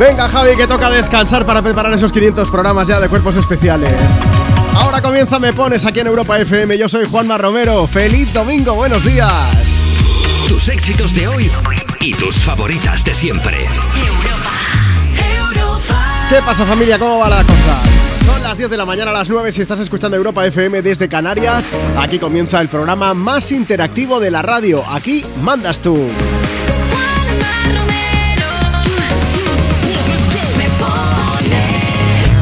Venga, Javi, que toca descansar para preparar esos 500 programas ya de cuerpos especiales. Ahora comienza Me Pones aquí en Europa FM. Yo soy Juanma Romero. ¡Feliz domingo! ¡Buenos días! Tus éxitos de hoy y tus favoritas de siempre. Europa, Europa. ¿Qué pasa, familia? ¿Cómo va la cosa? Son las 10 de la mañana a las 9 si estás escuchando Europa FM desde Canarias. Aquí comienza el programa más interactivo de la radio. Aquí mandas tú.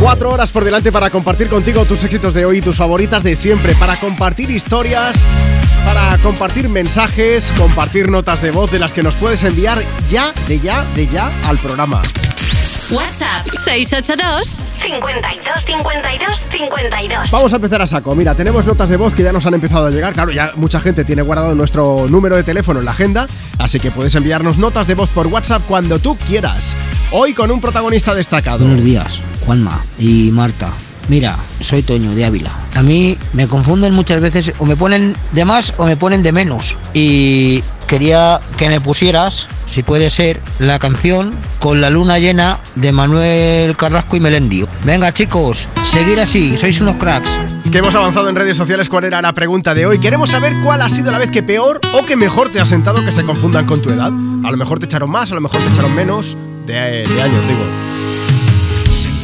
Cuatro horas por delante para compartir contigo tus éxitos de hoy y tus favoritas de siempre, para compartir historias, para compartir mensajes, compartir notas de voz de las que nos puedes enviar ya, de ya, de ya al programa. WhatsApp 682 52 52 52. Vamos a empezar a saco. Mira, tenemos notas de voz que ya nos han empezado a llegar. Claro, ya mucha gente tiene guardado nuestro número de teléfono en la agenda, así que puedes enviarnos notas de voz por WhatsApp cuando tú quieras. Hoy con un protagonista destacado. Buenos días, Juanma y Marta. Mira, soy Toño de Ávila. A mí me confunden muchas veces o me ponen de más o me ponen de menos. Y quería que me pusieras, si puede ser, la canción con la luna llena de Manuel Carrasco y Melendio. Venga chicos, seguir así, sois unos cracks. Es que hemos avanzado en redes sociales cuál era la pregunta de hoy. Queremos saber cuál ha sido la vez que peor o que mejor te ha sentado que se confundan con tu edad. A lo mejor te echaron más, a lo mejor te echaron menos. De, de años, digo.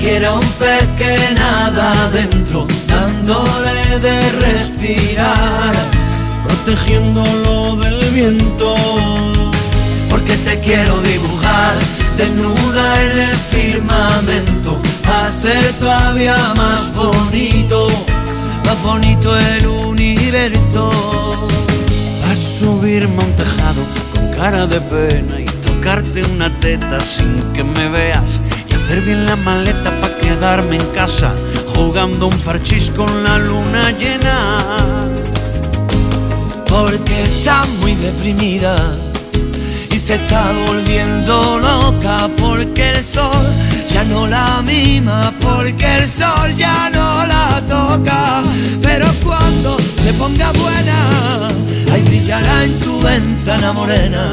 quiero un pez que nada adentro, dándole de respirar, protegiéndolo del viento. Porque te quiero dibujar, desnuda en el firmamento, hacer todavía más bonito, más bonito el universo. A subirme a un tejado con cara de pena y tocarte una teta sin que me veas hacer bien la maleta para quedarme en casa jugando un parchís con la luna llena. Porque está muy deprimida y se está volviendo loca porque el sol ya no la mima, porque el sol ya no la toca. Pero cuando se ponga buena, ahí brillará en tu ventana morena.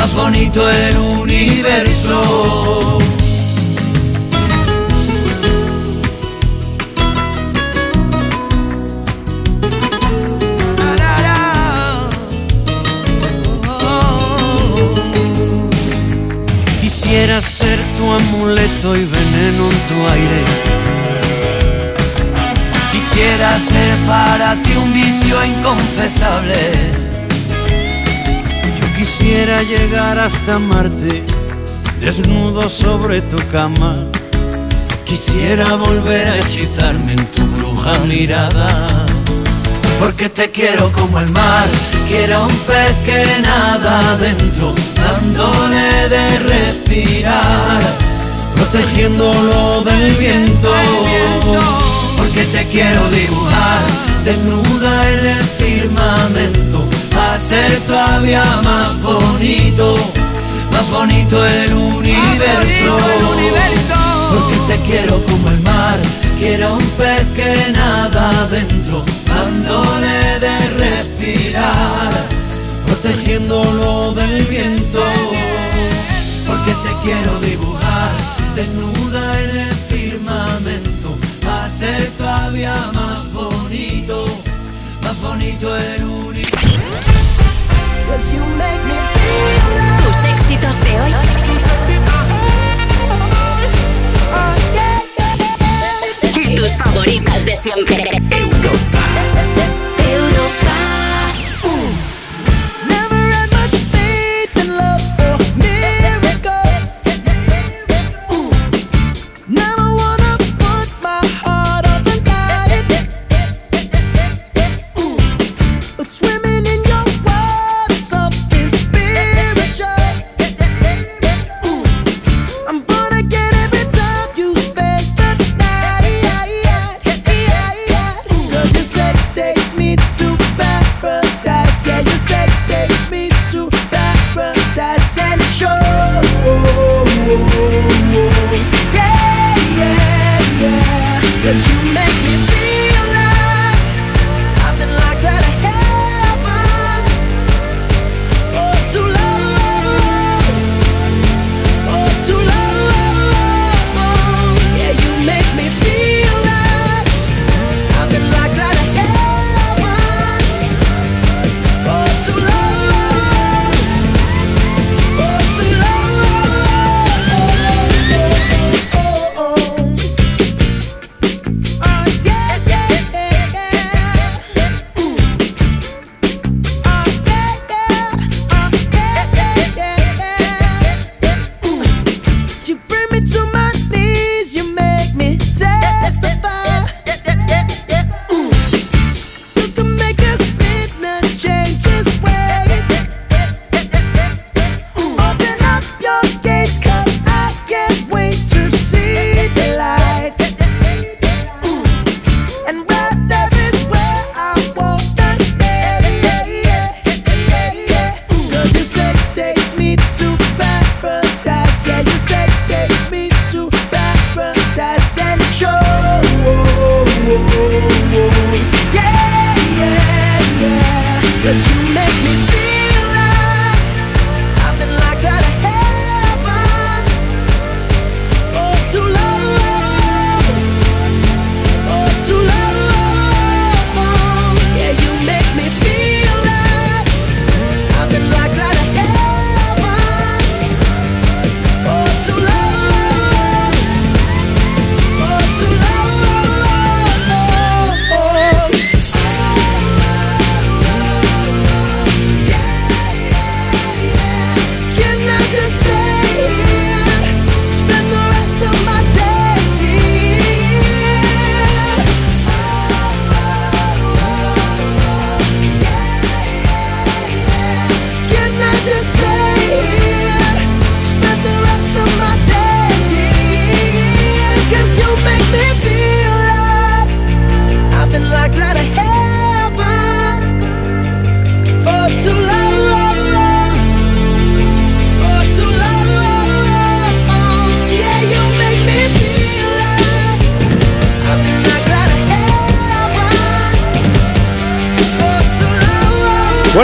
más bonito el universo. Quisiera ser tu amuleto y veneno en tu aire. Quisiera ser para ti un vicio inconfesable. Quisiera llegar hasta Marte, desnudo sobre tu cama. Quisiera volver a hechizarme en tu bruja mirada. Porque te quiero como el mar, quiero un pez que nada adentro, dándole de respirar, protegiéndolo del viento. Porque te quiero dibujar, desnuda en el firmamento, hacer todavía más bonito, más bonito el universo. Porque te quiero como el mar, quiero un pez que nada adentro, dándole de respirar, protegiéndolo del viento. Porque te quiero dibujar, desnuda en el firmamento, hacer todavía más bonito, más bonito el universo. Tus éxitos de hoy. Y tus favoritas de siempre. Europa,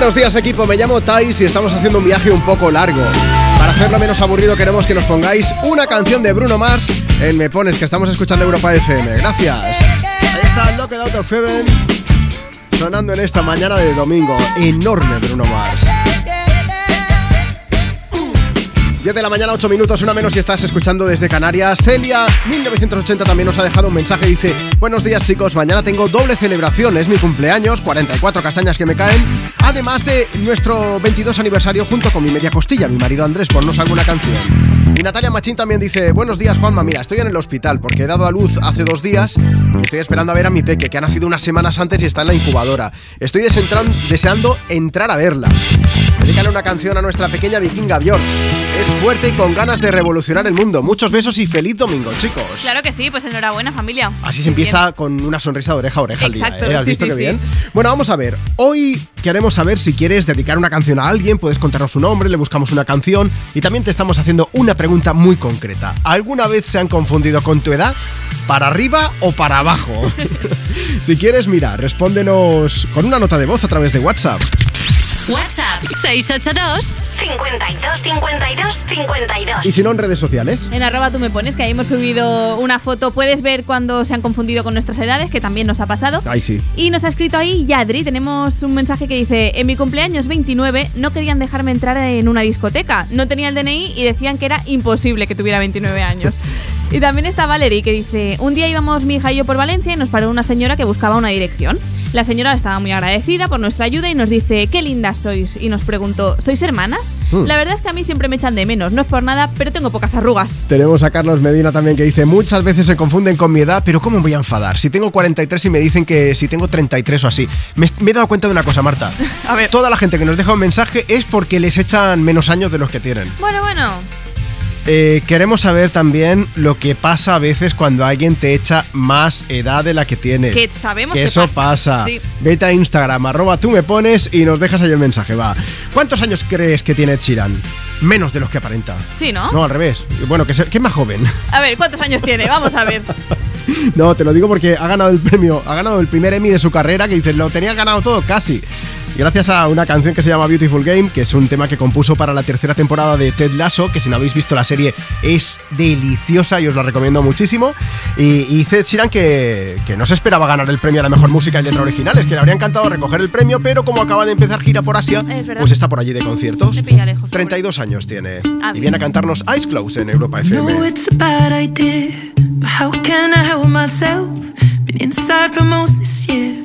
Buenos días equipo, me llamo Thais y estamos haciendo un viaje un poco largo. Para hacerlo menos aburrido queremos que nos pongáis una canción de Bruno Mars en Me Pones, que estamos escuchando Europa FM. Gracias. Ahí está Locked Out of Heaven sonando en esta mañana de domingo. Enorme Bruno Mars. 10 de la mañana, 8 minutos, una menos si estás escuchando desde Canarias. Celia, 1980 también nos ha dejado un mensaje. Dice: Buenos días, chicos. Mañana tengo doble celebración. Es mi cumpleaños, 44 castañas que me caen. Además de nuestro 22 aniversario junto con mi media costilla, mi marido Andrés, ponnos alguna canción. Y Natalia Machín también dice: Buenos días, Juanma. Mira, estoy en el hospital porque he dado a luz hace dos días y estoy esperando a ver a mi peque, que ha nacido unas semanas antes y está en la incubadora. Estoy deseando entrar a verla. Dedícale una canción a nuestra pequeña vikinga Björk. Es fuerte y con ganas de revolucionar el mundo. Muchos besos y feliz domingo, chicos. Claro que sí, pues enhorabuena familia. Así se empieza con una sonrisa de oreja a oreja al Exacto, día. ¿eh? ¿Has sí, visto sí, qué sí. bien? Bueno, vamos a ver. Hoy queremos saber si quieres dedicar una canción a alguien. Puedes contarnos su nombre, le buscamos una canción. Y también te estamos haciendo una pregunta muy concreta. ¿Alguna vez se han confundido con tu edad? ¿Para arriba o para abajo? si quieres, mira, respóndenos con una nota de voz a través de WhatsApp. WhatsApp 682 52 52 52. Y si no, en redes sociales. En arroba tú me pones que ahí hemos subido una foto. Puedes ver cuando se han confundido con nuestras edades, que también nos ha pasado. Ahí sí. Y nos ha escrito ahí Yadri. Tenemos un mensaje que dice: En mi cumpleaños 29 no querían dejarme entrar en una discoteca. No tenía el DNI y decían que era imposible que tuviera 29 años. Y también está Valerie que dice: Un día íbamos mi hija y yo por Valencia y nos paró una señora que buscaba una dirección. La señora estaba muy agradecida por nuestra ayuda y nos dice: Qué lindas sois. Y nos preguntó: ¿Sois hermanas? Hmm. La verdad es que a mí siempre me echan de menos. No es por nada, pero tengo pocas arrugas. Tenemos a Carlos Medina también que dice, muchas veces se confunden con mi edad, pero ¿cómo me voy a enfadar? Si tengo 43 y me dicen que si tengo 33 o así. Me, me he dado cuenta de una cosa, Marta. A ver. Toda la gente que nos deja un mensaje es porque les echan menos años de los que tienen. Bueno, bueno. Eh, queremos saber también lo que pasa a veces cuando alguien te echa más edad de la que tienes. Que sabemos que que eso pasa. pasa. Sí. Vete a Instagram, arroba tú me pones y nos dejas ahí el mensaje, va. ¿Cuántos años crees que tiene Sheeran? Menos de los que aparenta. Sí, ¿no? No, al revés. Bueno, que, se- que es más joven. A ver, ¿cuántos años tiene? Vamos a ver. No, te lo digo porque ha ganado el premio, ha ganado el primer Emmy de su carrera, que dices, lo tenía ganado todo casi. Gracias a una canción que se llama Beautiful Game, que es un tema que compuso para la tercera temporada de Ted Lasso, que si no habéis visto la serie es deliciosa y os la recomiendo muchísimo. Y, y Sheeran que, que no se esperaba ganar el premio a la mejor música y letra originales, que le habría encantado recoger el premio, pero como acaba de empezar gira por Asia, pues está por allí de conciertos. Me pilla lejos. 32 años tiene. Ah, Y viene a cantarnos Eyes Close en Europa know FM. it's a bad idea, but how can I help myself? Been inside for most this year,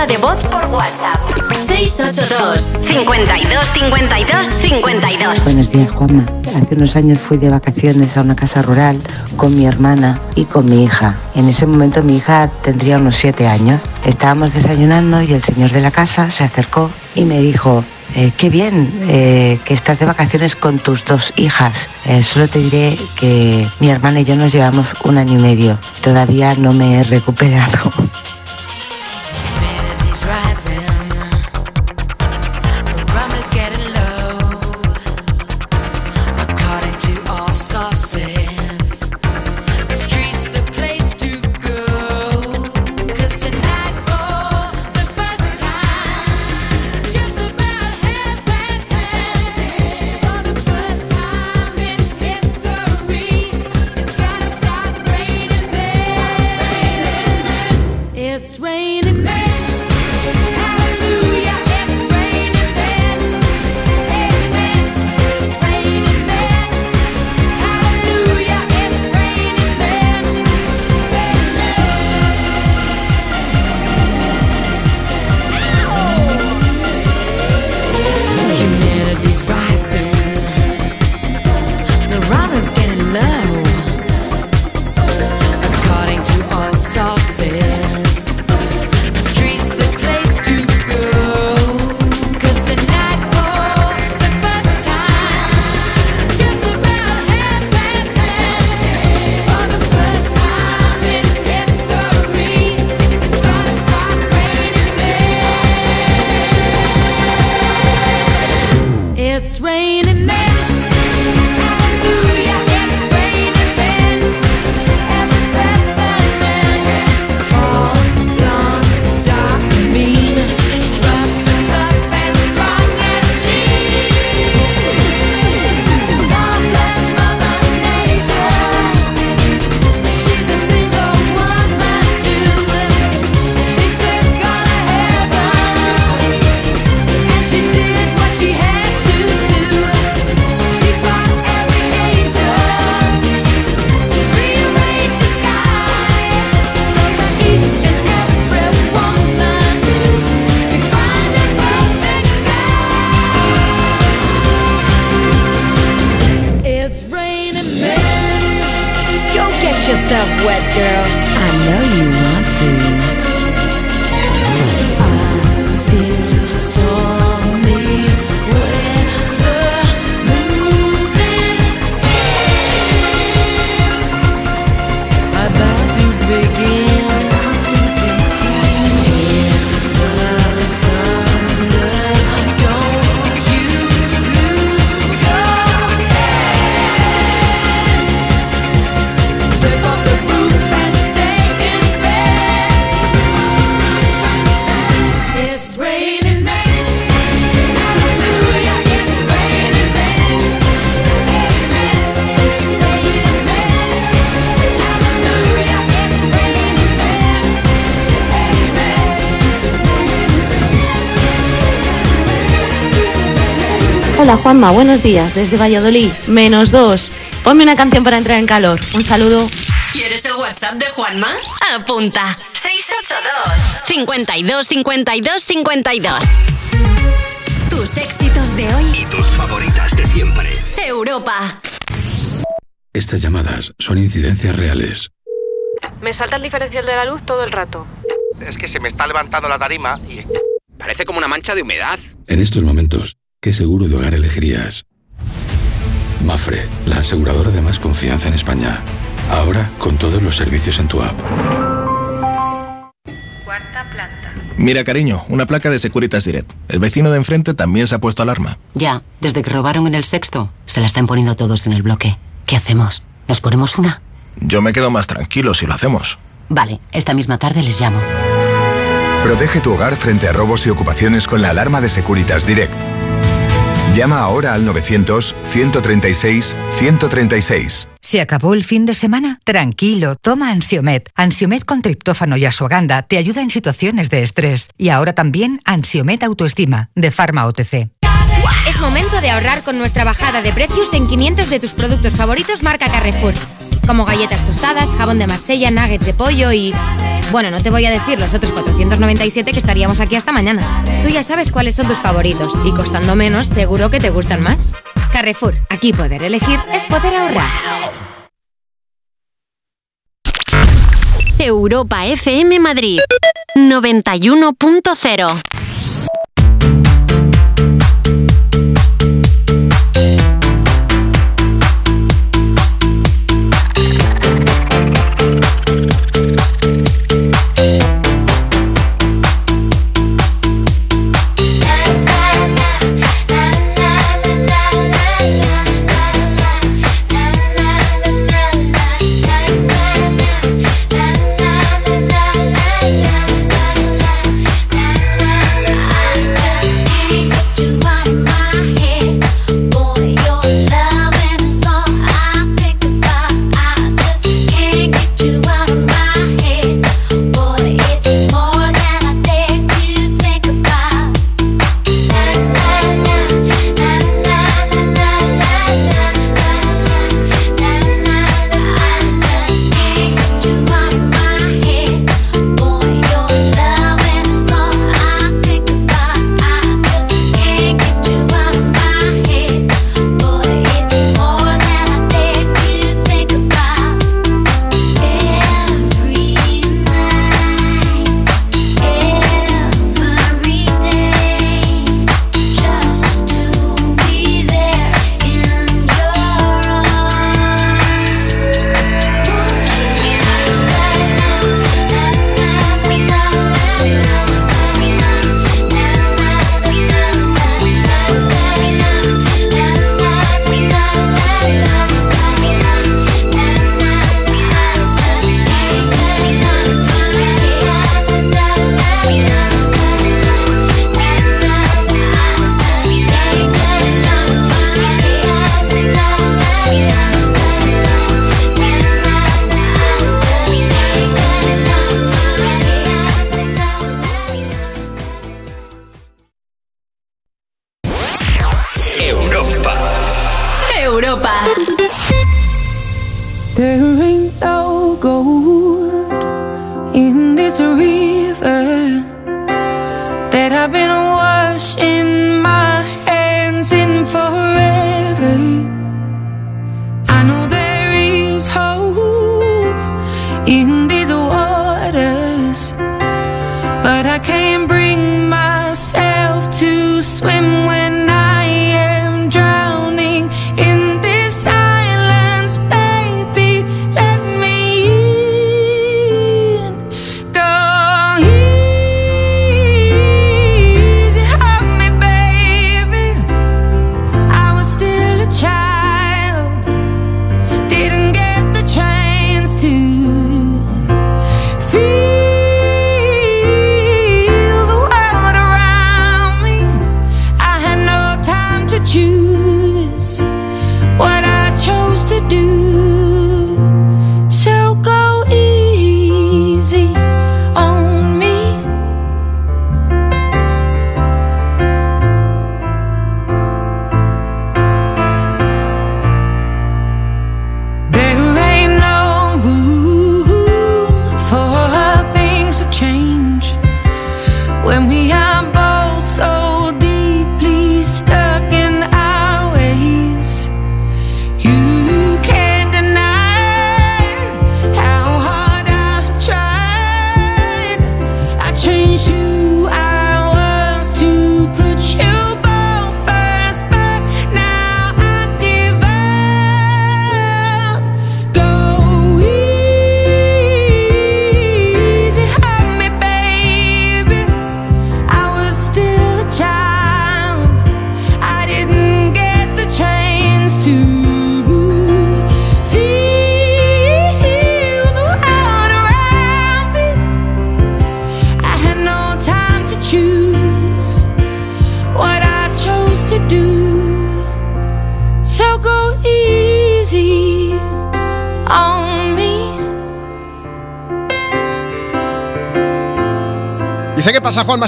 nota de voz por WhatsApp. 682 52 52 52. Buenos días, Juanma. Hace unos años fui de vacaciones a una casa rural con mi hermana y con mi hija. En ese momento mi hija tendría unos siete años. Estábamos desayunando y el señor de la casa se acercó y me dijo, eh, qué bien eh, que estás de vacaciones con tus dos hijas. Eh, solo te diré que mi hermana y yo nos llevamos un año y medio. Todavía no me he recuperado. Juanma, buenos días, desde Valladolid, menos dos. Ponme una canción para entrar en calor. Un saludo. ¿Quieres el WhatsApp de Juanma? Apunta. 682 52 52 52. Tus éxitos de hoy. Y tus favoritas de siempre. Europa. Estas llamadas son incidencias reales. Me salta el diferencial de la luz todo el rato. Es que se me está levantando la tarima y... Parece como una mancha de humedad. En estos momentos, ¿qué seguro de hogar elegirías? Mafre, la aseguradora de más confianza en España. Ahora con todos los servicios en tu app. Mira, cariño, una placa de Securitas Direct. El vecino de enfrente también se ha puesto alarma. Ya, desde que robaron en el sexto, se la están poniendo todos en el bloque. ¿Qué hacemos? ¿Nos ponemos una? Yo me quedo más tranquilo si lo hacemos. Vale, esta misma tarde les llamo. Protege tu hogar frente a robos y ocupaciones con la alarma de Securitas Direct. Llama ahora al 900-136-136. ¿Se acabó el fin de semana? Tranquilo, toma Ansiomet. Ansiomet con triptófano y asuaganda te ayuda en situaciones de estrés. Y ahora también Ansiomet Autoestima, de Pharma OTC. Es momento de ahorrar con nuestra bajada de precios en 500 de tus productos favoritos marca Carrefour. Como galletas tostadas, jabón de Marsella, nuggets de pollo y... Bueno, no te voy a decir los otros 497 que estaríamos aquí hasta mañana. Tú ya sabes cuáles son tus favoritos y costando menos seguro que te gustan más. Carrefour, aquí poder elegir es poder ahorrar. Europa FM Madrid 91.0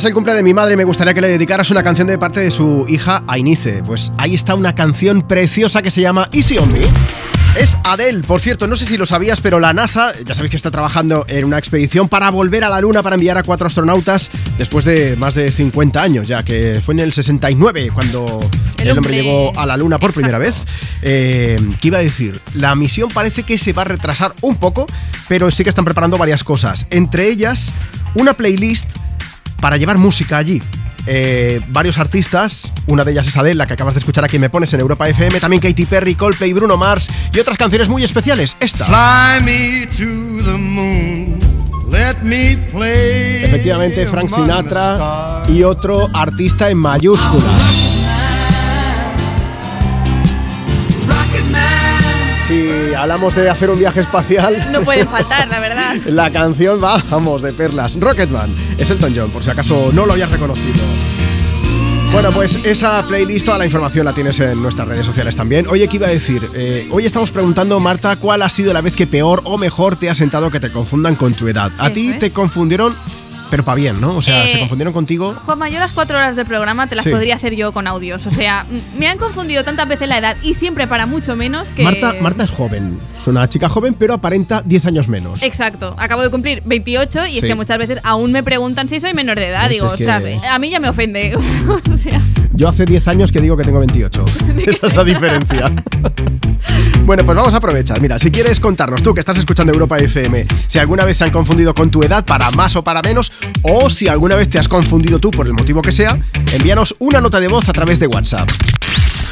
Más el cumple de mi madre. Me gustaría que le dedicaras una canción de parte de su hija Ainice. Pues ahí está una canción preciosa que se llama Easy on Me. Es Adele, por cierto, no sé si lo sabías, pero la NASA, ya sabéis que está trabajando en una expedición para volver a la Luna para enviar a cuatro astronautas después de más de 50 años, ya que fue en el 69 cuando el, hombre hombre- llegó a la Luna por primera vez. Eh, ¿Qué iba a decir? La misión parece que se va a retrasar un poco, pero sí que están preparando varias cosas, entre ellas una playlist para llevar música allí. Eh, varios artistas, una de ellas es Adele, la que acabas de escuchar aquí Me Pones en Europa FM, también Katy Perry, Coldplay, Bruno Mars y otras canciones muy especiales. Esta. Fly me to the moon. Let me play. Efectivamente, Frank Sinatra y otro artista en mayúsculas. Hablamos de hacer un viaje espacial, No puede faltar, la verdad. la canción va, vamos, de perlas. Rocketman es Elton John, por si acaso no lo habías reconocido. Bueno, pues esa playlist, toda la información la tienes en nuestras redes sociales también. Oye, ¿qué iba a decir? Eh, hoy estamos preguntando, Marta, ¿cuál ha sido la vez que peor o mejor te ha sentado que te confundan con tu edad? A ti es. te confundieron, pero para bien, ¿no? O sea, Eh, se confundieron contigo. Juanma, yo las cuatro horas del programa te las Sí. podría hacer yo con audios. O sea, me han confundido tantas veces la edad y siempre para mucho menos que. Marta, Marta es joven, es una chica joven, pero aparenta 10 años menos. Exacto, acabo de cumplir 28 y es que muchas veces aún me preguntan si soy menor de edad. Pues Digo, que- ¿sabe? A mí ya me ofende. o sea, Yo hace 10 años que digo que tengo 28. Esa es la diferencia. Bueno, pues vamos a aprovechar. Mira, si quieres contarnos tú que estás escuchando Europa FM, si alguna vez se han confundido con tu edad para más o para menos, o si alguna vez te has confundido tú por el motivo que sea, envíanos una nota de voz a través de WhatsApp.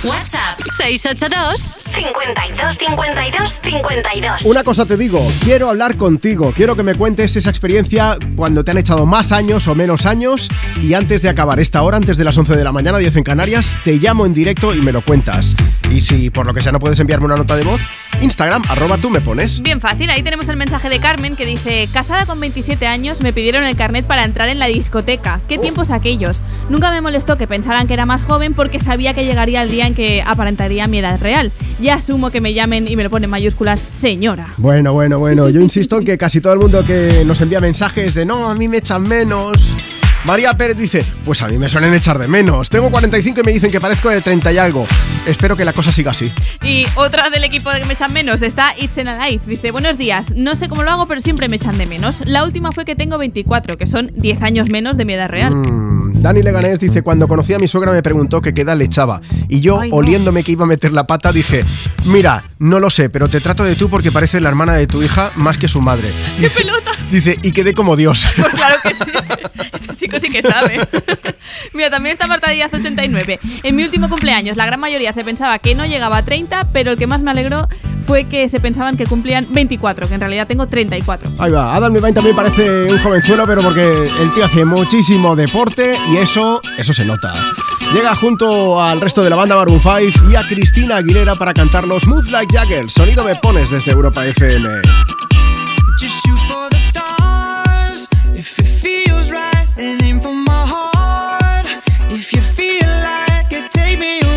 WhatsApp 682 52 52 52. Una cosa te digo, quiero hablar contigo, quiero que me cuentes esa experiencia cuando te han echado más años o menos años y antes de acabar esta hora, antes de las 11 de la mañana, 10 en Canarias, te llamo en directo y me lo cuentas. Y si por lo que sea no puedes enviarme una nota de voz, Instagram, arroba tú me pones. bien fácil. Ahí tenemos el mensaje de Carmen que dice: Casada con 27 años, me pidieron el carnet para entrar en la discoteca. ¿Qué tiempos aquellos? Nunca me molestó que pensaran que era más joven porque sabía que llegaría el día que aparentaría mi edad real. Ya asumo que me llamen y me lo ponen en mayúsculas, señora. Bueno, bueno, bueno, yo insisto en que casi todo el mundo que nos envía mensajes de no, a mí me echan menos. María Pérez dice, pues a mí me suelen echar de menos. Tengo 45 y me dicen que parezco de 30 y algo. Espero que la cosa siga así. Y otra del equipo de que me echan menos está It's in Alive. Dice, buenos días, no sé cómo lo hago, pero siempre me echan de menos. La última fue que tengo 24, que son 10 años menos de mi edad real. Mm, Dani Leganés dice, cuando conocí a mi suegra me preguntó que qué edad le echaba. Y yo, Ay, no. oliéndome que iba a meter la pata, dije, mira, no lo sé, pero te trato de tú porque parece la hermana de tu hija más que su madre. ¡Qué pelota! Dice, y quedé como Dios. Pues claro que sí. Este chico sí que sabe. Mira, también está Marta Díaz 89. En mi último cumpleaños, la gran mayoría se pensaba que no llegaba a 30, pero el que más me alegró fue que se pensaban que cumplían 24, que en realidad tengo 34. Ahí va, Adam Levine también parece un jovenzuelo, pero porque el tío hace muchísimo deporte y eso, eso se nota. Llega junto al resto de la banda Maroon 5 y a Cristina Aguilera para cantar los Move Like Jagger. Sonido me pones desde Europa FM. Right, aim for my heart. If you feel like it, take me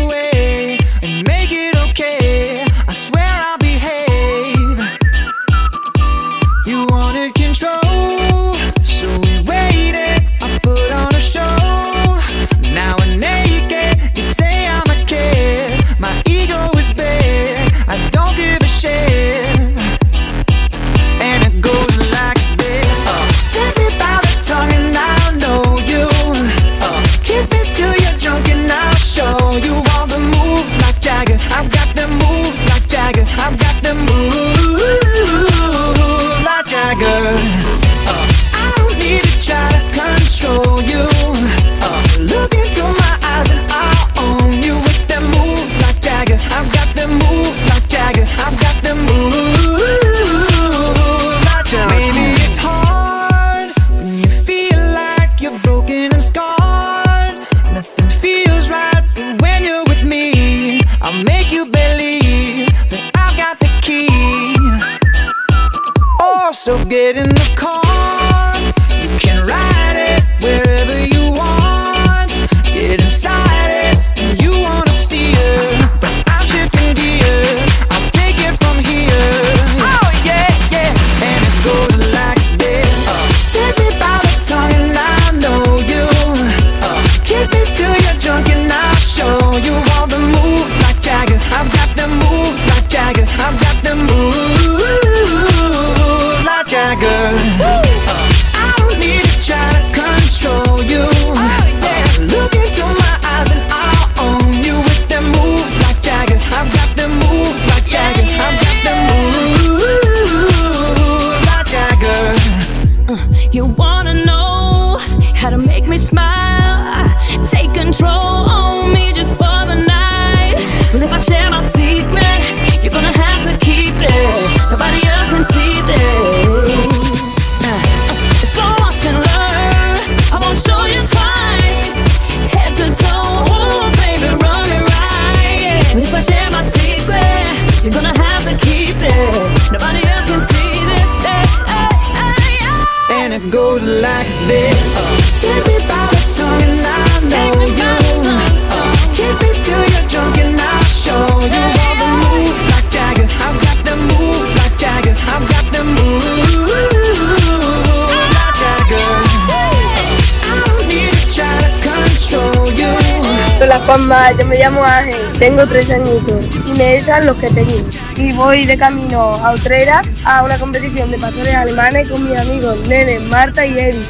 Hola Juanma, yo me llamo Ángel, tengo tres añitos y me echan los que tengo. Y voy de camino a Utrera a una competición de pastores alemanes con mis amigos Nene, Marta y Eric.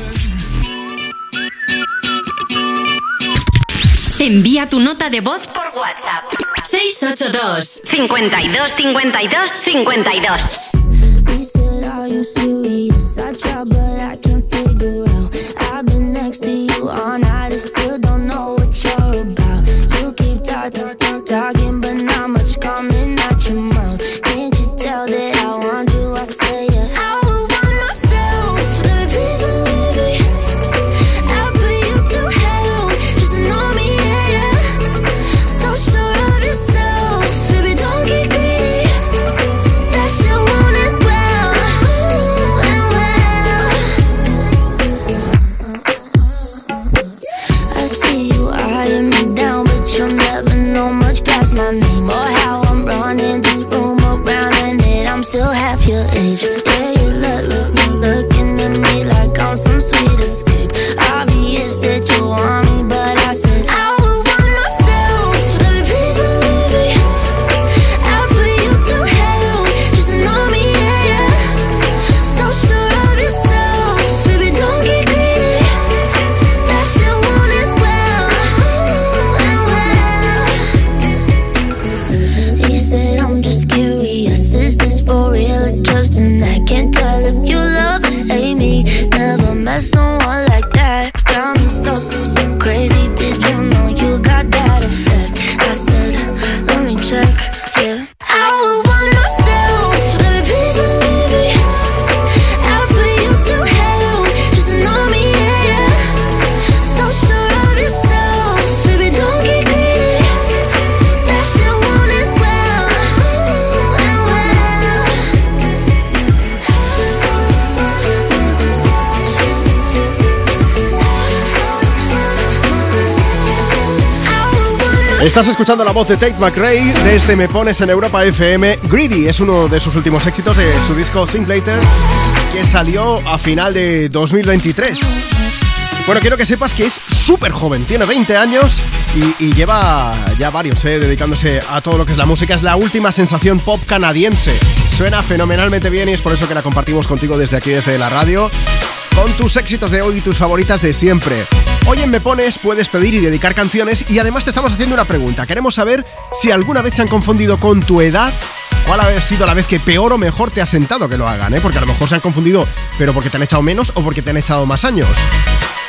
Envía tu nota de voz por WhatsApp. 682 52 52 52 Estás escuchando la voz de Tate McRae desde Me Pones en Europa FM. Greedy es uno de sus últimos éxitos de su disco Think Later, que salió a final de 2023. Bueno, quiero que sepas que es súper joven, tiene 20 años y, lleva ya varios eh, dedicándose a todo lo que es la música. Es la última sensación pop canadiense. Suena fenomenalmente bien y es por eso que la compartimos contigo desde aquí, desde la radio, con tus éxitos de hoy y tus favoritas de siempre. Hoy en Me Pones puedes pedir y dedicar canciones y además te estamos haciendo una pregunta. Queremos saber si alguna vez se han confundido con tu edad. ¿Cuál ha sido la vez que peor o mejor te ha sentado que lo hagan? eh? Porque a lo mejor se han confundido, pero porque te han echado menos o porque te han echado más años.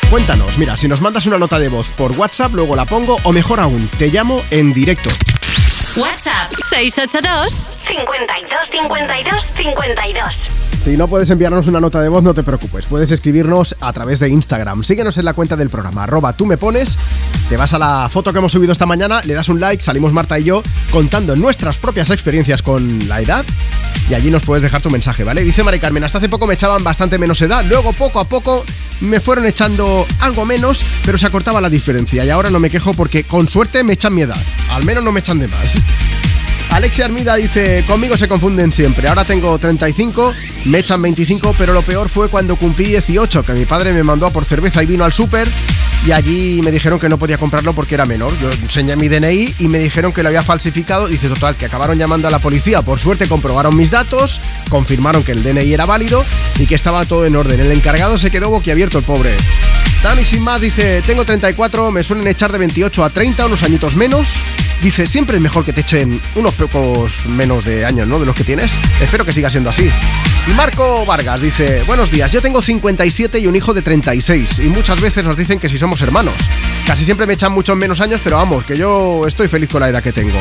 Cuéntanos, mira, si nos mandas una nota de voz por WhatsApp, luego la pongo, o mejor aún, te llamo en directo. WhatsApp 682 52 52 52 Si no puedes enviarnos una nota de voz, no te preocupes. Puedes escribirnos a través de Instagram. Síguenos en la cuenta del programa, arroba tú me pones. Te vas a la foto que hemos subido esta mañana, le das un like, salimos Marta y yo contando nuestras propias experiencias con la edad. Y allí nos puedes dejar tu mensaje, ¿vale? Dice Mari Carmen, hasta hace poco me echaban bastante menos edad. Luego, poco a poco, me fueron echando algo menos, pero se acortaba la diferencia. Y ahora no me quejo porque con suerte me echan mi edad. Al menos no me echan de más. Alexia Armida dice, conmigo se confunden siempre. Ahora tengo 35, me echan 25, pero lo peor fue cuando cumplí 18, que mi padre me mandó a por cerveza y vino al súper y allí me dijeron que no podía comprarlo porque era menor. Yo enseñé mi DNI y me dijeron que lo había falsificado. Dice, total, que acabaron llamando a la policía. Por suerte comprobaron mis datos, confirmaron que el DNI era válido y que estaba todo en orden. El encargado se quedó boquiabierto, el pobre. Dani sin más dice, tengo 34, me suelen echar de 28 a 30, unos añitos menos. Dice, siempre es mejor que te echen unos pocos menos de años, ¿no? De los que tienes. Espero que siga siendo así. Y Marco Vargas dice, buenos días, yo tengo 57 y un hijo de 36 y muchas veces nos dicen que si somos hermanos. Casi siempre me echan muchos menos años, pero vamos, que yo estoy feliz con la edad que tengo.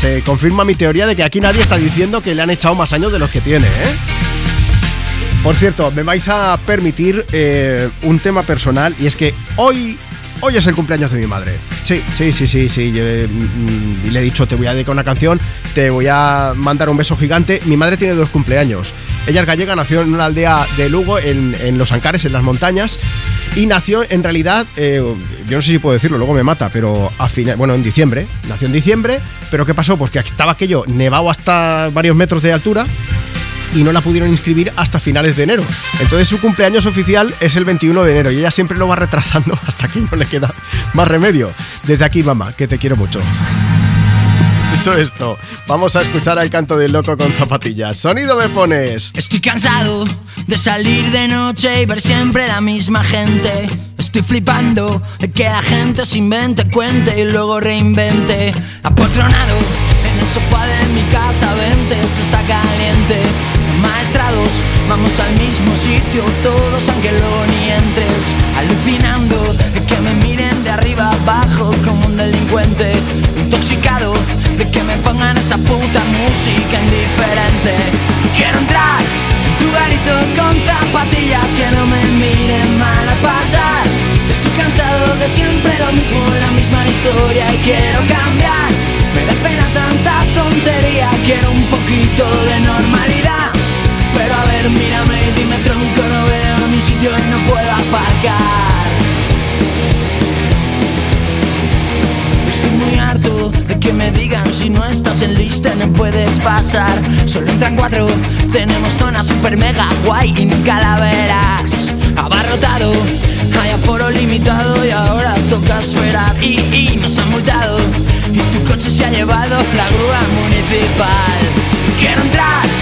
Se confirma mi teoría de que aquí nadie está diciendo que le han echado más años de los que tiene, ¿eh? Por cierto, me vais a permitir eh, un tema personal y es que hoy, hoy es el cumpleaños de mi madre. Sí, sí, sí, sí, sí. yo, eh, mm, y le he dicho, te voy a dedicar una canción, te voy a mandar un beso gigante. Mi madre tiene dos cumpleaños. Ella es gallega, nació en una aldea de Lugo, en, en Los Ancares, en las montañas. Y nació en realidad, eh, yo no sé si puedo decirlo, luego me mata, pero a final, bueno, en diciembre. Nació en diciembre, pero ¿qué pasó? Pues que estaba aquello nevado hasta varios metros de altura y no la pudieron inscribir hasta finales de enero. Entonces su cumpleaños oficial es el 21 de enero y ella siempre lo va retrasando hasta que no le queda más remedio. Desde aquí, mamá, que te quiero mucho. Dicho esto, vamos a escuchar al canto del loco con zapatillas. Sonido me pones. Estoy cansado de salir de noche y ver siempre la misma gente. Estoy flipando de que la gente se invente, cuente y luego reinvente. Apotronado en el sofá de mi casa, vente, se está caliente. Maestrados, vamos al mismo sitio, todos aunque luego ni entres. Alucinando de que me miren de arriba abajo como un delincuente. Intoxicado de que me pongan esa puta música indiferente. Quiero entrar en tu garito con zapatillas que no me miren mal a pasar. Estoy cansado de siempre lo mismo, la misma historia y quiero cambiar. Me da pena tanta tontería, quiero un poquito de normalidad. A ver, mírame dime tronco, no veo mi sitio y no puedo aparcar. Estoy muy harto de que me digan si no estás en lista no puedes pasar. Solo entran cuatro, tenemos zona super mega guay y nunca la verás. Abarrotado, hay aforo limitado y ahora toca esperar. Y, y nos han multado y tu coche se ha llevado la grúa municipal. Quiero entrar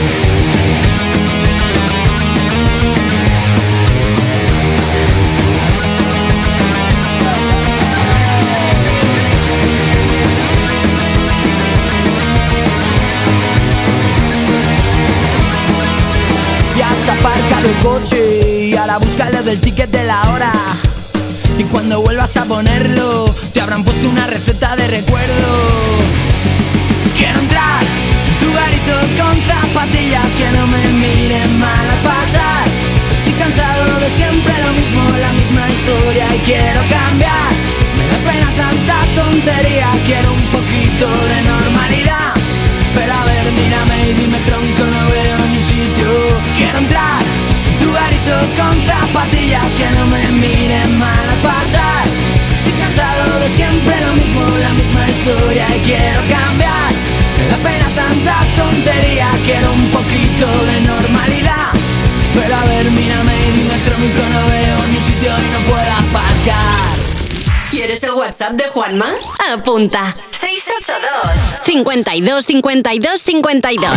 Has aparcado el coche y ahora búscale del ticket de la hora. Y cuando vuelvas a ponerlo, te habrán puesto una receta de recuerdo. Quiero entrar en tu garito con zapatillas que no me miren mal a pasar. Estoy cansado de siempre lo mismo, la misma historia y quiero cambiar. Que no me miren mal a pasar. Estoy cansado de siempre lo mismo, la misma historia y quiero cambiar. Me da pena tanta tontería, quiero un poquito de normalidad. Pero a ver, mírame y dime tronco, no veo ni sitio y no puedo aparcar. ¿Quieres el WhatsApp de Juanma? Apunta. 682 52 52 52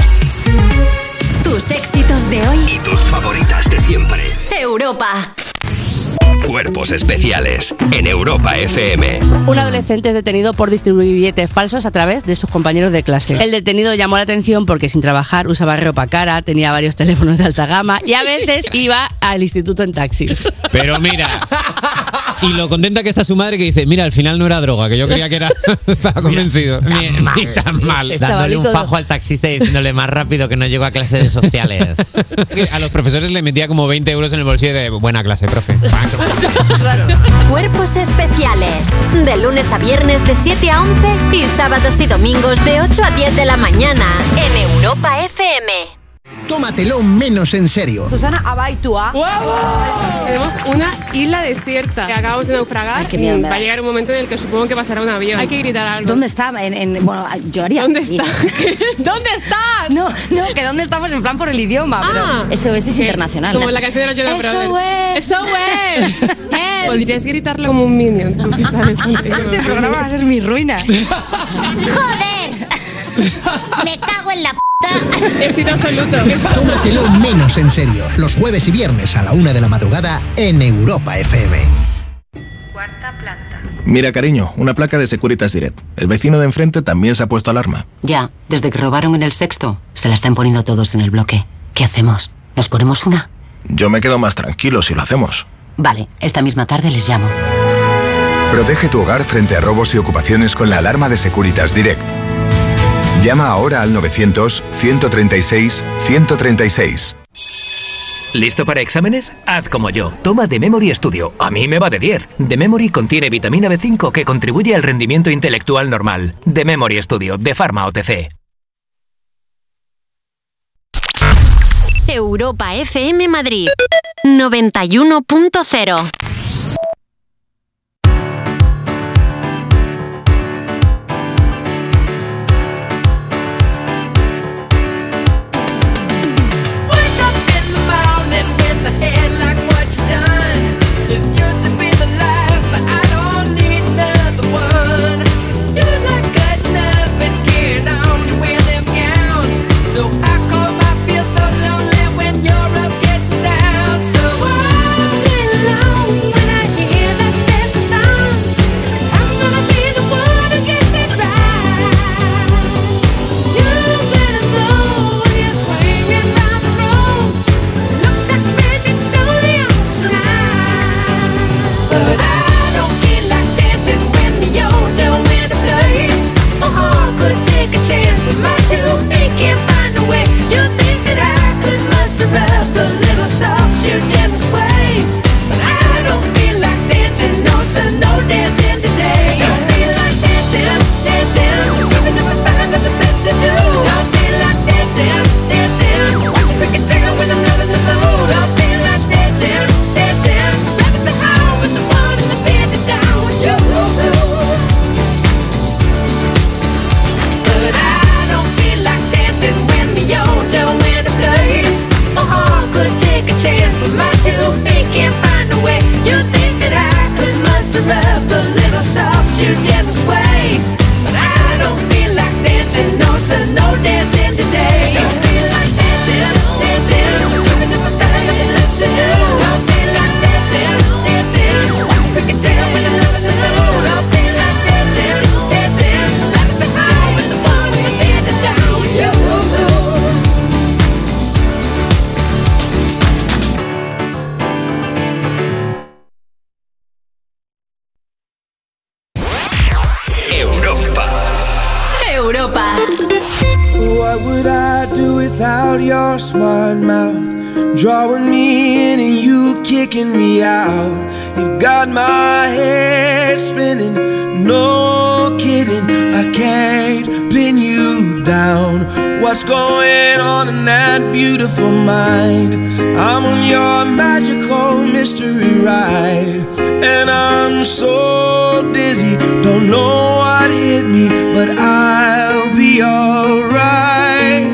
Tus éxitos de hoy. Y tus favoritas de siempre. Europa. Cuerpos especiales en Europa FM. Un adolescente es detenido por distribuir billetes falsos a través de sus compañeros de clase. El detenido llamó la atención porque sin trabajar usaba ropa cara, tenía varios teléfonos de alta gama y a veces iba al instituto en taxi. Pero mira. Y lo contenta que está su madre que dice, mira, al final no era droga, que yo creía que era... Estaba convencido. Ni, ni tan mal. Dándole un fajo al taxista y diciéndole más rápido que no llego a clases sociales. A los profesores le metía como 20 euros en el bolsillo de buena clase, profe. Cuerpos especiales. De lunes a viernes de 7 a 11 y sábados y domingos de 8 a 10 de la mañana en Europa FM. Tómatelo menos en serio. Susana Abaitua. Tenemos una isla desierta que acabamos de naufragar. Ay, qué miedo Va a llegar un momento en el que supongo que pasará un avión. Hay que gritar algo. ¿Dónde está? En, en- bueno, yo haría ¿Dónde así. está? ¿Dónde estás? No, no, que dónde estamos en plan por el idioma, Ah. pero SOS es internacional. Como la canción de los Jonas Brothers. SOS. SOS. Podrías gritarlo como un minion. Tú que sabes. Este programa va a ser mi ruina. ¡Joder! Me cago en la p. Éxito absoluto. Tómatelo menos en serio. Los jueves y viernes a la una de la madrugada en Europa FM. Mira, cariño, una placa de Securitas Direct. El vecino de enfrente también se ha puesto alarma. Ya, desde que robaron en el sexto, se la están poniendo todos en el bloque. ¿Qué hacemos? ¿Nos ponemos una? Yo me quedo más tranquilo si lo hacemos. Vale, esta misma tarde les llamo. Protege tu hogar frente a robos y ocupaciones con la alarma de Securitas Direct. Llama ahora al 900-136-136. ¿Listo para exámenes? Haz como yo. Toma The Memory Studio. A mí me va de 10. The Memory contiene vitamina B5 que contribuye al rendimiento intelectual normal. The Memory Studio, de Pharma OTC. Europa FM Madrid 91.0 the head without your smart mouth? Drawing me in and you kicking me out. You got my head spinning, no kidding. I can't pin you down. What's going on in that beautiful mind? I'm on your magical mystery ride, and I'm so dizzy, don't know what hit me, but I'll be alright.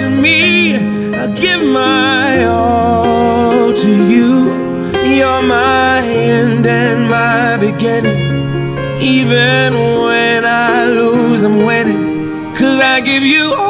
to me. I'll give my all to you. You're my end and my beginning. Even when I lose, I'm winning. Cause I give you all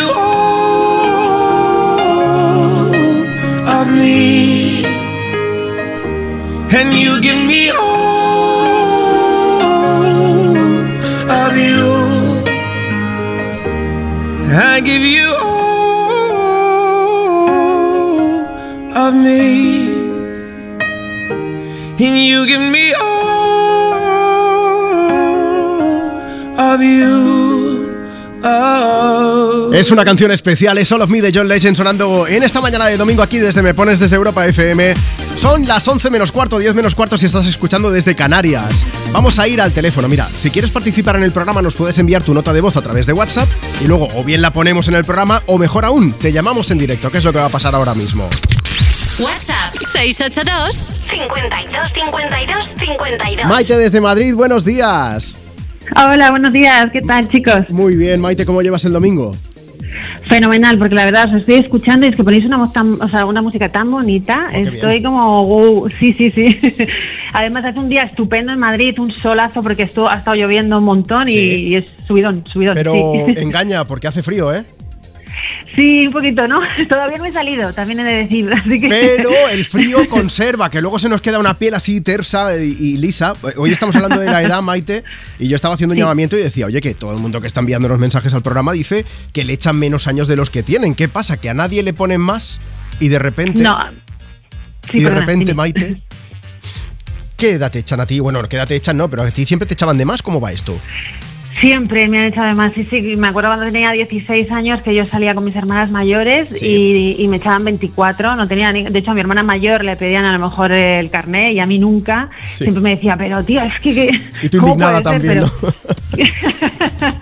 And you give me all of you. I give you all of me, and you give me all of you. Es una canción especial, es All of Me de John Legend sonando en esta mañana de domingo aquí desde Me Pones desde Europa FM. Son las 11 menos cuarto, 10 menos cuarto si estás escuchando desde Canarias. Vamos a ir al teléfono. Mira, si quieres participar en el programa nos puedes enviar tu nota de voz a través de WhatsApp y luego o bien la ponemos en el programa o mejor aún, te llamamos en directo, que es lo que va a pasar ahora mismo. WhatsApp 682 52 52 52. Maite desde Madrid, buenos días. Hola, buenos días. ¿Qué tal, chicos? Muy bien, Maite, ¿cómo llevas el domingo? Fenomenal, porque la verdad os estoy escuchando y es que ponéis una, voz tan- o sea, una música tan bonita. qué estoy bien. como, wow, sí, sí, sí. Además hace un día estupendo en Madrid, un solazo porque esto ha estado lloviendo un montón y, es subidón, subidón. Pero sí. engaña, porque hace frío, ¿eh? Sí, un poquito, ¿no? Todavía no he salido, también he de decir. Así que... Pero el frío conserva, que luego se nos queda una piel así tersa y, y lisa. Hoy estamos hablando de la edad, Maite, y yo estaba haciendo un Sí. llamamiento y decía, oye, que todo el mundo que está enviando los mensajes al programa dice que le echan menos años de los que tienen. ¿Qué pasa? ¿Que a nadie le ponen más? Y de repente... No. Sí, y de perdona, repente. Maite... ¿Qué edad te echan a ti? Bueno, ¿qué edad te echan? No, pero a ti siempre te echaban de más. ¿Cómo va esto? Siempre me han echado de más, sí, sí. Me acuerdo cuando tenía 16 años que yo salía con mis hermanas mayores y, y me echaban 24. No tenía ni- de hecho, a mi hermana mayor le pedían a lo mejor el carné y a mí nunca. Sí. Siempre me decía, pero tía, es que... que- Y tú ¿cómo indignada puede ser?". también, Pero- ¿no?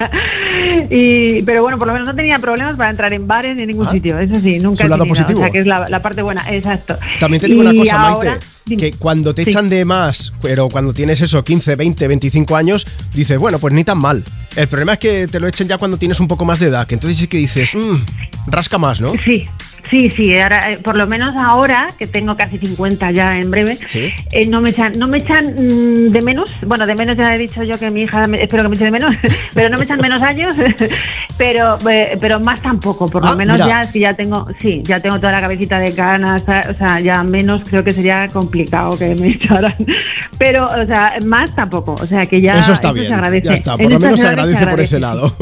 y, pero bueno, por lo menos no tenía problemas para entrar en bares ni en ningún Ah. sitio. Eso sí, nunca Su he lado tenido, positivo. O sea, que es la, la parte buena, exacto. También te digo una cosa, ahora- Maite. Que cuando te Sí. echan de más, pero cuando tienes eso, 15, 20, 25 años, dices, bueno, pues ni tan mal. El problema es que te lo echen ya cuando tienes un poco más de edad, que entonces sí que dices, "Mm, rasca más, ¿no? Sí, sí, sí. Ahora, eh, por lo menos ahora, que tengo casi 50 ya en breve, Sí. eh, no me echan, no me echan mm, de menos. Bueno, de menos ya he dicho yo que mi hija me- espero que me eche de menos, pero no me echan menos años, pero eh, pero más tampoco. Por lo Ah, menos mira. ya si ya tengo, sí, ya tengo toda la cabecita de canas, o sea, ya menos creo que sería complicado que me echaran. Pero, o sea, más tampoco. O sea, que ya eso está bien. se agradece. Ya está, En por lo menos se agradece por ese lado.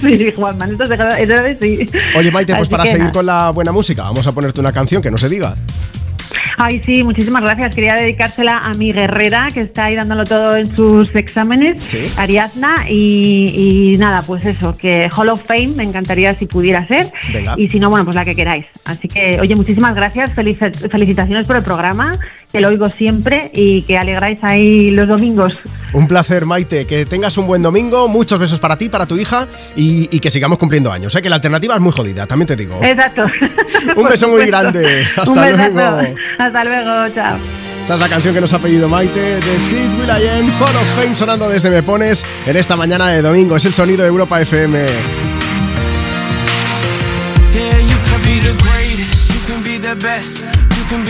sí, Juanma, en estas edades sí. Oye, Maite, pues Así para seguir nada. con la buena música, vamos a ponerte una canción que no se diga. Ay, sí, muchísimas gracias. Quería dedicársela a mi guerrera, que está ahí dándolo todo en sus exámenes, Ariadna. Y, y nada, pues eso, que Hall of Fame me encantaría si pudiera ser. Venga. Y si no, bueno, pues la que queráis. Así que, oye, muchísimas gracias. Felici- felicitaciones por el programa, que lo oigo siempre y que alegráis ahí los domingos. Un placer, Maite, que tengas un buen domingo, muchos besos para ti, para tu hija y, y que sigamos cumpliendo años. ¿eh? Que la alternativa es muy jodida, también te digo. Exacto. Un beso muy grande. Un Hasta besazo. luego. Hasta luego, chao. Esta es la canción que nos ha pedido Maite de Street Will I Am, Hall of Fame sonando desde Me Pones en esta mañana de domingo. Es el sonido de Europa FM. Yeah, you can be the greatest, you can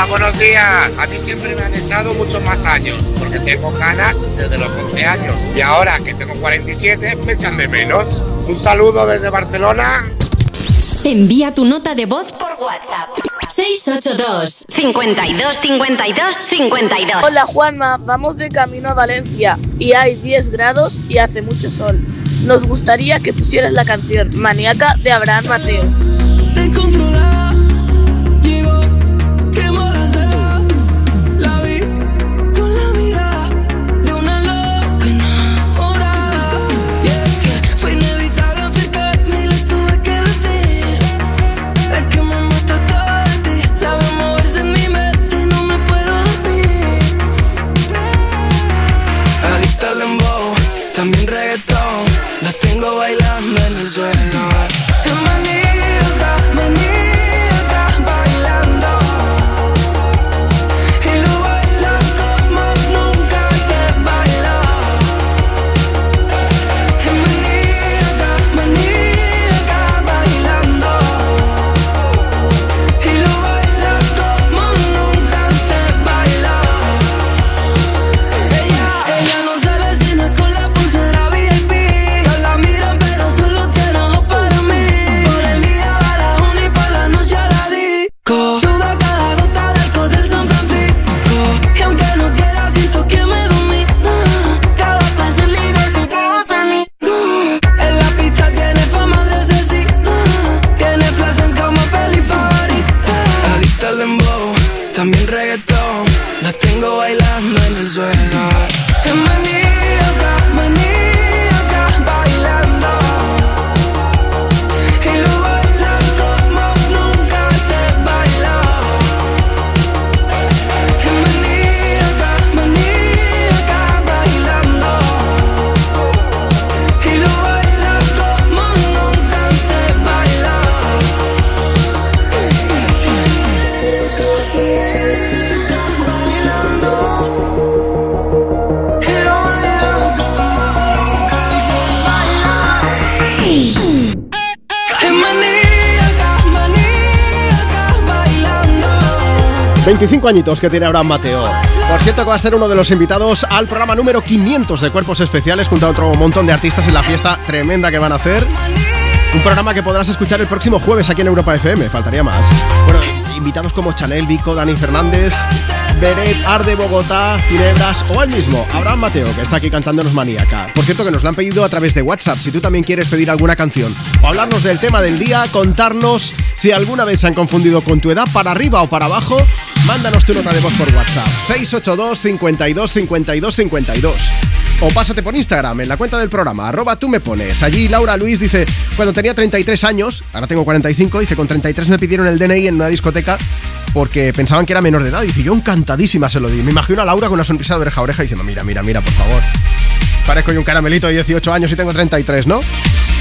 Hola, buenos días. A mí siempre me han echado muchos más años, porque tengo canas desde los 11 años. Y ahora que tengo 47, me echan de menos. Un saludo desde Barcelona. Envía tu nota de voz por WhatsApp. 682 52 52 52 Hola Juanma, vamos de camino a Valencia y hay 10 grados y hace mucho sol. Nos gustaría que pusieras la canción Maníaca de Abraham Mateo. Descontrolada, 25 añitos que tiene Abraham Mateo. Por cierto, que va a ser uno de los invitados al programa número 500 de Cuerpos Especiales, junto a otro montón de artistas en la fiesta tremenda que van a hacer. Un programa que podrás escuchar el próximo jueves aquí en Europa FM, faltaría más. Bueno, invitados como Chanel, Vico, Dani Fernández, Beret, Arde Bogotá, Ginebras o el mismo, Abraham Mateo, que está aquí cantándonos maníaca. Por cierto, que nos lo han pedido a través de WhatsApp. Si tú también quieres pedir alguna canción o hablarnos del tema del día, contarnos si alguna vez se han confundido con tu edad para arriba o para abajo, mándanos tu nota de voz por WhatsApp. 682 52 52 52. O pásate por Instagram en la cuenta del programa, arroba tú me pones. Allí Laura Luis dice, cuando tenía 33 años, ahora tengo 45, dice, con 33 me pidieron el DNI en una discoteca porque pensaban que era menor de edad. Dice, yo encantadísima se lo di. Me imagino a Laura con una sonrisa de oreja a oreja diciendo, mira, mira, mira, por favor. Parezco yo un caramelito de 18 años y tengo 33, ¿no?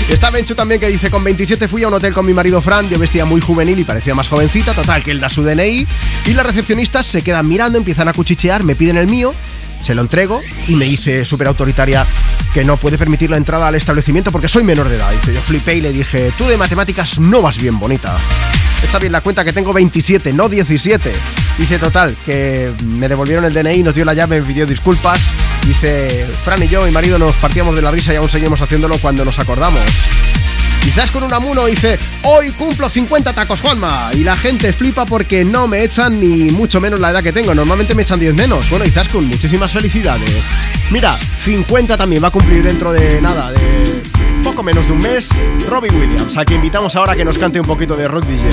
Está Benchu también que dice, con 27 fui a un hotel con mi marido Fran, yo vestía muy juvenil y parecía más jovencita, total, que él da su DNI y las recepcionistas se quedan mirando, empiezan a cuchichear, me piden el mío, se lo entrego y me dice súper autoritaria que no puede permitir la entrada al establecimiento porque soy menor de edad. Dice, yo flipé y le dije, tú de matemáticas no vas bien bonita. Echa bien la cuenta que tengo 27, no 17. Dice total, que me devolvieron el DNI, nos dio la llave, me pidió disculpas. Dice, Fran y yo, mi marido, nos partíamos de la risa y aún seguimos haciéndolo cuando nos acordamos. Quizás con un amuno dice, hoy cumplo 50 tacos, Juanma. Y la gente flipa porque no me echan ni mucho menos la edad que tengo. Normalmente me echan 10 menos. Bueno, quizás con muchísimas felicidades. Mira, 50 también va a cumplir dentro de nada, de poco menos de un mes. Robbie Williams, a quien invitamos ahora que nos cante un poquito de rock DJ.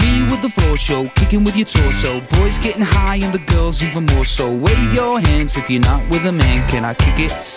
Me with the floor show, kicking with your torso. Boys getting high and the girls even more so. Wave your hands if you're not with a man. Can I kick it?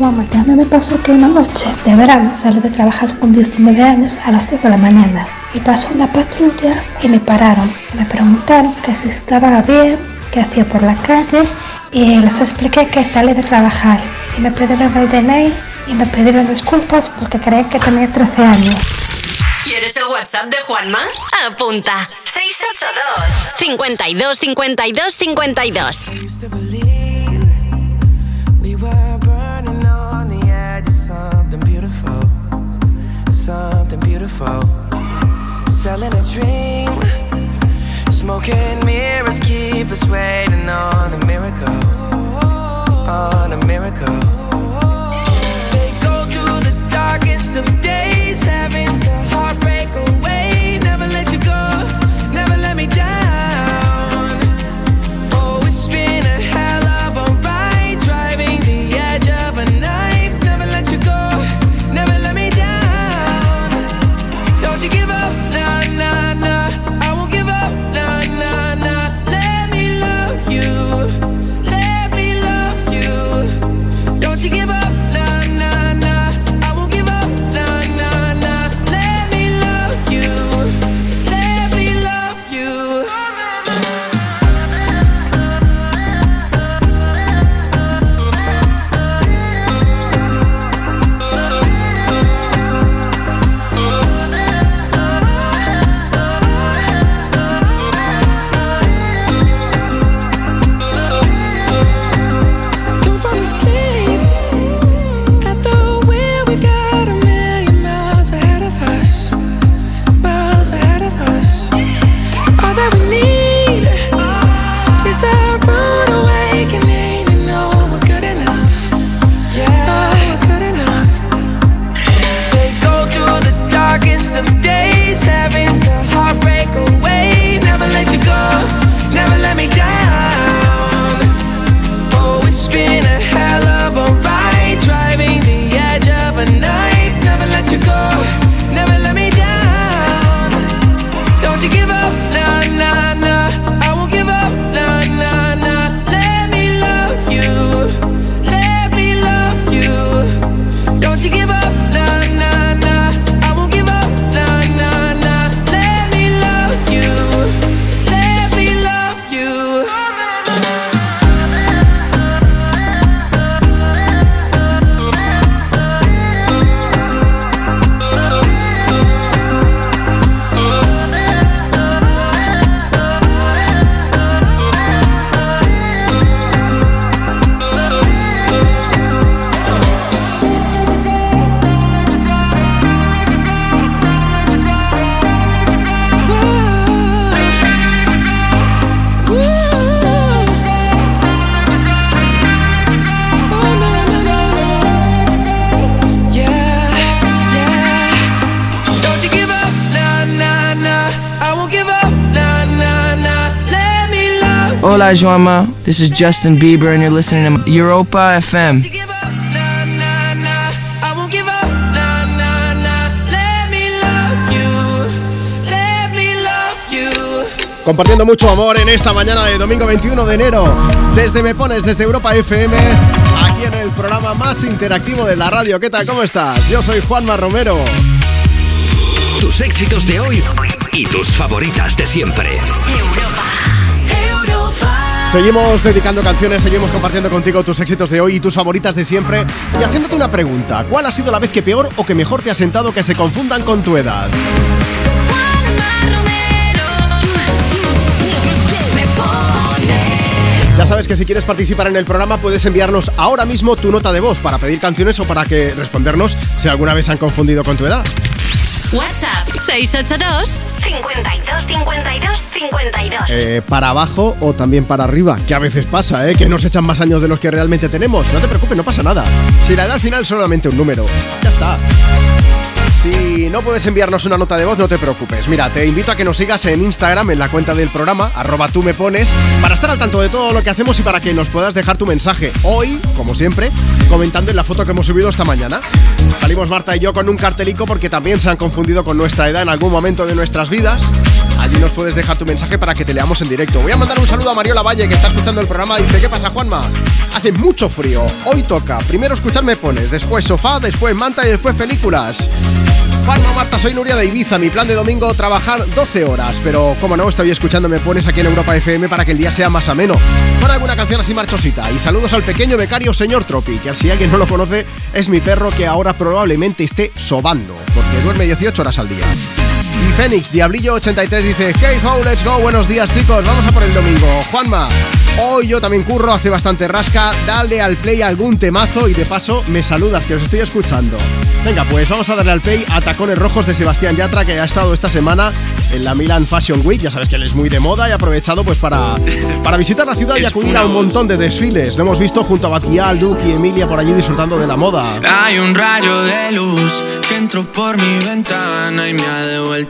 Hola Juanma, ya me pasó que una noche de verano salí de trabajar con 19 años a las 2 de la mañana y pasó una patrulla y me pararon. Me preguntaron que si estaba bien, qué hacía por la calle y les expliqué que salí de trabajar y me pidieron el DNI y me pidieron disculpas porque creían que tenía 13 años. ¿Quieres el WhatsApp de Juanma? Apunta. 682 52 52 52. Beautiful. Selling a dream, smoking mirrors keep us waiting on a miracle, on a miracle. Say go through the darkest of Hola, Joama. This is Justin Bieber, and you're listening to Europa FM. I won't give up, nah, nah, nah. Let me love you, let me love you. Compartiendo mucho amor en esta mañana de domingo 21 de enero. Desde Me Pones, desde Europa FM, aquí en el programa más interactivo de la radio. ¿Qué tal? ¿Cómo estás? Yo soy Juanma Romero. Tus éxitos de hoy y tus favoritas de siempre. Seguimos dedicando canciones, seguimos compartiendo contigo tus éxitos de hoy y tus favoritas de siempre. Y haciéndote una pregunta, ¿cuál ha sido la vez que peor o que mejor te ha sentado que se confundan con tu edad? Ya sabes que si quieres participar en el programa puedes enviarnos ahora mismo tu nota de voz para pedir canciones o para que respondernos si alguna vez se han confundido con tu edad. 682 52 52 52. Eh, para abajo o también para arriba, que a veces pasa, ¿eh? que nos echan más años de los que realmente tenemos. No te preocupes, no pasa nada. Si la edad al final es solamente un número, ya está. Si no puedes enviarnos una nota de voz, no te preocupes. Mira, te invito a que nos sigas en Instagram, en la cuenta del programa, arroba tú me pones, para estar al tanto de todo lo que hacemos y para que nos puedas dejar tu mensaje. Hoy, como siempre, comentando en la foto que hemos subido esta mañana. Salimos Marta y yo con un cartelico porque también se han confundido con nuestra edad en algún momento de nuestras vidas. Allí nos puedes dejar tu mensaje para que te leamos en directo. Voy a mandar un saludo a Mariola Valle que está escuchando el programa dice, ¿qué pasa Juanma? Hace mucho frío, hoy toca. Primero escuchar Me Pones, después sofá, después manta y después películas. Juanma Marta, soy Nuria de Ibiza. Mi plan de domingo trabajar 12 horas, pero como no, estoy escuchando Me Pones aquí en Europa FM para que el día sea más ameno. Pon alguna canción así marchosita. Y saludos al pequeño becario señor Tropi, que si alguien no lo conoce, es mi perro que ahora probablemente esté sobando, porque duerme 18 horas al día. Y Fénix, Diablillo83 dice Hey ho, let's go, buenos días chicos, vamos a por el domingo. Juanma, hoy yo también curro, hace bastante rasca. Dale al play algún temazo y de paso me saludas, que os estoy escuchando. Venga, pues vamos a darle al play a Tacones Rojos de Sebastián Yatra Que ha estado esta semana en la Milan Fashion Week. Ya sabes que él es muy de moda y ha aprovechado pues para, para visitar la ciudad y acudir a un montón de desfiles. Lo hemos visto junto a Batial, Duke y Emilia por allí disfrutando de la moda. Hay un rayo de luz que entró por mi ventana y me ha devuelto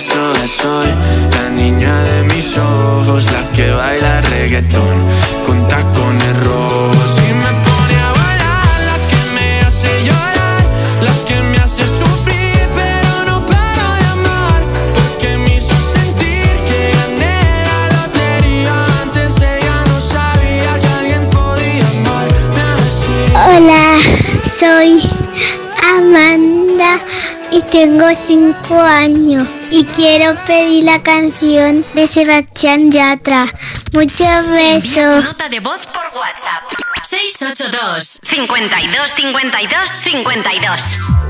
pedazo de sol, la niña de mis ojos, la que baila reggaetón con tacones rojos. Y me pone a bailar, la que me hace llorar, la que me hace sufrir, pero no paro de amar. Porque me hizo sentir que gané la lotería. Antes ella no sabía que alguien podía así. Hola, soy Amanda y tengo 5 años y quiero pedir la canción de Sebastián Yatra. Muchos Envía tu besos. nota de voz por WhatsApp 682 52 52 52.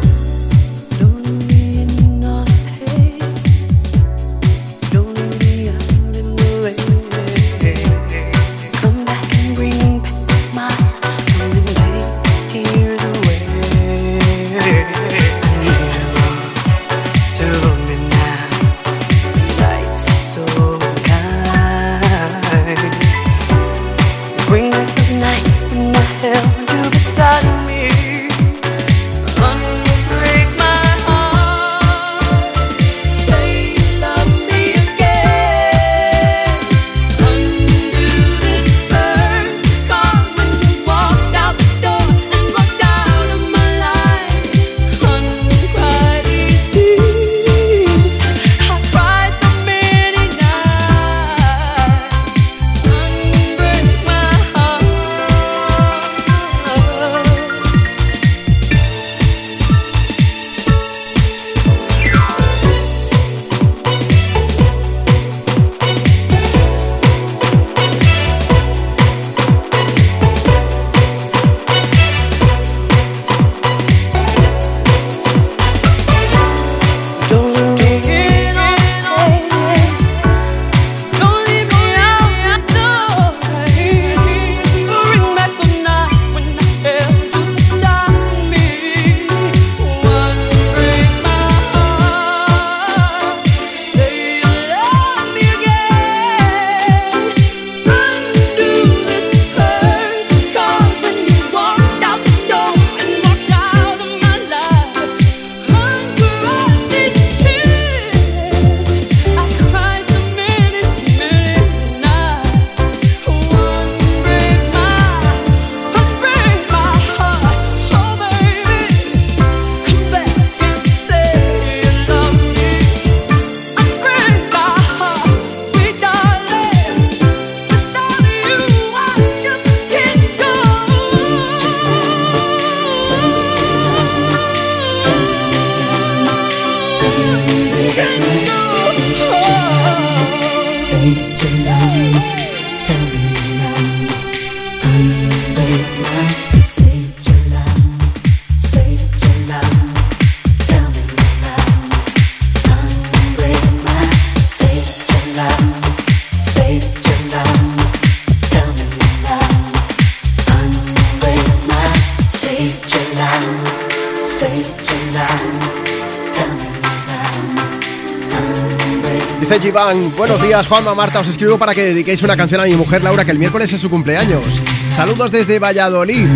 Buenos días Juanma, Marta, os escribo para que dediquéis una canción a mi mujer Laura, que el miércoles es su cumpleaños. Saludos desde Valladolid.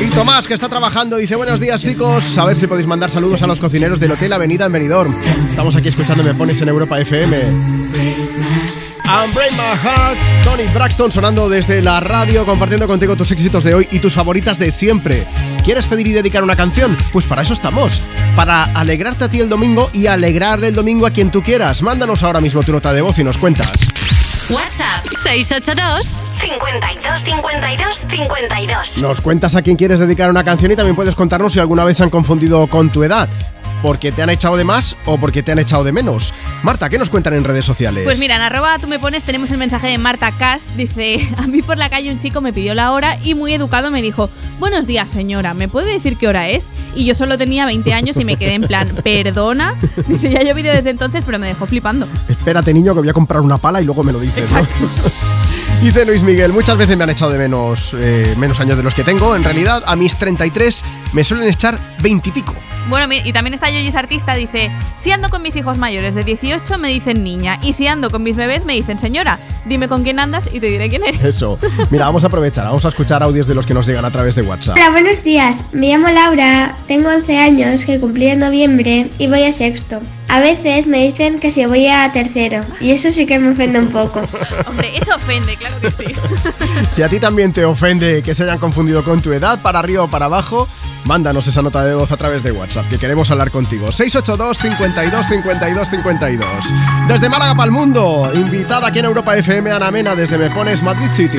Y Tomás, que está trabajando, dice, buenos días chicos, a ver si podéis mandar saludos a los cocineros del Hotel Avenida en Benidorm. Estamos aquí escuchando Me Pones en Europa FM. And Break My Heart, Tony Braxton sonando desde la radio, compartiendo contigo tus éxitos de hoy y tus favoritas de siempre. ¿Quieres pedir y dedicar una canción? Pues para eso estamos. Para alegrarte a ti el domingo y alegrarle el domingo a quien tú quieras. Mándanos ahora mismo tu nota de voz y nos cuentas. WhatsApp 682 52 52 52. Nos cuentas a quién quieres dedicar una canción y también puedes contarnos si alguna vez se han confundido con tu edad. ¿Porque te han echado de más o porque te han echado de menos? Marta, ¿qué nos cuentan en redes sociales? Pues mira, en arroba tú me pones, tenemos el mensaje de Marta Cash. Dice, a mí por la calle un chico me pidió la hora y muy educado me dijo, buenos días señora, ¿me puede decir qué hora es? Y yo solo tenía 20 años y me quedé en plan, perdona. Dice, ya he llovido desde entonces, pero me dejó flipando. Espérate, niño, que voy a comprar una pala y luego me lo dices, ¿no? Dice Luis Miguel, muchas veces me han echado de menos, eh, menos años de los que tengo. En realidad, a mis 33 me suelen echar 20 y pico. Bueno, y también está Yoyis Artista, dice, si ando con mis hijos mayores de 18 me dicen niña y si ando con mis bebés me dicen señora, dime con quién andas y te diré quién eres. Eso. Mira, vamos a aprovechar, vamos a escuchar audios de los que nos llegan a través de WhatsApp. Hola, buenos días. Me llamo Laura, tengo 11 años, que cumplí en noviembre y voy a sexto. A veces me dicen que si voy a tercero y eso sí que me ofende un poco. Hombre, eso ofende, claro que sí. Si a ti también te ofende que se hayan confundido con tu edad, para arriba o para abajo, mándanos esa nota de voz a través de WhatsApp, que queremos hablar contigo. 682 52 52 52. Desde Málaga para el mundo, invitada aquí en Europa FM, Ana Mena, desde Me Pones Madrid City.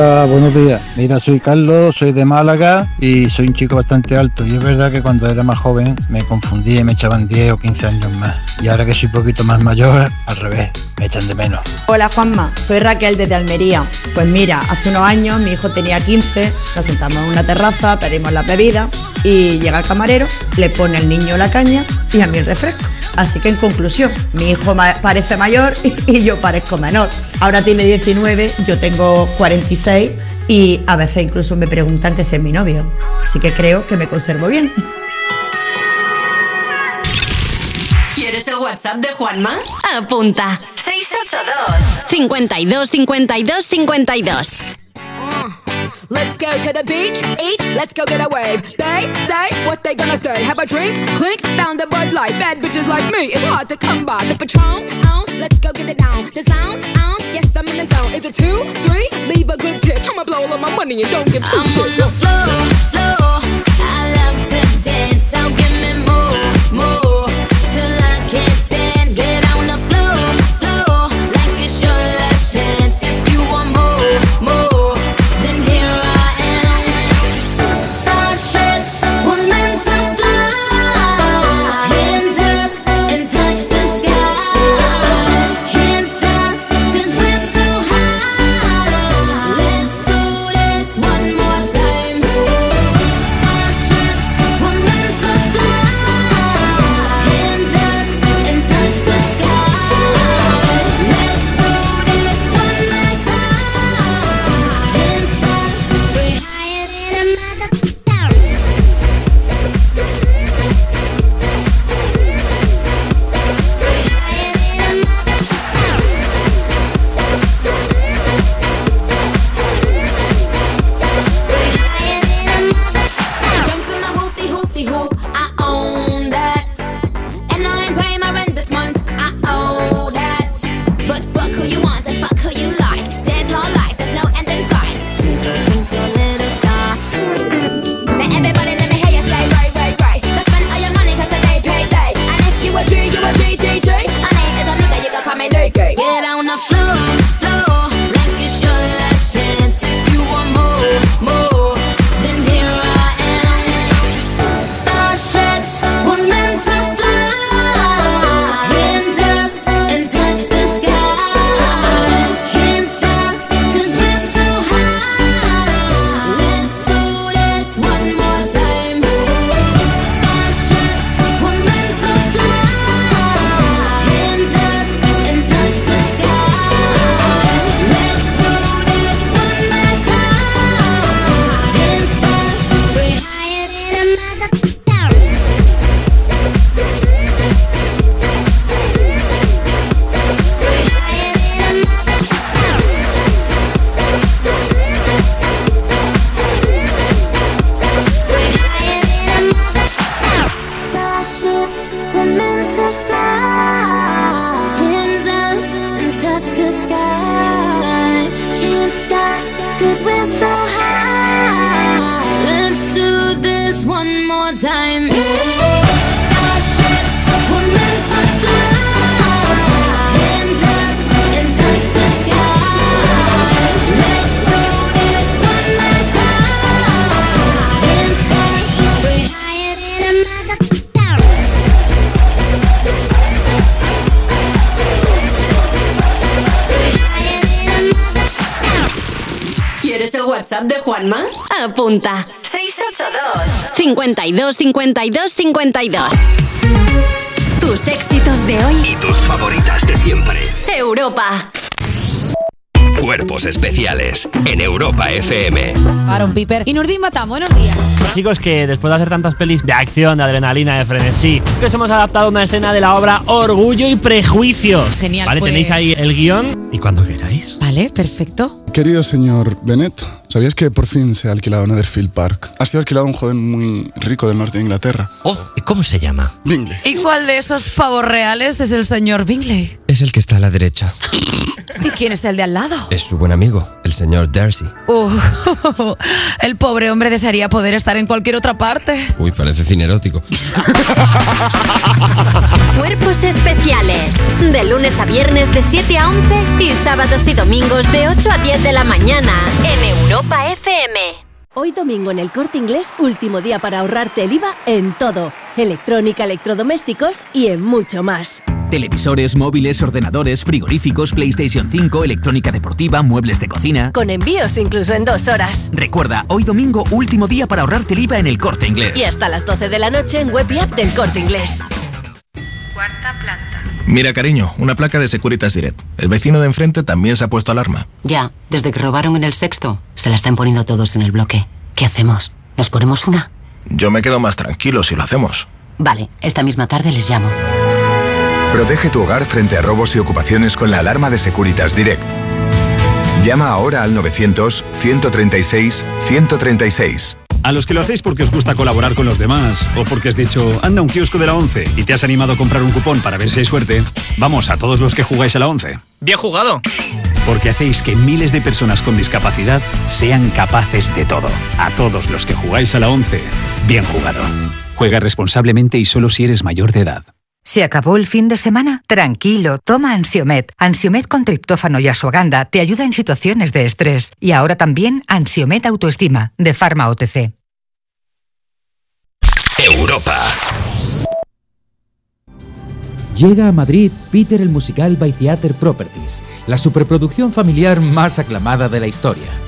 Hola, buenos días. Mira, soy Carlos, soy de Málaga y soy un chico bastante alto. Y es verdad que cuando era más joven me confundí y me echaban 10 o 15 años más. Y ahora que soy un poquito más mayor, al revés, Hola Juanma, soy Raquel desde Almería. Pues mira, hace unos años mi hijo tenía 15, nos sentamos en una terraza, pedimos la bebida y llega el camarero, le pone al niño la caña y a mí el refresco. Así que en conclusión, mi hijo parece mayor y yo parezco menor. Ahora tiene 19, yo tengo 46 y a veces incluso me preguntan que si es mi novio. Así que creo que me conservo bien. ¿Quieres ¿Quieres el WhatsApp de Juanma? Apunta. 682 52 52 52. Let's go to the beach, each, let's go get a wave. They say what they gonna say. Have a drink, clink, found a Bud Light. Bad bitches like me, it's hard to come by. The Patron, on, let's go get it down. The sound, on, yes, I'm in the zone. Is it two, three? Leave a good tip. I'ma blow all of my money and don't give two I'm on the floor, floor. I love to dance, so give me more, more. 52 52 52. Tus éxitos de hoy. Y tus favoritas de siempre. Europa. Cuerpos especiales en Europa FM. Aaron Piper y Nurdin Matam, buenos días. Chicos, que después de hacer tantas pelis de acción, de adrenalina, de frenesí, que os hemos adaptado una escena de la obra Orgullo y Prejuicios. Genial, Vale, pues. tenéis ahí el guion y cuando queráis. Vale, perfecto. Querido señor Bennett, ¿sabías que por fin se ha alquilado Netherfield Park? Ha sido alquilado un joven muy rico del norte de Inglaterra. Oh, ¿cómo se llama? Bingley. ¿Y cuál de esos pavos reales es el señor Bingley? Es el que está a la derecha. ¿Y quién es el de al lado? Es su buen amigo, el señor Darcy. Uh, el pobre hombre desearía poder estar en cualquier otra parte. Uy, parece cine erótico. Cuerpos especiales. De lunes a viernes de 7 a 11 y sábados y domingos de 8 a 10 de la mañana en Europa FM. Hoy domingo en el Corte Inglés, último día para ahorrarte el IVA en todo. Electrónica, electrodomésticos y en mucho más. Televisores, móviles, ordenadores, frigoríficos, PlayStation 5, electrónica deportiva, muebles de cocina. Con envíos incluso en dos horas. Recuerda, hoy domingo, último día para ahorrarte el IVA en el corte inglés. Y hasta las 12 de la noche en web y app del Corte Inglés. Mira, cariño, una placa de Securitas Direct. El vecino de enfrente también se ha puesto alarma. Ya, desde que robaron en el sexto, se la están poniendo todos en el bloque. ¿Qué hacemos? ¿Nos ponemos una? Yo me quedo más tranquilo si lo hacemos. Vale, esta misma tarde les llamo. Protege tu hogar frente a robos y ocupaciones con la alarma de Securitas Direct. Llama ahora al 900-136-136. A los que lo hacéis porque os gusta colaborar con los demás o porque has dicho, anda un kiosco de la 11 y te has animado a comprar un cupón para ver si hay suerte, vamos a todos los que jugáis a la 11. Bien jugado. Porque hacéis que miles de personas con discapacidad sean capaces de todo. A todos los que jugáis a la 11, bien jugado. Juega responsablemente y solo si eres mayor de edad. ¿Se acabó el fin de semana? Tranquilo, toma Ansiomet. Ansiomet con triptófano y asuaganda te ayuda en situaciones de estrés. Y ahora también Ansiomet Autoestima, de Pharma OTC. Europa. Llega a Madrid Peter el musical by Theater Properties, la superproducción familiar más aclamada de la historia.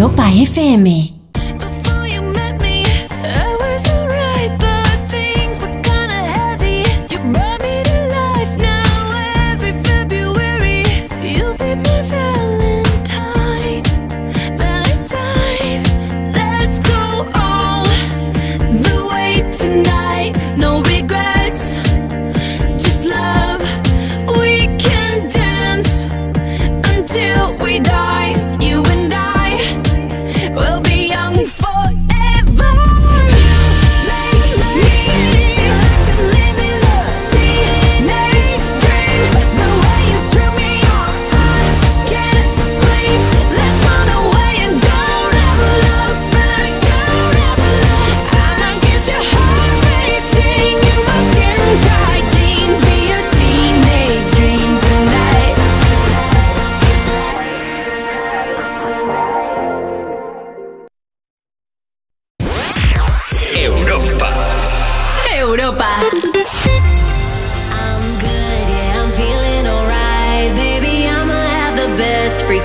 Europa FM.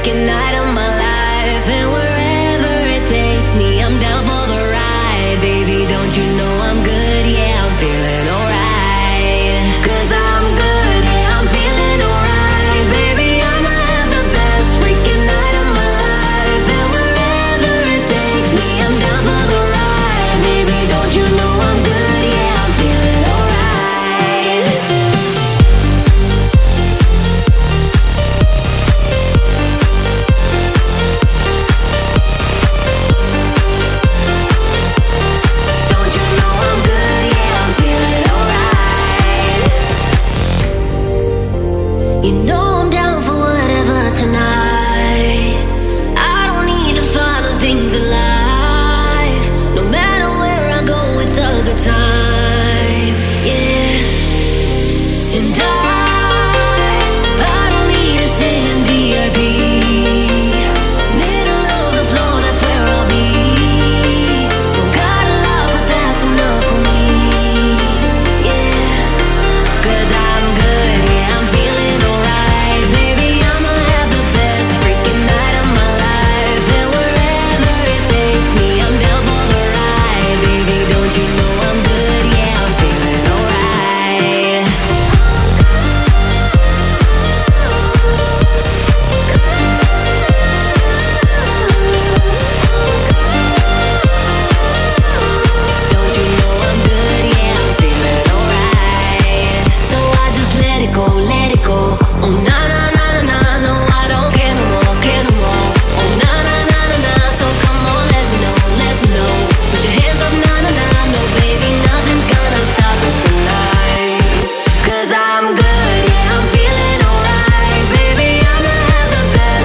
looking at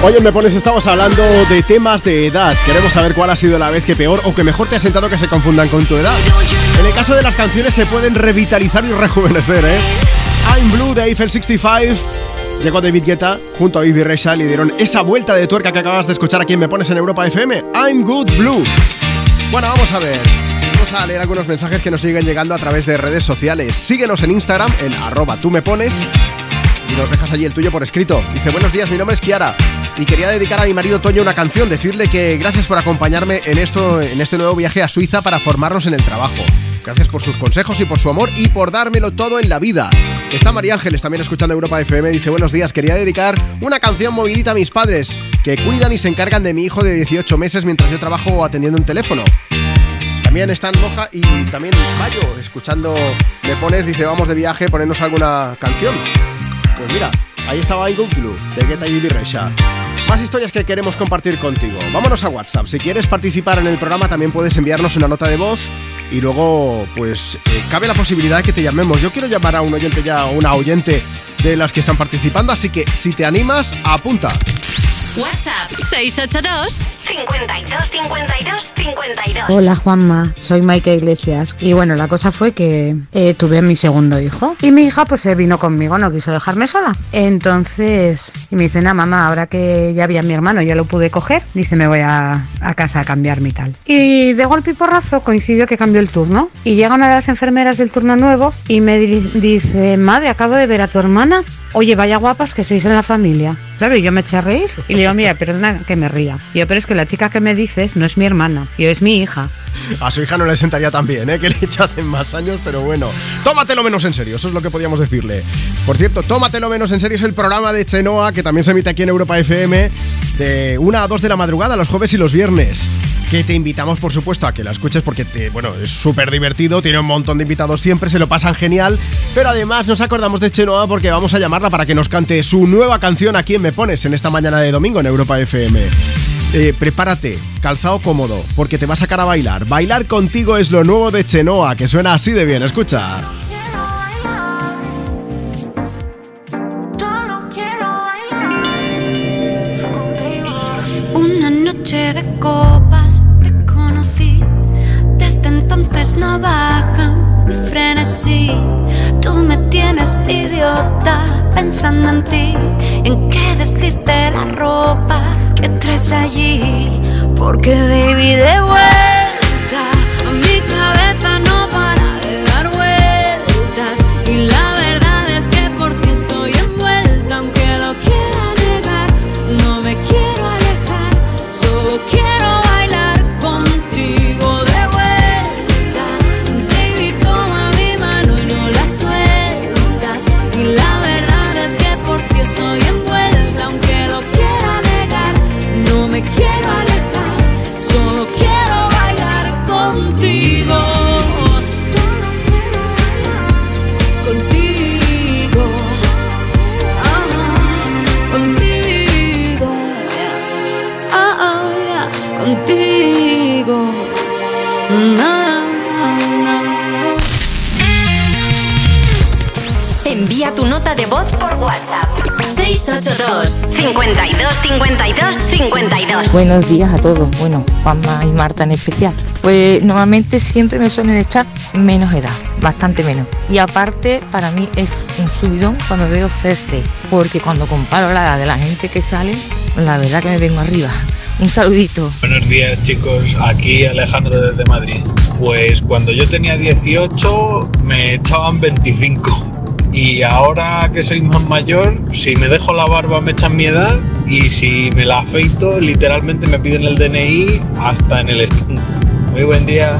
Oye, me pones, estamos hablando de temas de edad. Queremos saber cuál ha sido la vez que peor o que mejor te ha sentado que se confundan con tu edad. En el caso de las canciones se pueden revitalizar y rejuvenecer, ¿eh? I'm Blue de Eiffel 65. Llegó David Guetta junto a Bibi Rexha y dieron esa vuelta de tuerca que acabas de escuchar aquí en Me Pones en Europa FM. I'm Good Blue. Bueno, vamos a ver. Vamos a leer algunos mensajes que nos siguen llegando a través de redes sociales. Síguenos en Instagram en arroba tú me pones y nos dejas allí el tuyo por escrito. Dice, buenos días, mi nombre es Kiara y quería dedicar a mi marido Toño una canción, decirle que gracias por acompañarme en, esto, en este nuevo viaje a Suiza para formarnos en el trabajo. Gracias por sus consejos y por su amor y por dármelo todo en la vida. Está María Ángeles también escuchando Europa FM. Dice, buenos días, quería dedicar una canción movilita a mis padres, que cuidan y se encargan de mi hijo de 18 meses mientras yo trabajo atendiendo un teléfono. También están Moja y también Mayo escuchando Me Pones, dice, vamos de viaje, ponernos alguna canción. Pues mira, ahí estaba I Go Blue, de Get y Resha. Más historias que queremos compartir contigo. Vámonos a WhatsApp. Si quieres participar en el programa, también puedes enviarnos una nota de voz y luego, pues, eh, cabe la posibilidad de que te llamemos. Yo quiero llamar a un oyente ya, o una oyente de las que están participando, así que si te animas, apunta. WhatsApp 682 52 52 52. Hola Juanma, soy Maika Iglesias y bueno, la cosa fue que eh, tuve mi segundo hijo y mi hija pues se vino conmigo, no quiso dejarme sola. Entonces, y me dice, nada mamá, ahora que ya había mi hermano, ya lo pude coger, dice, me voy a, a casa a cambiarme y tal. Y de golpe porrazo coincidió que cambió el turno y llega una de las enfermeras del turno nuevo y me di- dice, madre, acabo de ver a tu hermana. Oye, vaya guapas que sois en la familia. Claro, y yo me eché a reír. Y le digo, mira, perdona que me ría. Yo, pero es que la chica que me dices no es mi hermana, yo es mi hija. A su hija no le sentaría tan bien, ¿eh? que le echasen más años, pero bueno. Tómatelo menos en serio, eso es lo que podíamos decirle. Por cierto, Tómatelo menos en serio es el programa de Chenoa que también se emite aquí en Europa FM de 1 a 2 de la madrugada, los jueves y los viernes. Que te invitamos, por supuesto, a que la escuches porque, te- bueno, es súper divertido, tiene un montón de invitados siempre, se lo pasan genial. Pero además nos acordamos de Chenoa porque vamos a llamarla para que nos cante su nueva canción aquí en Me Pones en esta mañana de domingo en Europa FM. Eh, prepárate, calzado cómodo, porque te va a sacar a bailar. Bailar contigo es lo nuevo de Chenoa, que suena así de bien, escucha. Una noche de copas te conocí. Desde entonces no baja mi frenesí. Tú me tienes idiota pensando en ti. En qué desliz de la ropa que traes allí. Porque baby de vuelta 682 52 52 52. Buenos días a todos. Bueno, Juanma y Marta en especial. Pues normalmente siempre me suelen echar menos edad, bastante menos. Y aparte, para mí es un subidón cuando veo First Day, porque cuando comparo la edad de la gente que sale, la verdad que me vengo arriba. Un saludito. Buenos días chicos, aquí Alejandro desde Madrid. Pues cuando yo tenía 18 me echaban 25 y ahora que soy más mayor, si me dejo la barba me echan mi edad y si me la afeito literalmente me piden el DNI hasta en el stand. Muy buen día.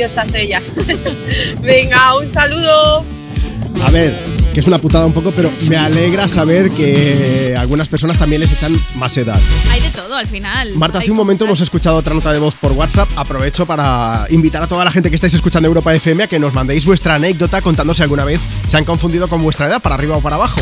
Ole. Muy graciosa es ella. Venga, un saludo. A ver, que es una putada un poco, pero me alegra saber que algunas personas también les echan más edad. Hay de todo al final. Marta, hace un momento hemos escuchado otra nota de voz por WhatsApp. Aprovecho para invitar a toda la gente que estáis escuchando Europa FM a que nos mandéis vuestra anécdota contando si alguna vez se han confundido con vuestra edad, para arriba o para abajo.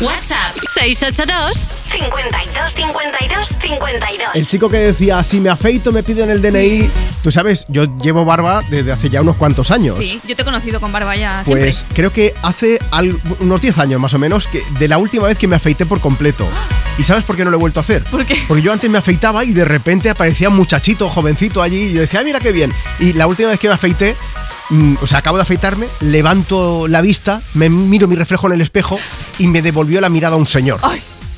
WhatsApp 682 52 52 52. El chico que decía, si me afeito me piden el DNI. Tú sabes, yo llevo barba desde hace ya unos cuantos años. Sí, yo te he conocido con barba ya Pues siempre. creo que hace al- unos 10 años más o menos que de la última vez que me afeité por completo. ¿Y sabes por qué no lo he vuelto a hacer? ¿Por qué? Porque yo antes me afeitaba y de repente aparecía un muchachito, jovencito allí y yo decía, "Ah, mira qué bien. Y la última vez que me afeité, mm, o sea, acabo de afeitarme, levanto la vista, me miro mi reflejo en el espejo y me devolvió la mirada un señor.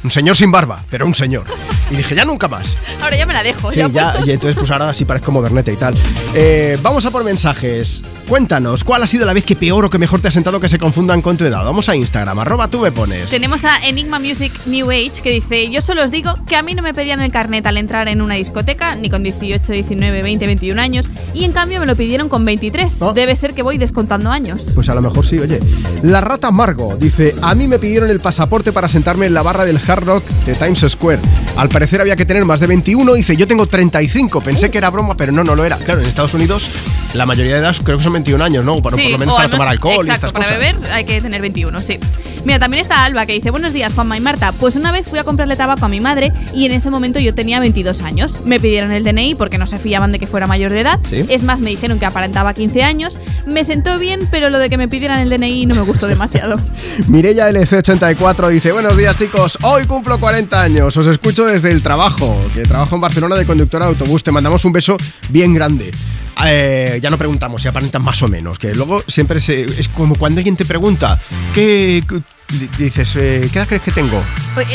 Un señor sin barba, pero un señor. Y dije, ya nunca más. Ahora ya me la dejo. Sí, ya y entonces pues ahora sí parezco modernete y tal. Eh, vamos a por mensajes. Cuéntanos, ¿cuál ha sido la vez que peor o que mejor te ha sentado que se confundan con tu edad? Vamos a Instagram, arroba tú me pones. Tenemos a Enigma Music New Age que dice, yo solo os digo que a mí no me pedían el carnet al entrar en una discoteca, ni con 18, 19, 20, 21 años, y en cambio me lo pidieron con 23. Debe ser que voy descontando años. Pues a lo mejor sí, oye. La rata Margo dice, a mí me pidieron el pasaporte para sentarme en la barra del Hard Rock de Times Square. Al parecer había que tener más de 21, dice, yo tengo 35, pensé que era broma, pero no, no lo era. Claro, en Estados Unidos la mayoría de edad creo que son 21 años, ¿no? Sí, por lo menos para tomar alcohol y exacto, estas para cosas. beber hay que tener 21, sí. Mira, también está Alba que dice, buenos días Juanma y Marta, pues una vez fui a comprarle tabaco a mi madre y en ese momento yo tenía 22 años. Me pidieron el DNI porque no se fiaban de que fuera mayor de edad. Sí. Es más, me dijeron que aparentaba 15 años. Me sentó bien, pero lo de que me pidieran el DNI no me gustó demasiado. Mirella LC84 dice, buenos días chicos, hoy cumplo 40 años, os escucho desde el trabajo, que trabajo en Barcelona de conductora de autobús, te mandamos un beso bien grande. Eh, ya no preguntamos si aparentan más o menos, que luego siempre se- es como cuando alguien te pregunta, ¿qué qué- dices? eh, ¿Qué edad crees que tengo?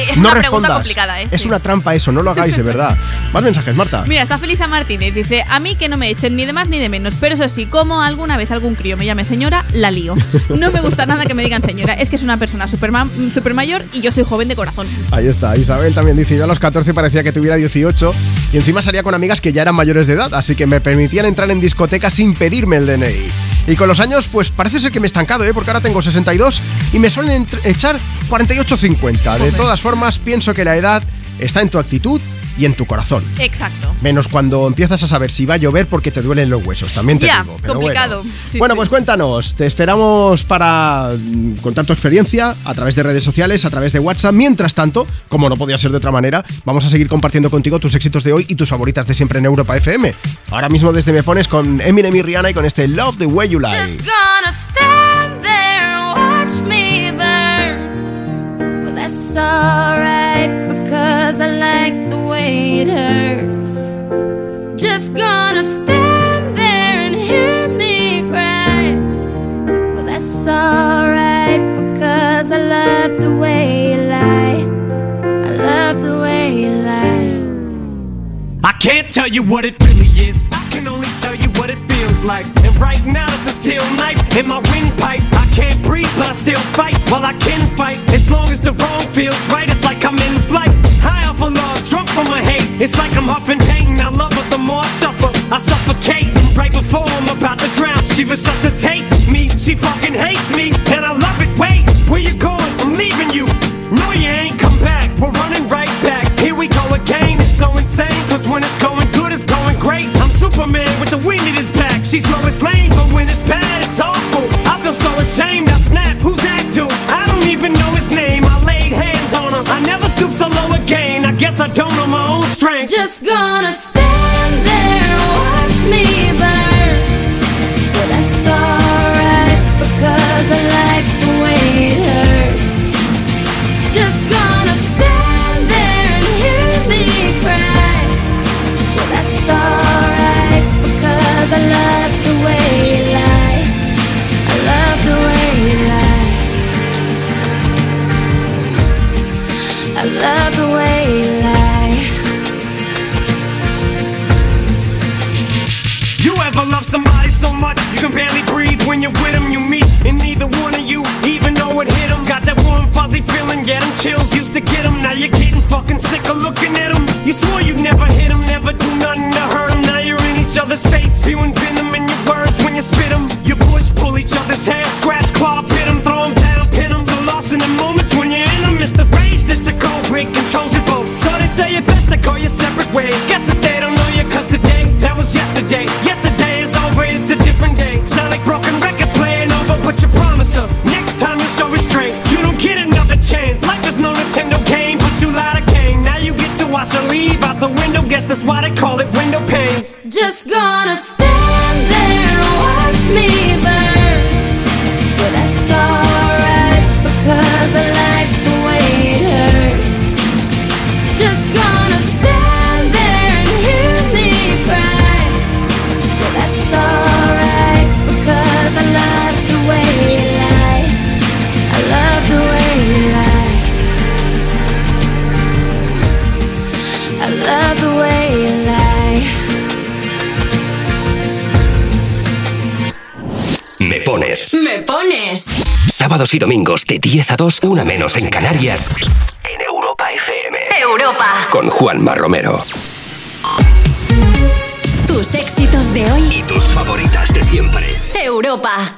Es no una pregunta respondas. complicada, ¿eh? Es una trampa eso, no lo hagáis de verdad. Más mensajes, Marta. Mira, está Felisa Martínez. Dice, a mí que no me echen ni de más ni de menos. Pero eso sí, como alguna vez algún crío me llame señora, la lío. No me gusta nada que me digan señora. Es que es una persona super, super mayor y yo soy joven de corazón. Ahí está, Isabel también dice, yo a los 14 parecía que tuviera 18 y encima salía con amigas que ya eran mayores de edad, así que me permitían entrar en discotecas sin pedirme el DNI. Y con los años, pues parece ser que me he estancado, ¿eh? porque ahora tengo 62 y me suelen entr- echar 48-50. De todas formas, pienso que la edad está en tu actitud y en tu corazón. Exacto. Menos cuando empiezas a saber si va a llover porque te duelen los huesos, también te digo. pero complicado. Bueno, Sí, Bueno, sí. pues cuéntanos, te esperamos para mm, contar tu experiencia a través de redes sociales, a través de WhatsApp. Mientras tanto, como no podía ser de otra manera, vamos a seguir compartiendo contigo tus éxitos de hoy y tus favoritas de siempre en Europa FM. Ahora mismo desde Me Pones con Eminem y Rihanna y con este Love the Way You Lie. Just gonna stand there and watch me that's alright because I like the way it hurts. Just gonna stand there and hear me cry. Well, that's alright because I love the way you lie. I love the way you lie. I can't tell you what it feels like. And right now it's a steel knife in my windpipe. I can't breathe, but I still fight. Well, I can fight as long as the wrong feels right. It's like I'm in flight. High off of love, drunk from my hate. It's like I'm huffing pain. I love her the more I suffer. I suffocate And right before I'm about to drown. She resuscitates me. She fucking hates me, and I love it. Wait, where you going? I'm leaving you. No, you ain't come back. We're running right back. Here we go again. It's so insane, cause when it's going She's Lois Lane, but when it's bad, it's awful. I feel so ashamed. I snap. Who's that dude? I don't even know his name. I laid hands on him. I never stoop so low again. I guess I don't know my own strength. Just gonna stand there watch me burn. Can barely breathe when you're with them? You meet, and neither one of you even know it hit them. Got that warm, fuzzy feeling, yeah, them chills used to get them. Now you're getting fucking sick of looking at them. You swore you'd never hit never do nothing to hurt hurt 'em. Now you're in each other's face, spewing venom in your words when you spit spit 'em. You push, pull each other's hair, scratch, claw, pit 'em, throw down, pin pin 'em. So lost in the moments when you're in 'em. It's the race that the cold break controls your boat. So they say it best to call your separate ways. Guess that they don't know you, you 'cause today, that was yesterday. Yesterday that's why they call it window pane. Just gonna stand Sábados y domingos de 10 a 2, una menos en Canarias. En Europa FM. Europa. Con Juanma Romero. Tus éxitos de hoy. Y tus favoritas de siempre. Europa.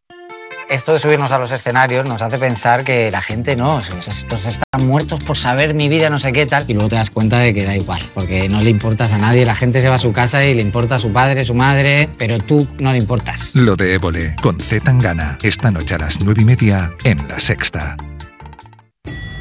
Esto de subirnos a los escenarios nos hace pensar que la gente no, estos están muertos por saber mi vida, no sé qué tal, y luego te das cuenta de que da igual, porque no le importas a nadie, la gente se va a su casa y le importa a su padre, su madre, pero tú no le importas. Lo de Évole, con Z Tangana, esta noche a las nueve y media en La Sexta.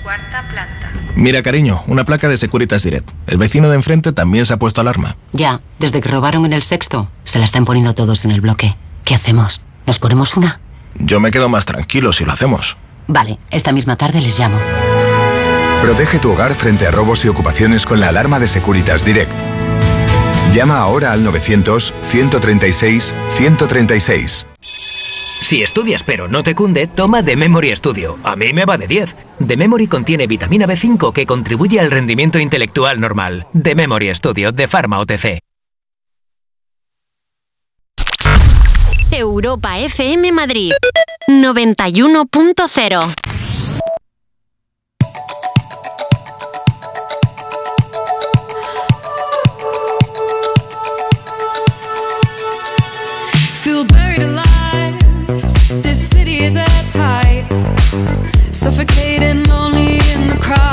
Cuarta planta. Mira, cariño, una placa de Securitas Direct. El vecino de enfrente también se ha puesto alarma. Ya, desde que robaron en el sexto, se la están poniendo todos en el bloque. ¿Qué hacemos? ¿Nos ponemos una? Yo me quedo más tranquilo si lo hacemos. Vale, esta misma tarde les llamo. Protege tu hogar frente a robos y ocupaciones con la alarma de Securitas Direct. Llama ahora al 900-136-136. Si estudias pero no te cunde, toma The Memory Studio. A mí me va de 10. The Memory contiene vitamina B5 que contribuye al rendimiento intelectual normal. The Memory Studio de Pharma OTC. Europa FM Madrid 91.0 Feel buried alive. This in the crowd.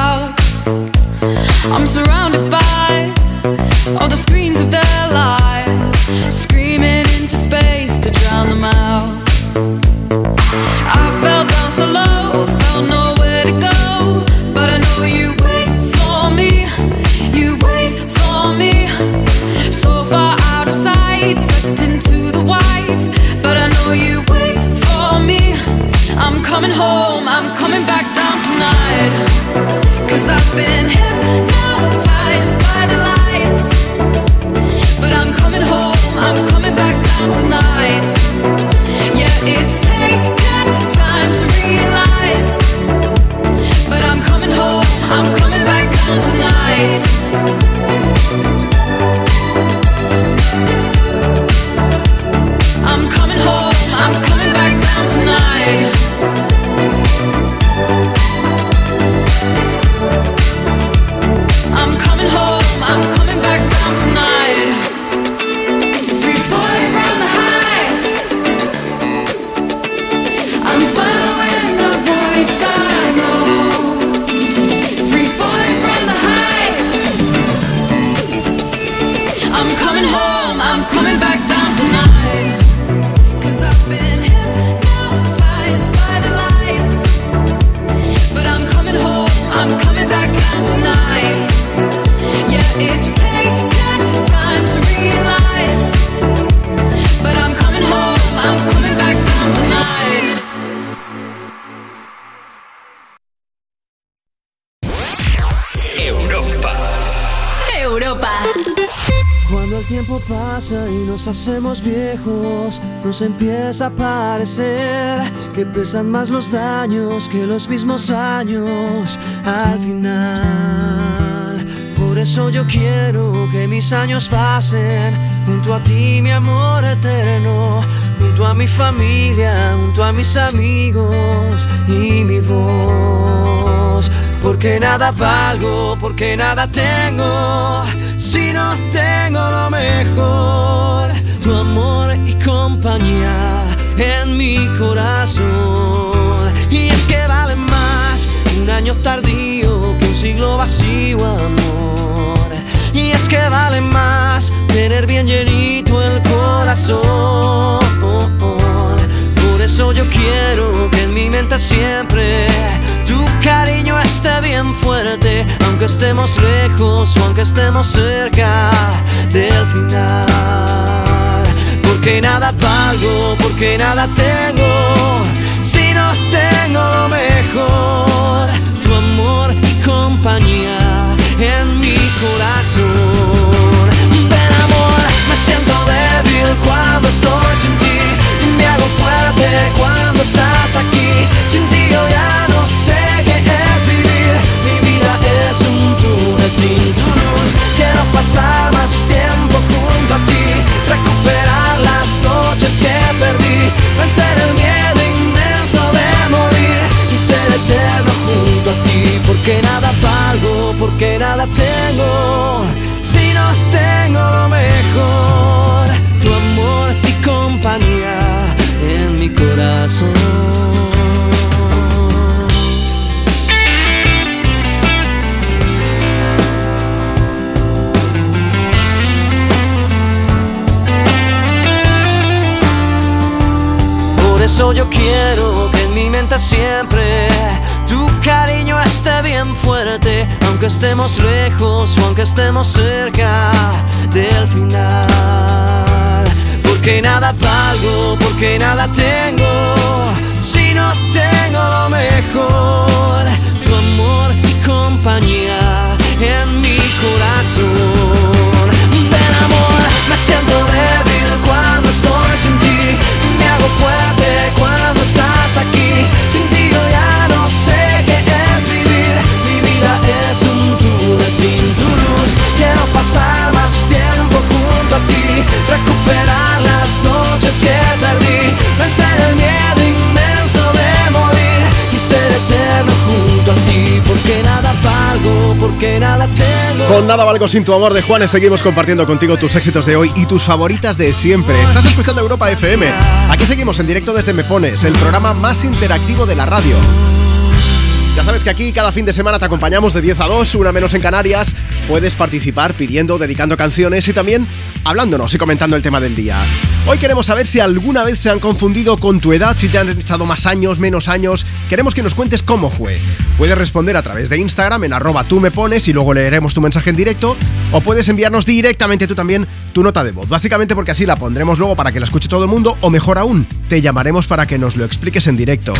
Empieza a parecer que pesan más los daños que los mismos años al final. Por eso yo quiero que mis años pasen junto a ti, mi amor eterno, junto a mi familia, junto a mis amigos y mi voz. Porque nada valgo, porque nada tengo, si no tengo lo mejor, tu amor y compañía en mi corazón. Y es que vale más un año tardío que un siglo vacío, amor. Y es que vale más tener bien llenito el corazón. Por eso yo quiero que en mi mente siempre tu cariño esté bien fuerte, aunque estemos lejos o aunque estemos cerca del final. Porque nada valgo, porque nada tengo, si no tengo lo mejor, tu amor y compañía en mi corazón. Ven amor, me siento débil cuando estoy sin ti, me hago fuerte cuando estás aquí, sin ti yo ya no sé qué es vivir, mi vida es un túnel sin tu luz, quiero pasar porque nada valgo, porque nada tengo, si no tengo lo mejor, tu amor y compañía en mi corazón. Por eso yo quiero que en mi mente siempre cariño esté bien fuerte, aunque estemos lejos o aunque estemos cerca del final. Porque nada valgo, porque nada tengo, si no tengo lo mejor, tu amor y compañía en mi corazón. Ven amor, me siento débil cuando estoy sin ti, me hago fuerte quiero pasar más tiempo junto a ti, recuperar las noches que perdí, vencer el miedo inmenso de morir y ser eterno junto a ti, porque nada valgo, porque nada tengo. Con Nada Valgo Sin Tu Amor de Juanes seguimos compartiendo contigo tus éxitos de hoy y tus favoritas de siempre. Estás escuchando Europa FM. Aquí seguimos en directo desde Me Pones, el programa más interactivo de la radio. Ya sabes que aquí cada fin de semana te acompañamos de 10 a 2, una menos en Canarias. Puedes participar pidiendo, dedicando canciones y también hablándonos y comentando el tema del día. Hoy queremos saber si alguna vez se han confundido con tu edad, si te han echado más años, menos años. Queremos que nos cuentes cómo fue. Puedes responder a través de Instagram en arroba tú me pones y luego leeremos tu mensaje en directo. O puedes enviarnos directamente tú también tu nota de voz. Básicamente porque así la pondremos luego para que la escuche todo el mundo. O mejor aún, te llamaremos para que nos lo expliques en directo.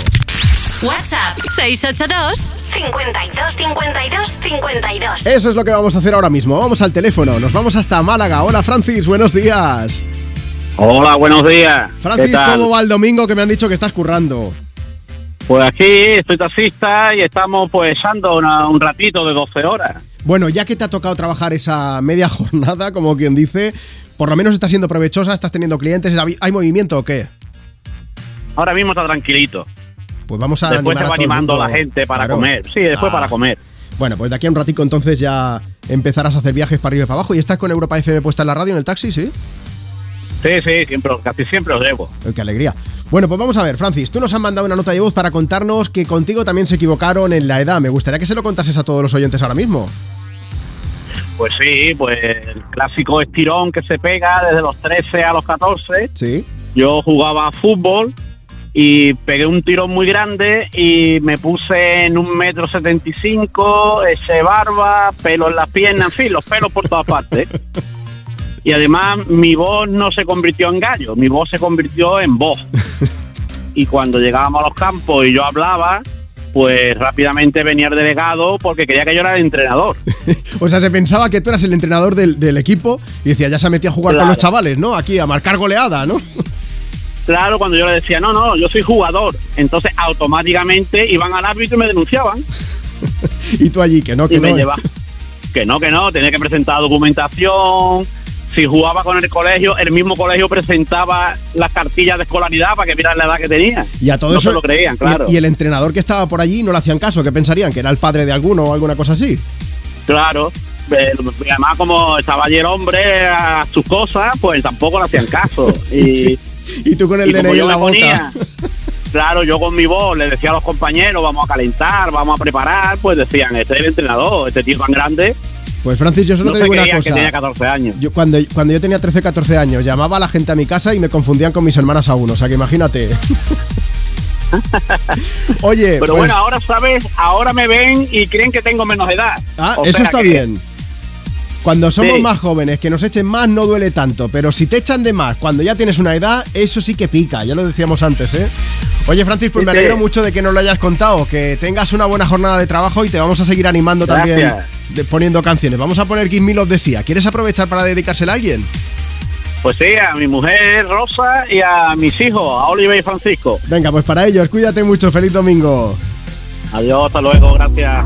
WhatsApp 682 52 52 52. Eso es lo que vamos a hacer ahora mismo. Vamos al teléfono, nos vamos hasta Málaga. Hola Francis, buenos días. Hola, buenos días. Francis, ¿Qué tal? ¿cómo va el domingo que me han dicho que estás currando? Pues aquí estoy taxista y estamos pues echando una- un ratito de 12 horas. Bueno, ya que te ha tocado trabajar esa media jornada, como quien dice, por lo menos está siendo provechosa, estás teniendo clientes, ¿hay movimiento o qué? Ahora mismo está tranquilito. Pues vamos a después animar se va a todo el animando la gente para Claro. comer. Sí, después Ah. para comer. Bueno, pues de aquí a un ratico entonces ya empezarás a hacer viajes para arriba y para abajo. ¿Y estás con Europa FM puesta en la radio, en el taxi, sí? Sí, sí, siempre, casi siempre os debo. ¡Qué alegría! Bueno, pues vamos a ver, Francis, tú nos has mandado una nota de voz para contarnos que contigo también se equivocaron en la edad. Me gustaría que se lo contases a todos los oyentes ahora mismo. Pues sí, pues el clásico estirón que se pega desde los 13 a los 14. Sí. Yo jugaba fútbol y pegué un tirón muy grande y me puse en un metro setenta y cinco, ese barba, pelo en las piernas, en fin, los pelos por todas partes. Y además mi voz no se convirtió en gallo, mi voz se convirtió en voz. Y cuando llegábamos a los campos y yo hablaba, pues rápidamente venía el delegado porque quería que yo era el entrenador. O sea, se pensaba que tú eras el entrenador del, del equipo y decía, ya se metido a jugar con los chavales, ¿no? Aquí a marcar goleada, ¿no? Claro, cuando yo le decía, no, no, yo soy jugador. Entonces automáticamente iban al árbitro y me denunciaban. Y tú allí, que no, que y me no. lleva. Que no, que no, tenía que presentar documentación. Si jugaba con el colegio, el mismo colegio presentaba las cartillas de escolaridad para que vieran la edad que tenía. Y a todo no eso. se lo creían, y- claro. Y, el entrenador que estaba por allí no le hacían caso, que pensarían que era el padre de alguno o alguna cosa así. Claro. Eh, Y además, como estaba allí el hombre a sus cosas, pues tampoco le hacían caso. Y, Y tú con el DNI en la boca. claro, yo con mi voz le decía a los compañeros, vamos a calentar, vamos a preparar, pues decían, este es el entrenador, este tío tan grande. Pues Francis, yo solo no te digo una cosa. que tenía 14 años. Yo, cuando, cuando yo tenía 13, 14 años, llamaba a la gente a mi casa y me confundían con mis hermanas aún. O sea que imagínate. Oye, Pero pues- bueno, ahora sabes, ahora me ven y creen que tengo menos edad. Ah, O eso está que- bien. Cuando somos Sí. más jóvenes, que nos echen más, no duele tanto. Pero si te echan de más cuando ya tienes una edad, eso sí que pica. Ya lo decíamos antes, ¿eh? Oye, Francis, pues Sí, me sí. alegro mucho de que nos lo hayas contado. Que tengas una buena jornada de trabajo y te vamos a seguir animando también de- poniendo canciones. Vamos a poner Give Me Love de Sia. ¿Quieres aprovechar para dedicársela a alguien? Pues sí, a mi mujer Rosa y a mis hijos, a Oliver y Francisco. Venga, pues para ellos, cuídate mucho. Feliz domingo. Adiós, hasta luego, gracias.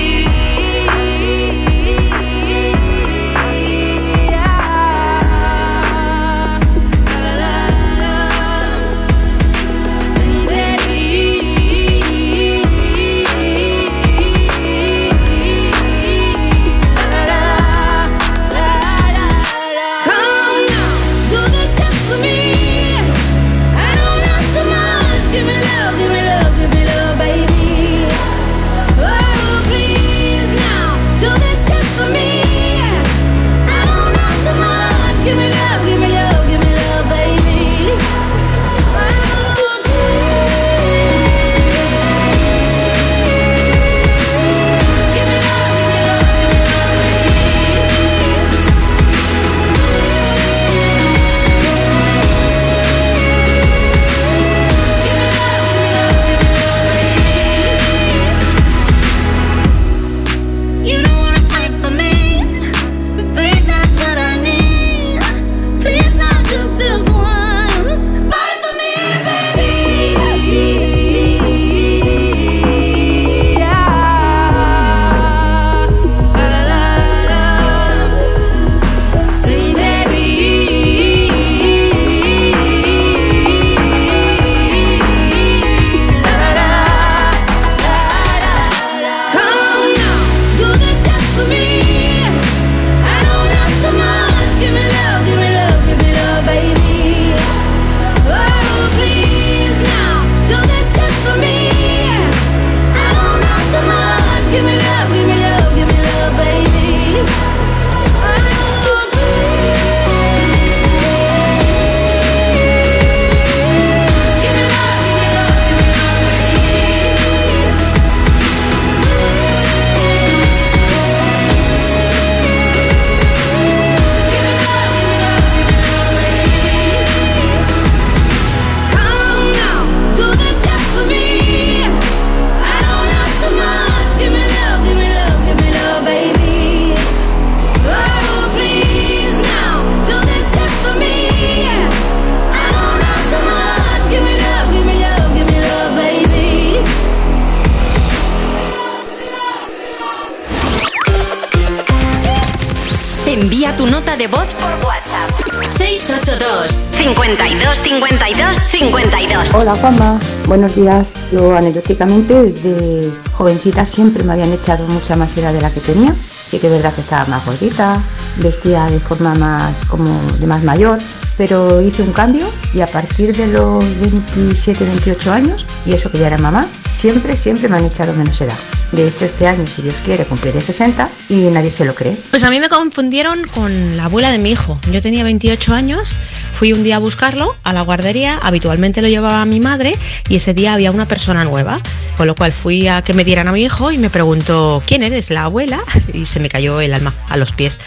682 52 52 52. Hola Juanma, buenos días. Yo anecdóticamente desde jovencita siempre me habían echado mucha más edad de la que tenía. Sí que es verdad que estaba más gordita, vestía de forma más como de más mayor, pero hice un cambio y a partir de los 27, 28 años, y eso que ya era mamá, siempre, siempre me han echado menos edad. De hecho, este año, si Dios quiere, cumpliré 60 y nadie se lo cree. Pues a mí me confundieron con la abuela de mi hijo. Yo tenía 28 años, fui un día a buscarlo a la guardería, habitualmente lo llevaba mi madre y ese día había una persona nueva, con lo cual fui a que me dieran a mi hijo y me preguntó, ¿quién eres? La abuela y se me cayó el alma a los pies.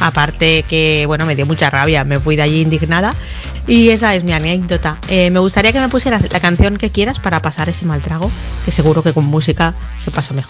Aparte que, bueno, me dio mucha rabia, me fui de allí indignada y esa es mi anécdota. Eh, me gustaría que me pusieras la canción que quieras para pasar ese mal trago, que seguro que con música se pasa mejor.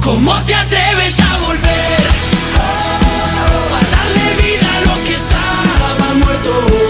¿Cómo te atreves a volver? A darle vida a lo que estaba muerto.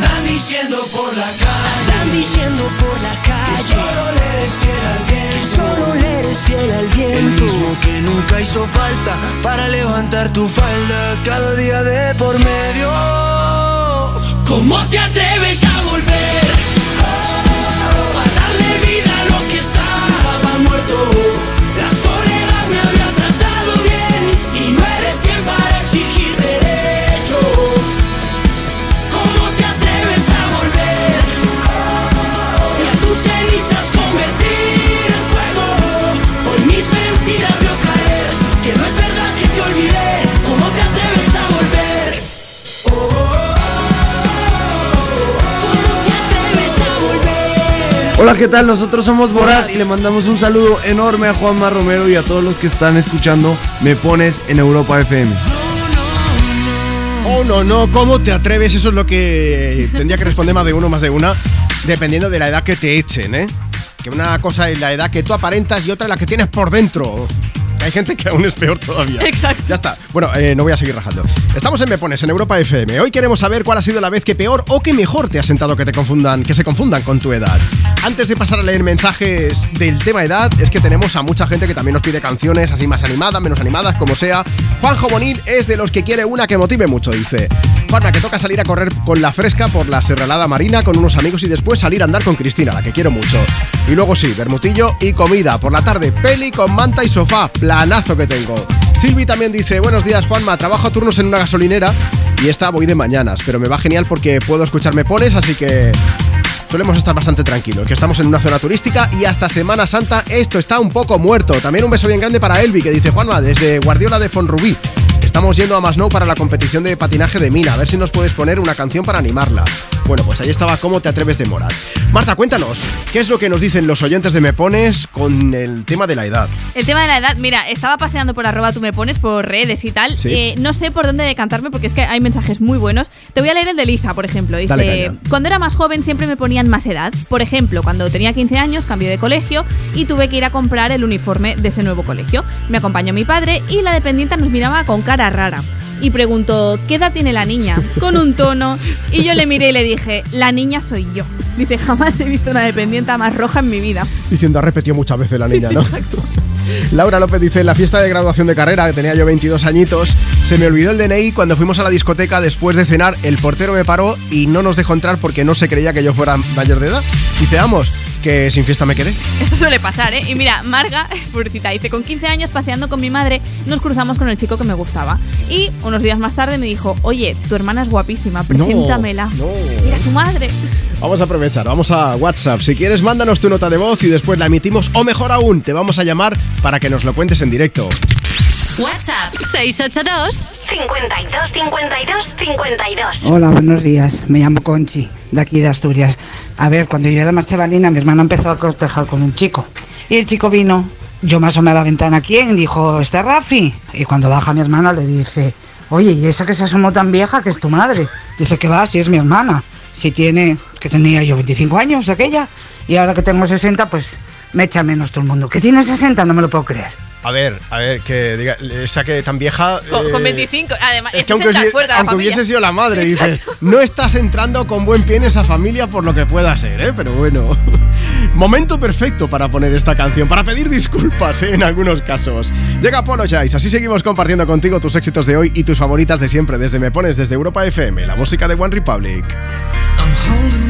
Andan diciendo por la calle. Andan diciendo por la calle. Que solo le eres fiel al viento. Que solo le eres fiel al viento. El mismo que nunca hizo falta para levantar tu falda cada día de por medio. ¿Cómo te atreves a volver? A darle vida a lo que estaba muerto. Hola, ¿qué tal? Nosotros somos Borat y le mandamos un saludo enorme a Juanma Romero y a todos los que están escuchando Me Pones en Europa FM. Oh, no, no, ¿cómo te atreves? Eso es lo que tendría que responder más de uno, más de una, dependiendo de la edad que te echen, ¿eh? Que una cosa es la edad que tú aparentas y otra la que tienes por dentro. Hay gente que aún es peor todavía. Exacto. Ya está. Bueno, eh, no voy a seguir rajando. Estamos en Me Pones, en Europa FM. Hoy queremos saber cuál ha sido la vez que peor o que mejor te ha sentado que te confundan, que se confundan con tu edad. Antes de pasar a leer mensajes del tema edad, es que tenemos a mucha gente que también nos pide canciones así más animadas, menos animadas, como sea. Juanjo Bonil es de los que quiere una que motive mucho, dice. Juanma, que toca salir a correr con la fresca por la serralada marina con unos amigos y después salir a andar con Cristina, la que quiero mucho. Y luego sí, bermutillo y comida. Por la tarde, peli con manta y sofá. Planazo que tengo. Silvi también dice, buenos días Juanma, trabajo a turnos en una gasolinera y esta voy de mañanas, pero me va genial porque puedo escucharme pones, así que solemos estar bastante tranquilos, que estamos en una zona turística y hasta Semana Santa esto está un poco muerto. También un beso bien grande para Elvi, que dice Juanma, desde Guardiola de Fonrubí. Estamos yendo a Masnou para la competición de patinaje de Mina. A ver si nos puedes poner una canción para animarla. Bueno, pues ahí estaba ¿Cómo te atreves de Morat? Marta, cuéntanos, ¿qué es lo que nos dicen los oyentes de Me Pones con el tema de la edad? El tema de la edad, mira, estaba paseando por arroba tú me pones por redes y tal. Sí. Eh, no sé por dónde decantarme porque es que hay mensajes muy buenos. Te voy a leer el de Lisa, por ejemplo. Dice, cuando era más joven siempre me ponían más edad. Por ejemplo, cuando tenía 15 años cambié de colegio y tuve que ir a comprar el uniforme de ese nuevo colegio. Me acompañó mi padre y la dependienta nos miraba con cara rara. Y preguntó, ¿qué edad tiene la niña? Con un tono. Y yo le miré y le dije, la niña soy yo. Dice, jamás he visto una dependienta más roja en mi vida. Diciendo, ha repetido muchas veces la Sí, niña, sí, ¿no? exacto. Laura López dice, en la fiesta de graduación de carrera, que tenía yo 22 añitos, se me olvidó el DNI cuando fuimos a la discoteca después de cenar, el portero me paró y no nos dejó entrar porque no se creía que yo fuera mayor de edad. Dice, vamos, que sin fiesta me quedé. Esto suele pasar, ¿eh? Y mira, Marga, pobrecita, dice, con 15 años paseando con mi madre, nos cruzamos con el chico que me gustaba. Y unos días más tarde me dijo, oye, tu hermana es guapísima, preséntamela. Mira su madre. Vamos a aprovechar, vamos a WhatsApp. Si quieres, mándanos tu nota de voz y después la emitimos, o mejor aún, te vamos a llamar para que nos lo cuentes en directo. WhatsApp 682 52 52 52. Hola, buenos días. Me llamo Conchi, de aquí de Asturias. A ver, cuando yo era más chavalina, mi hermano empezó a cortejar con un chico. Y el chico vino, yo me asomé a la ventana, ¿quién? Dijo, ¿este Rafi? Y cuando baja mi hermano le dije, oye, ¿y esa que se asomó tan vieja que es tu madre? Dice, que va, si es mi hermana. Si tiene, que tenía yo 25 años aquella, y ahora que tengo 60, pues me echa menos todo el mundo. ¿Que tiene 60? No me lo puedo creer. A ver, a ver, que diga, esa que tan vieja... Con, eh, con 25, además, Es que aunque, de la aunque familia. hubiese sido la madre, dice, no estás entrando con buen pie en esa familia por lo que pueda ser, ¿eh? Pero bueno, momento perfecto para poner esta canción, para pedir disculpas, ¿eh? En algunos casos. Llega Apologize, así seguimos compartiendo contigo tus éxitos de hoy y tus favoritas de siempre, desde Me Pones, desde Europa FM, la música de One Republic. I'm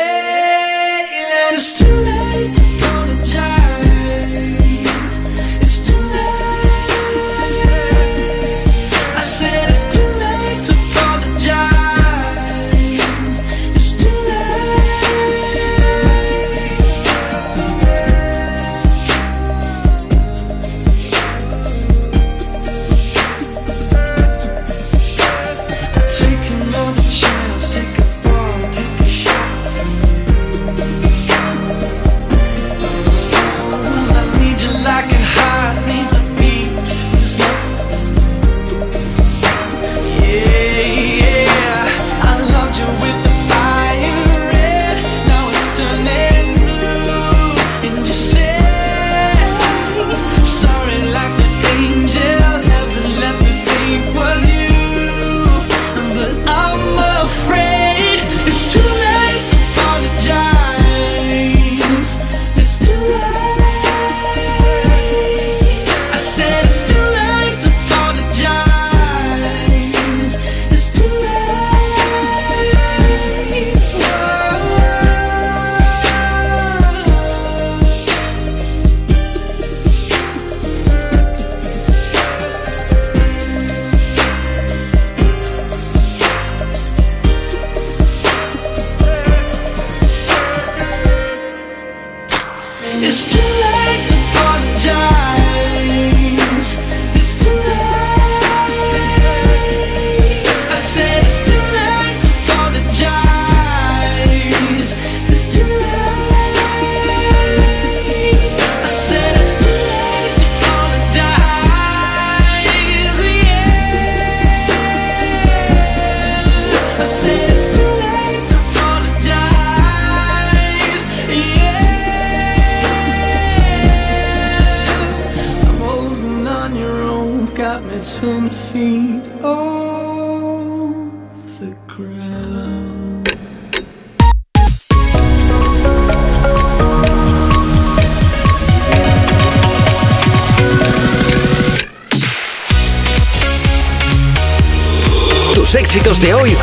éxitos de hoy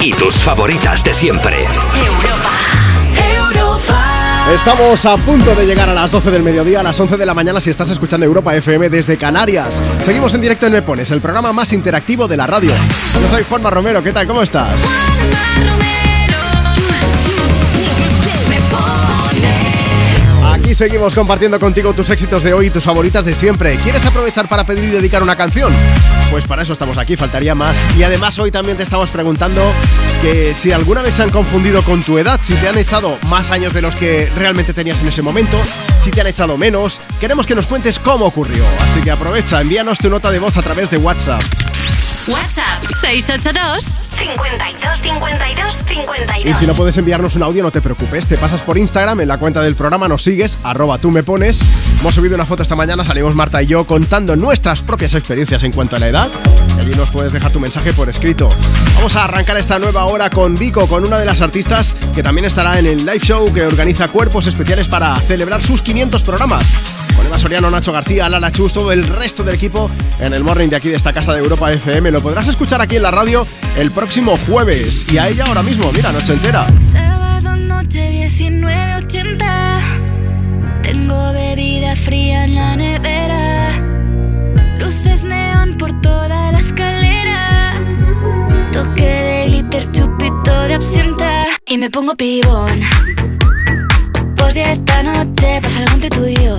y tus favoritas de siempre. Estamos a punto de llegar a las 12 del mediodía, a las 11 de la mañana si estás escuchando Europa FM desde Canarias. Seguimos en directo en Me Pones, el programa más interactivo de la radio. Yo soy Juanma Romero, ¿qué tal? ¿Cómo estás? Seguimos compartiendo contigo tus éxitos de hoy y tus favoritas de siempre. ¿Quieres aprovechar para pedir y dedicar una canción? Pues para eso estamos aquí, faltaría más. Y además hoy también te estamos preguntando que si alguna vez se han confundido con tu edad, si te han echado más años de los que realmente tenías en ese momento, si te han echado menos, queremos que nos cuentes cómo ocurrió. Así que aprovecha, envíanos tu nota de voz a través de WhatsApp. WhatsApp 682 52 52 52. Y si no puedes enviarnos un audio, no te preocupes. Te pasas por Instagram, en la cuenta del programa nos sigues, arroba tú me pones. Hemos subido una foto esta mañana, salimos Marta y yo contando nuestras propias experiencias en cuanto a la edad. Y allí nos puedes dejar tu mensaje por escrito. Vamos a arrancar esta nueva hora con Vico, con una de las artistas que también estará en el live show que organiza cuerpos especiales para celebrar sus 500 programas. Con Eva Soriano, Nacho García, Lala Chus, todo el resto del equipo en el morning de aquí de esta casa de Europa FM. Lo podrás escuchar aquí en la radio el próximo jueves. Y a ella ahora mismo, mira, noche entera. Sábado noche 1980 Tengo bebida fría en la nevera. Luces neón por toda la escalera. Toque de glitter, chupito de absenta. Y me pongo pibón. Pues ya esta noche pasa algo entre tú y yo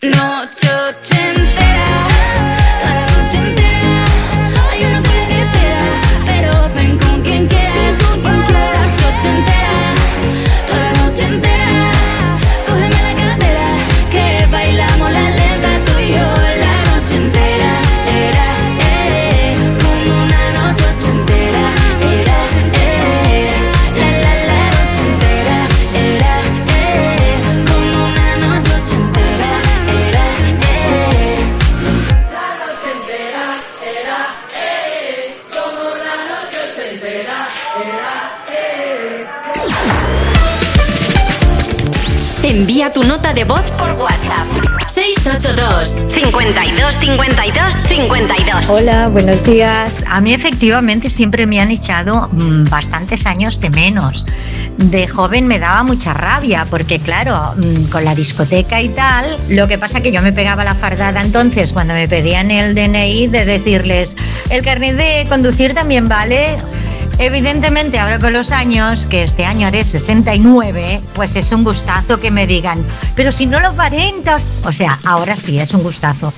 Noche de voz por WhatsApp. 682 52 52 52. Hola, buenos días. A mí efectivamente siempre me han echado mm, bastantes años de menos. De joven me daba mucha rabia porque claro, mm, con la discoteca y tal, lo que pasa que yo me pegaba la fardada entonces cuando me pedían el DNI de decirles, el carnet de conducir también vale. Evidentemente, ahora con los años, que este año haré 69, pues es un gustazo que me digan, pero si no lo aparentas, o sea, ahora sí es un gustazo.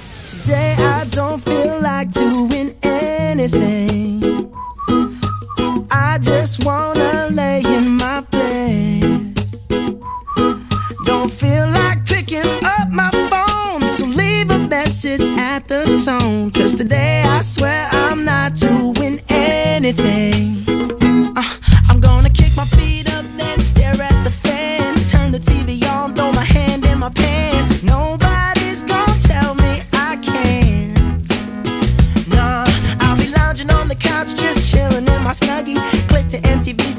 At the tone. Cause today I swear I'm not doing anything.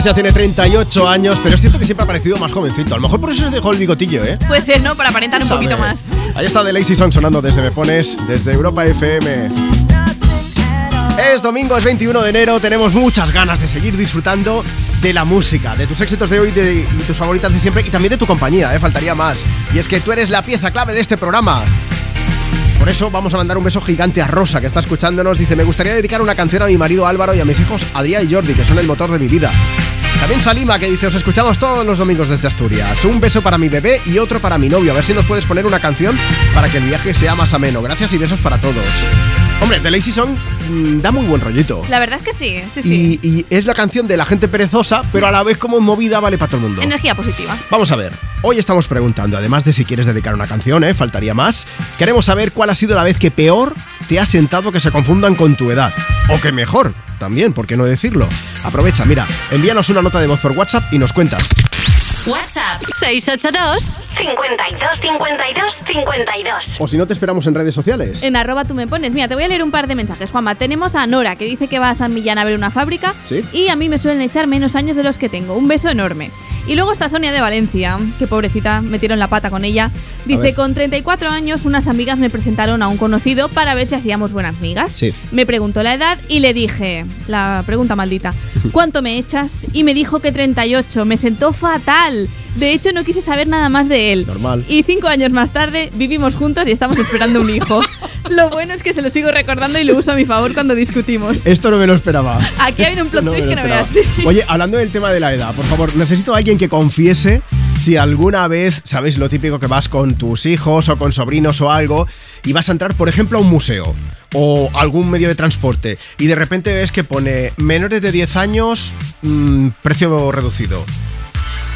Mars ya tiene 38 años, pero es cierto que siempre ha parecido más jovencito. A lo mejor por eso se dejó el bigotillo, ¿eh? Puede ser, ¿no? Para aparentar un Sabe. poquito más. Ahí está The Lazy Song sonando desde Me Pones, desde Europa FM. Es domingo, es 21 de enero, tenemos muchas ganas de seguir disfrutando de la música, de tus éxitos de hoy de- y tus favoritas de siempre y también de tu compañía, ¿eh? faltaría más. Y es que tú eres la pieza clave de este programa. Por eso vamos a mandar un beso gigante a Rosa, que está escuchándonos. Dice, me gustaría dedicar una canción a mi marido Álvaro y a mis hijos Adrián y Jordi, que son el motor de mi vida. También Salima, que dice, os escuchamos todos los domingos desde Asturias. Un beso para mi bebé y otro para mi novio. A ver si nos puedes poner una canción para que el viaje sea más ameno. Gracias y besos para todos. Hombre, The Lazy Song mm, da muy buen rollito. La verdad es que sí, sí, sí. Y, y es la canción de la gente perezosa, pero a la vez como movida vale para todo el mundo. Energía positiva. Vamos a ver, hoy estamos preguntando, además de si quieres dedicar una canción, ¿eh? faltaría más, queremos saber cuál ha sido la vez que peor te ha sentado que se confundan con tu edad. O que mejor, también, ¿por qué no decirlo? Aprovecha, mira, envíanos una nota de voz por WhatsApp y nos cuentas. WhatsApp 682 52 52 52. O si no, te esperamos en redes sociales. En arroba tú me pones. Mira, te voy a leer un par de mensajes. Juanma, tenemos a Nora, que dice que va a San Millán a ver una fábrica. Sí. Y a mí me suelen echar menos años de los que tengo. Un beso enorme. Y luego está Sonia de Valencia, que pobrecita, metieron la pata con ella. Dice, con 34 años unas amigas me presentaron a un conocido para ver si hacíamos buenas migas. Sí. Me preguntó la edad y le dije, la pregunta maldita, ¿cuánto me echas? Y me dijo que 38. Me sentó fatal. De hecho, no quise saber nada más de él. Normal. Y cinco años más tarde vivimos juntos y estamos esperando un hijo. Lo bueno es que se lo sigo recordando y lo uso a mi favor cuando discutimos. Esto no me lo esperaba. Aquí ha habido un plot No twist que no veas. Sí, sí. Oye, hablando del tema de la edad, por favor, necesito a alguien que confiese si alguna vez, ¿sabéis lo típico que vas con tus hijos o con sobrinos o algo y vas a entrar, por ejemplo, a un museo o algún medio de transporte y de repente ves que pone menores de 10 años, mm, precio reducido?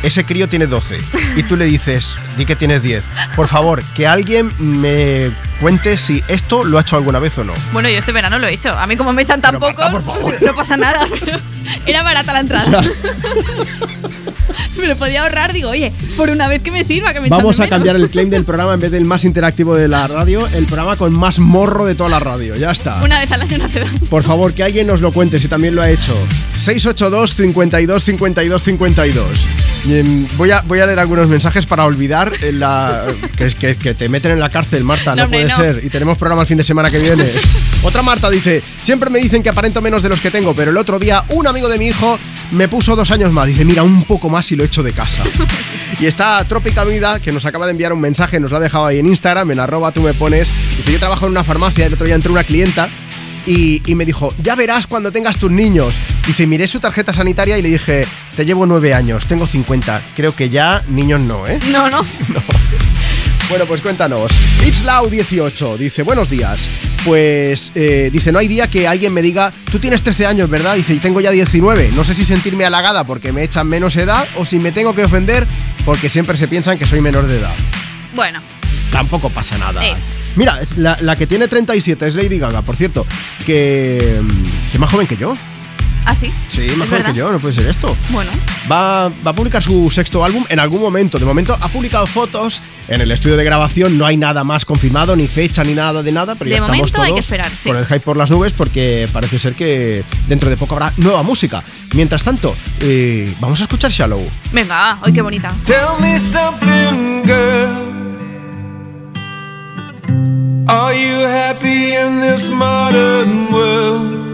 Ese crío tiene 12 y tú le dices, di que tienes 10. Por favor, que alguien me cuente si esto lo ha hecho alguna vez o no. Bueno, yo este verano lo he hecho. A mí como me echan tan poco, no pasa nada. Pero era barata la entrada. me lo podía ahorrar, digo, oye, por una vez que me sirva, que me Vamos a cambiar el claim del programa en vez del más interactivo de la radio, el programa con más morro de toda la radio. Ya está. Una vez al año no hace daño. Por favor, que alguien nos lo cuente si también lo ha hecho. 682 52 52 52. Y, em, voy, a, voy a leer algunos mensajes para olvidar eh, la, que, que- que te meten en la cárcel, Marta. No, puede no. ser. Y tenemos programa el fin de semana que viene. Otra Marta dice: Siempre me dicen que aparento menos de los que tengo, pero el otro día un amigo de mi hijo me puso dos años más. Dice: Mira, un poco más y lo echo de casa. Y está Trópica Vida, que nos acaba de enviar un mensaje, nos lo ha dejado ahí en Instagram, en arroba tú me pones. Dice, yo trabajo en una farmacia, el otro día entró una clienta y, y me dijo, ya verás cuando tengas tus niños. Dice, miré su tarjeta sanitaria y le dije, te llevo nueve años, tengo 50. Creo que ya niños no, ¿eh? No, no. Bueno, pues cuéntanos. It's Loud 18 dice, buenos días. Pues eh, dice, no hay día que alguien me diga, tú tienes 13 años, ¿verdad? Dice, y tengo ya 19. No sé si sentirme halagada porque me echan menos edad o si me tengo que ofender porque siempre se piensan que soy menor de edad. Bueno, Tampoco pasa nada. Es. Mira, la, la que tiene 37 es Lady Gaga, por cierto, que, que más joven que yo. ¿Ah, sí? Sí, más joven que yo, no puede ser esto. Bueno, Va, va a publicar su sexto álbum en algún momento. De momento ha publicado fotos en el estudio de grabación. No hay nada más confirmado, ni fecha, ni nada de nada. Pero De ya estamos momento todos hay que esperar, sí. con el hype por las nubes porque parece ser que dentro de poco habrá nueva música. Mientras tanto, eh, vamos a escuchar Shallow. venga, ay, qué bonita. Tell me something, girl. Are you happy in this modern world?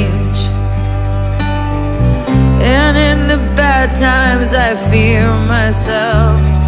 Times, I fear myself.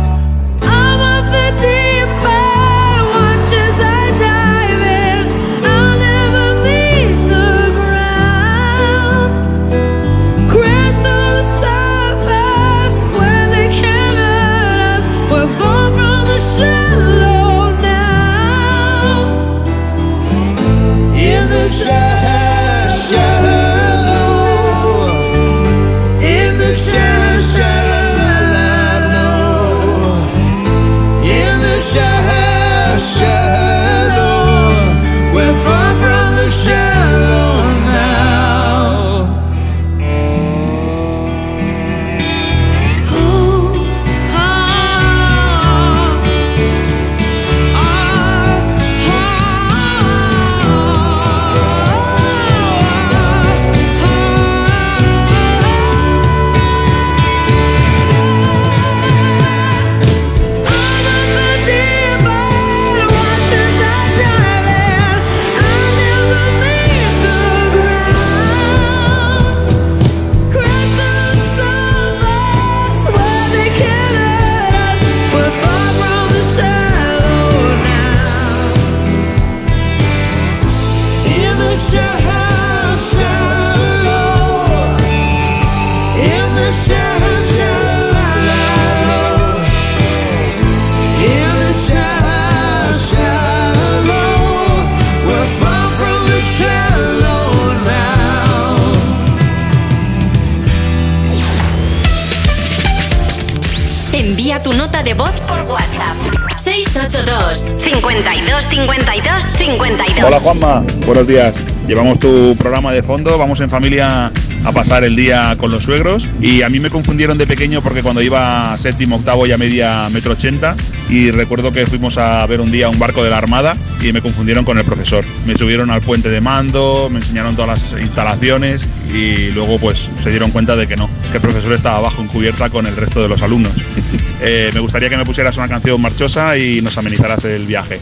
52 52 52. Hola Juanma, buenos días. Llevamos tu programa de fondo, vamos en familia a pasar el día con los suegros y a mí me confundieron de pequeño porque cuando iba a séptimo, octavo ya media metro ochenta y recuerdo que fuimos a ver un día un barco de la Armada y me confundieron con el profesor. Me subieron al puente de mando, me enseñaron todas las instalaciones y luego pues se dieron cuenta de que no, que el profesor estaba abajo en cubierta con el resto de los alumnos. Eh, me gustaría que me pusieras una canción marchosa y nos amenizaras el viaje.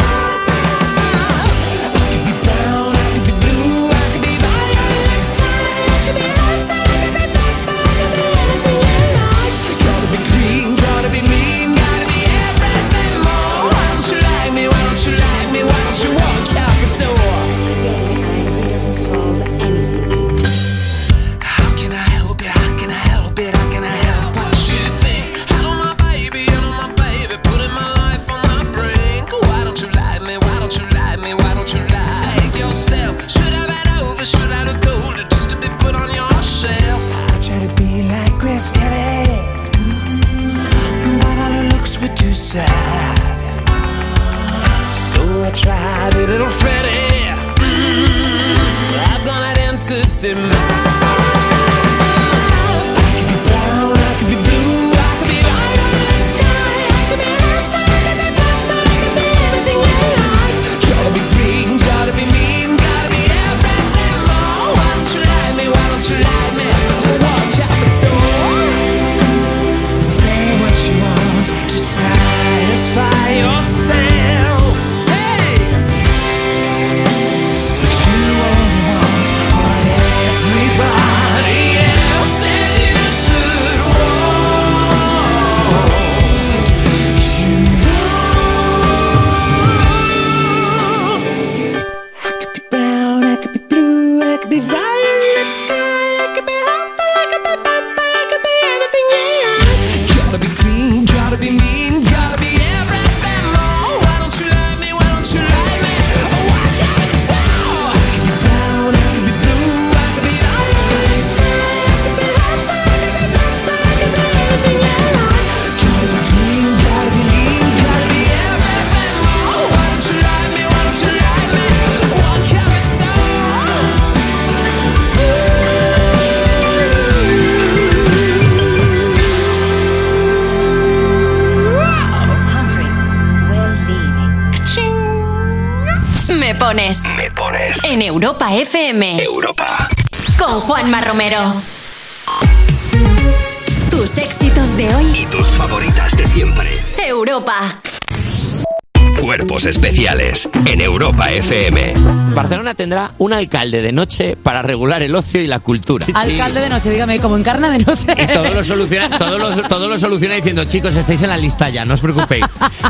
Un alcalde de noche para regular el ocio y la cultura. Alcalde de noche, dígame, como encarna de noche. Y todo lo, soluciona, todo, lo, todo lo soluciona diciendo, chicos, estáis en la lista ya, no os preocupéis.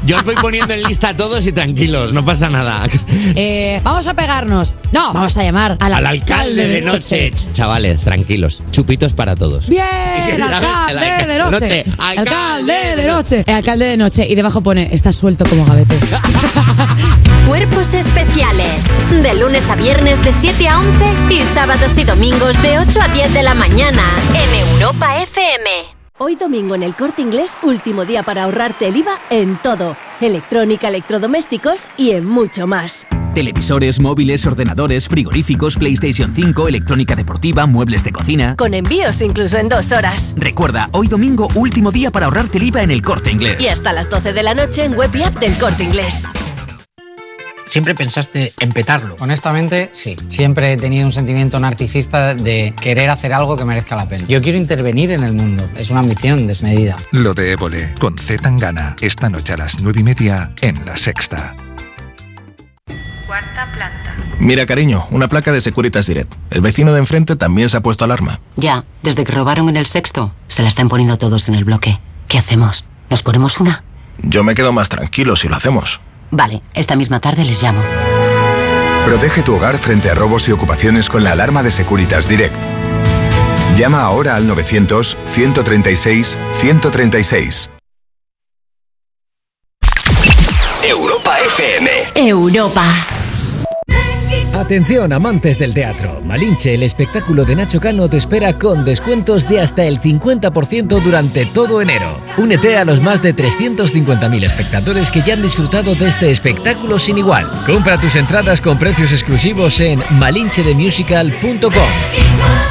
Yo os voy poniendo en lista a todos y tranquilos, no pasa nada. Eh, vamos a pegarnos. No, vamos a llamar al, Al alcalde de noche. Chavales, tranquilos, chupitos para todos. Bien, El alcalde de noche. noche. Alcalde de noche. El alcalde de noche. Y debajo pone, está suelto como gavete. Cuerpos especiales. De lunes a viernes de 7 a 11 y sábados y domingos de 8 a 10 de la mañana en Europa FM. Hoy domingo en el Corte Inglés, último día para ahorrarte el IVA en todo. Electrónica, electrodomésticos y en mucho más. Televisores, móviles, ordenadores, frigoríficos, PlayStation 5, electrónica deportiva, muebles de cocina. Con envíos incluso en dos horas. Recuerda, hoy domingo, último día para ahorrarte el IVA en el corte inglés. Y hasta las 12 de la noche en web y app del Corte Inglés. ¿Siempre pensaste en petarlo? Honestamente, sí. Siempre he tenido un sentimiento narcisista de querer hacer algo que merezca la pena. Yo quiero intervenir en el mundo. Es una ambición desmedida. Lo de Évole, con Z Tangana, esta noche a las nueve y media en La Sexta. cuarta planta. Mira, cariño, una placa de Securitas Direct. El vecino de enfrente también se ha puesto alarma. Ya, desde que robaron en el sexto, se la están poniendo todos en el bloque. ¿Qué hacemos? ¿Nos ponemos una? Yo me quedo más tranquilo si lo hacemos. Vale, esta misma tarde les llamo. Protege tu hogar frente a robos y ocupaciones con la alarma de Securitas Direct. Llama ahora al 900-136-136. Europa FM. Europa. Atención amantes del teatro. Malinche, el espectáculo de Nacho Cano te espera con descuentos de hasta el 50% durante todo enero. Únete a los más de 350.000 espectadores que ya han disfrutado de este espectáculo sin igual. Compra tus entradas con precios exclusivos en malinchedemusical.com.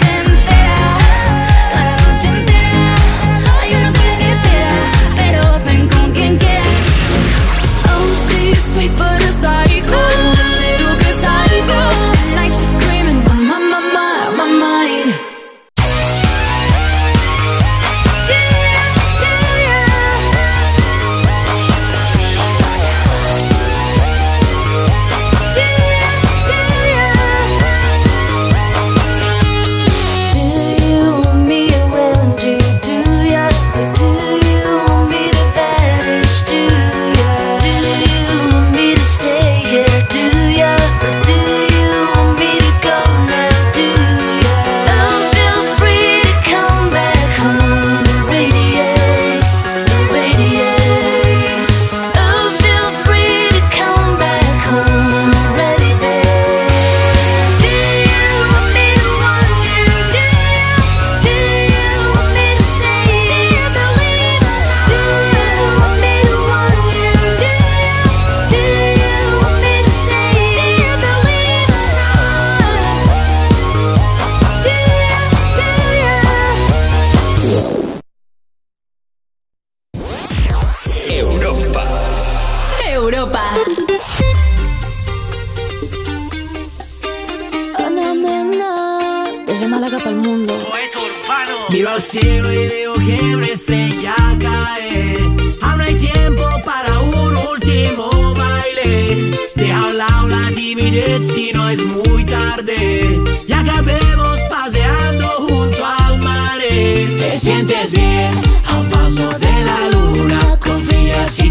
Cielo y veo que una estrella cae. Aún hay tiempo para un último baile. Deja a lado la timidez si no es muy tarde. Y acabemos paseando junto al mar. Te sientes bien a un paso de la luna. Confía si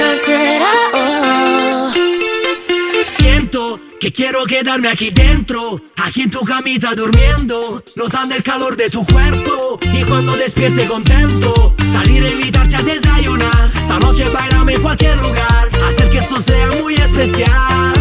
que quiero quedarme aquí dentro, aquí en tu camita durmiendo, notando el calor de tu cuerpo y cuando despierte contento, salir a invitarte a desayunar. Esta noche bailame en cualquier lugar, hacer que esto sea muy especial.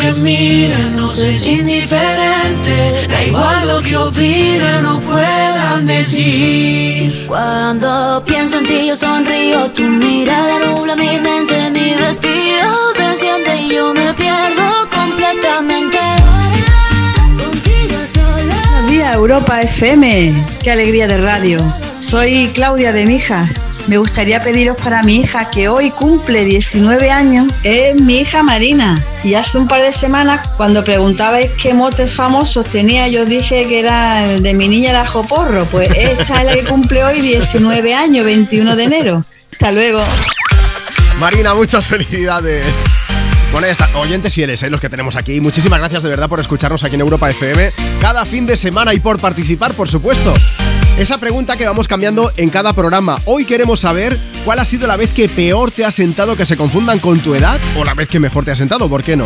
que miren nos es indiferente, da igual lo que opinen o puedan decir. Cuando pienso en ti yo sonrío, tu mirada nubla mi mente, mi vestido desciende y yo me pierdo completamente. Buenos días Europa FM, qué alegría de radio. Soy Claudia de Mijas me gustaría pediros para mi hija que hoy cumple 19 años. Es mi hija Marina. Y hace un par de semanas, cuando preguntabais qué motes famosos tenía, yo dije que era el de mi niña la Joporro. Pues esta es la que cumple hoy 19 años, 21 de enero. Hasta luego. Marina, muchas felicidades. Bueno, ya está. Oyentes fieles, ¿eh? los que tenemos aquí. Muchísimas gracias de verdad por escucharnos aquí en Europa FM cada fin de semana y por participar, por supuesto. Esa pregunta que vamos cambiando en cada programa. Hoy queremos saber cuál ha sido la vez que peor te ha sentado que se confundan con tu edad o la vez que mejor te ha sentado, ¿por qué no?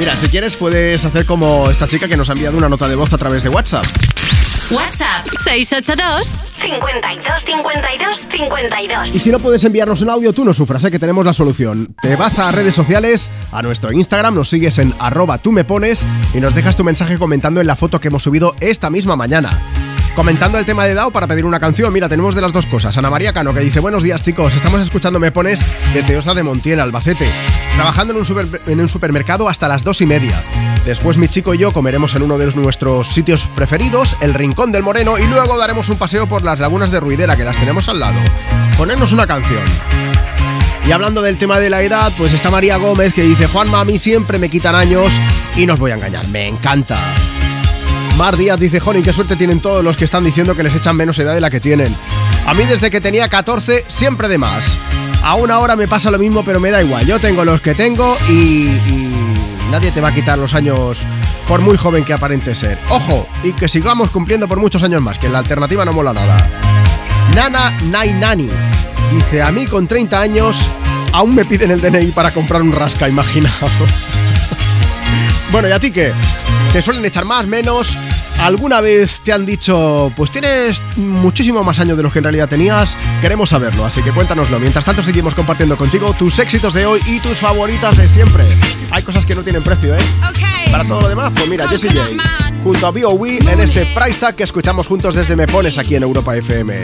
Mira, si quieres puedes hacer como esta chica que nos ha enviado una nota de voz a través de WhatsApp. WhatsApp 682 52 52 52. Y si no puedes enviarnos un audio, tú no sufras, ¿eh? que tenemos la solución. Te vas a redes sociales, a nuestro Instagram, nos sigues en arroba tú me pones y nos dejas tu mensaje comentando en la foto que hemos subido esta misma mañana. Comentando el tema de Dao para pedir una canción, mira, tenemos de las dos cosas. Ana María Cano que dice, buenos días chicos, estamos escuchando Me Pones desde Osa de Montiel, Albacete, trabajando en un, supermercado hasta las dos y media. Después mi chico y yo comeremos en uno de nuestros sitios preferidos, el Rincón del Moreno, y luego daremos un paseo por las lagunas de Ruidera, que las tenemos al lado. Ponernos una canción. Y hablando del tema de la edad, pues está María Gómez que dice, Juanma, a mí siempre me quitan años y no os voy a engañar, me encanta. Mar Díaz dice, Jolín, qué suerte tienen todos los que están diciendo que les echan menos edad de la que tienen. A mí desde que tenía 14, siempre de más. Aún ahora me pasa lo mismo, pero me da igual. Yo tengo los que tengo y, nadie te va a quitar los años por muy joven que aparente ser. Ojo, y que sigamos cumpliendo por muchos años más, que la alternativa no mola nada. Nana Nai Nani dice, a mí con 30 años aún me piden el DNI para comprar un rasca, imaginaos. bueno, ¿y a ti qué? ¿Te suelen echar más, menos? ¿Alguna vez te han dicho, pues tienes muchísimo más años de los que en realidad tenías? Queremos saberlo, así que cuéntanoslo. Mientras tanto, seguimos compartiendo contigo tus éxitos de hoy y tus favoritas de siempre. Hay cosas que no tienen precio, ¿eh? Para todo lo demás, pues mira, Jessie J. Junto a B.O.W. en este Price Tag que escuchamos juntos desde Me Pones aquí en Europa FM.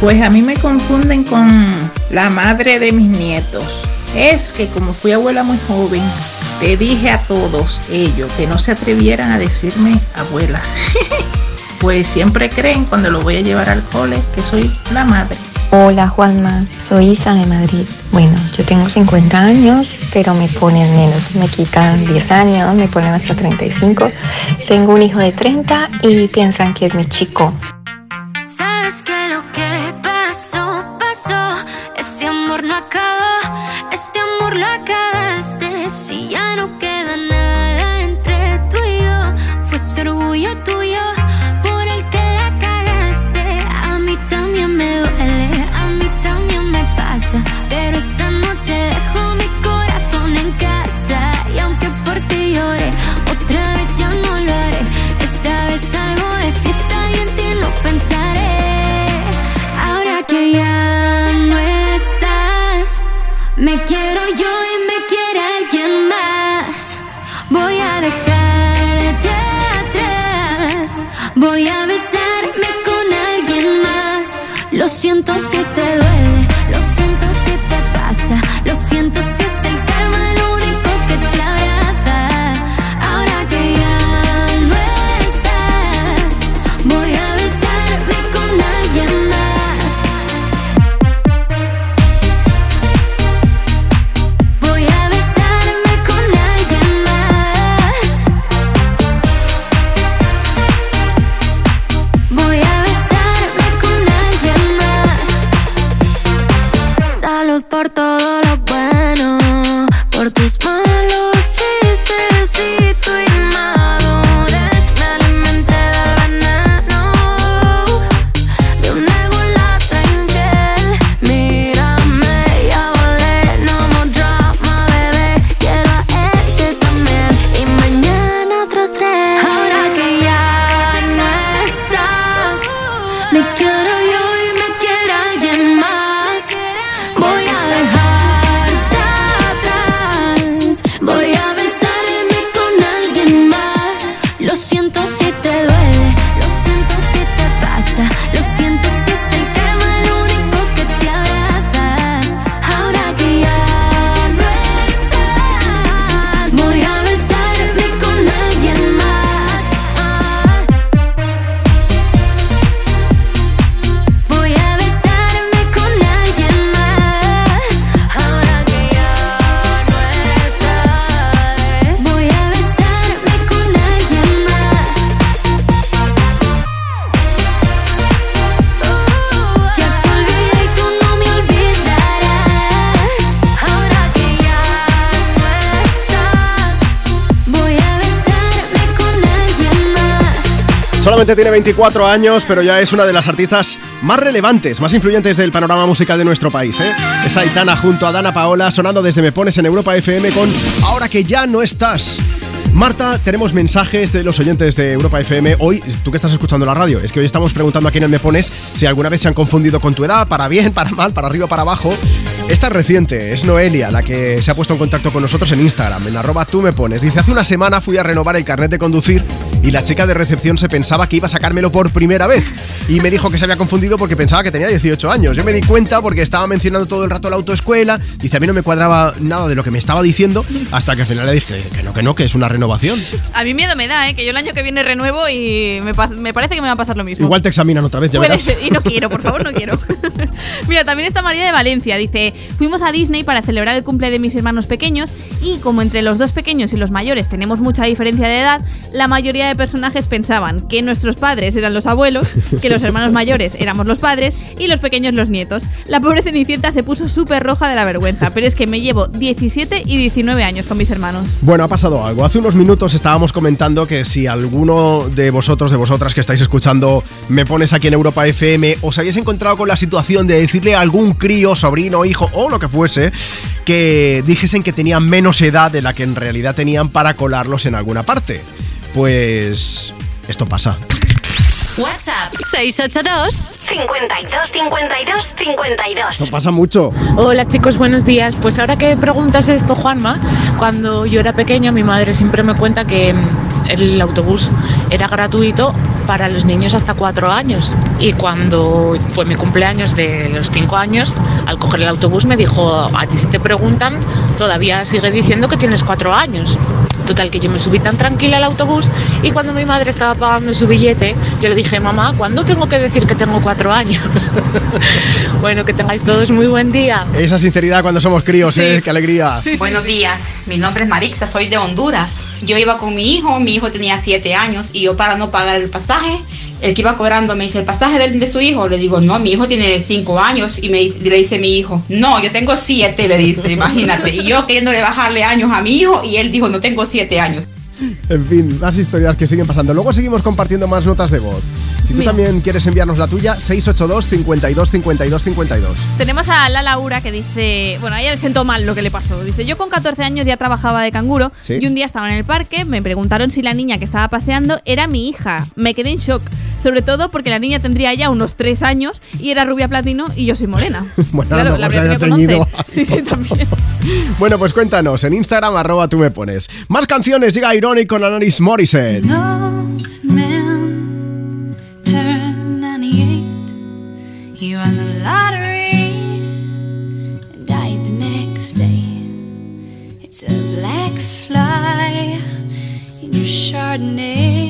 Pues a mí me confunden con la madre de mis nietos. Es que como fui abuela muy joven, le dije a todos ellos que no se atrevieran a decirme abuela. pues siempre creen cuando lo voy a llevar al cole que soy la madre. Hola Juanma, soy Isa de Madrid. Bueno, yo tengo 50 años, pero me ponen menos, me quitan 10 años, me ponen hasta 35. Tengo un hijo de 30 y piensan que es mi chico. Este amor lo acabaste. Si ya no queda nada 207 Tiene 24 años, pero ya es una de las artistas más relevantes, más influyentes del panorama musical de nuestro país. ¿eh? Es Aitana junto a Dana Paola, sonando desde Me Pones en Europa FM con Ahora que ya no estás. Marta, tenemos mensajes de los oyentes de Europa FM. Hoy, tú que estás escuchando la radio, es que hoy estamos preguntando a quién Me Pones si alguna vez se han confundido con tu edad, para bien, para mal, para arriba, para abajo. Esta es reciente, es Noelia la que se ha puesto en contacto con nosotros en Instagram, en arroba tú me pones. Dice, hace una semana fui a renovar el carnet de conducir y la chica de recepción se pensaba que iba a sacármelo por primera vez. Y me dijo que se había confundido porque pensaba que tenía 18 años. Yo me di cuenta porque estaba mencionando todo el rato la autoescuela. Dice, a mí no me cuadraba nada de lo que me estaba diciendo hasta que al final le dije que no, que no, que es una renovación. A mí miedo me da, ¿eh? que yo el año que viene renuevo y me, me parece que me va a pasar lo mismo. Igual te examinan otra vez, ya verás. y no quiero, por favor, no quiero. Mira, también está María de Valencia. Dice, fuimos a Disney para celebrar el cumple de mis hermanos pequeños y como entre los dos pequeños y los mayores tenemos mucha diferencia de edad, la mayoría de personajes pensaban que nuestros padres eran los abuelos, que los hermanos mayores éramos los padres y los pequeños los nietos. La pobre Cenicienta se puso súper roja de la vergüenza, pero es que me llevo 17 y 19 años con mis hermanos. Bueno, ha pasado algo. Hace unos minutos estábamos comentando que si alguno de vosotros, de vosotras que estáis escuchando, me pones aquí en Europa FM, os habéis encontrado con la situación de decirle a algún crío, sobrino, hijo o lo que fuese, que dijesen que tenían menos edad de la que en realidad tenían para colarlos en alguna parte. Pues esto pasa. WhatsApp 682 52 52 52. Esto pasa mucho. Hola chicos, buenos días. Pues ahora que preguntas esto, Juanma, cuando yo era pequeña mi madre siempre me cuenta que el autobús era gratuito para los niños hasta cuatro años. Y cuando fue mi cumpleaños de los cinco años, al coger el autobús me dijo, a ti si te preguntan, todavía sigue diciendo que tienes cuatro años. Total, que yo me subí tan tranquila al autobús y cuando mi madre estaba pagando su billete, yo le dije, mamá, ¿cuándo tengo que decir que tengo cuatro años? bueno, que tengáis todos muy buen día. Esa sinceridad cuando somos críos, ¿eh? Qué alegría. Buenos días, mi nombre es Marixa, soy de Honduras. Yo iba con mi hijo, mi hijo tenía 7 años y yo para no pagar el pasaje, el que iba cobrando me dice, ¿el pasaje de, de su hijo? Le digo, no, mi hijo tiene 5 años y me dice- le dice mi hijo, no, yo tengo 7, le dice, imagínate. Y yo queriéndole bajarle años a mi hijo y él dijo, no tengo 7 años. En fin, las historias que siguen pasando. Luego seguimos compartiendo más notas de voz. Si tú Mira. también quieres enviarnos la tuya, 682 52 52 52. Tenemos a la Laura que dice, bueno, a ella le sentó mal lo que le pasó. Dice, yo con 14 años ya trabajaba de canguro Sí. y un día estaba en el parque, me preguntaron si la niña que estaba paseando era mi hija. Me quedé en shock, sobre todo porque la niña tendría ya unos 3 años y era rubia platino y yo soy morena. Bueno, Claro, lo la que teñido. Sí, sí, también. Bueno, pues cuéntanos en Instagram, arroba tú me pones. Más canciones, llega Ironic con Alanis Morissette. Northman, turn 98. You won the lottery and died the next day. It's a black fly in your Chardonnay.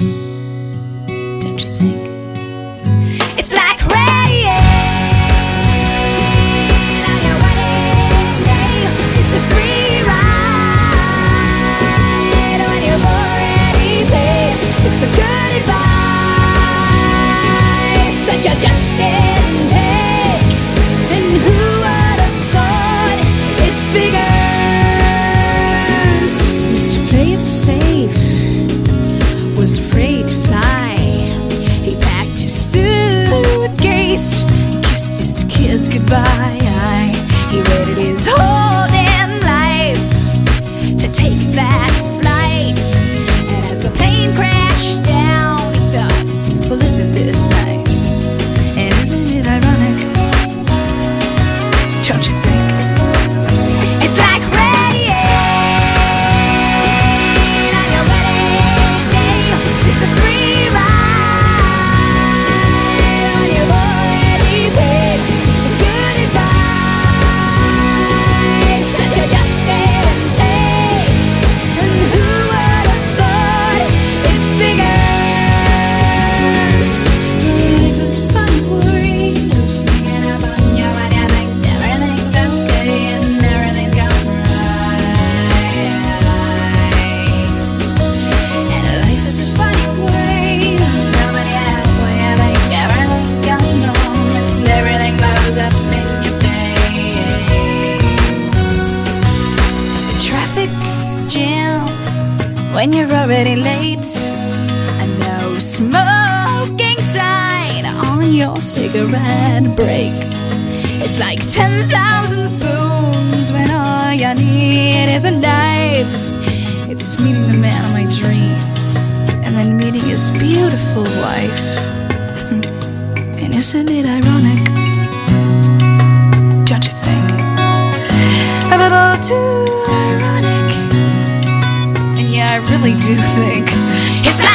Cigarette break. It's like 10,000 spoons when all you need is a knife. It's meeting the man of my dreams and then meeting his beautiful wife. Hmm. And isn't it ironic? Don't you think? A little too ironic. And yeah, I really do think it's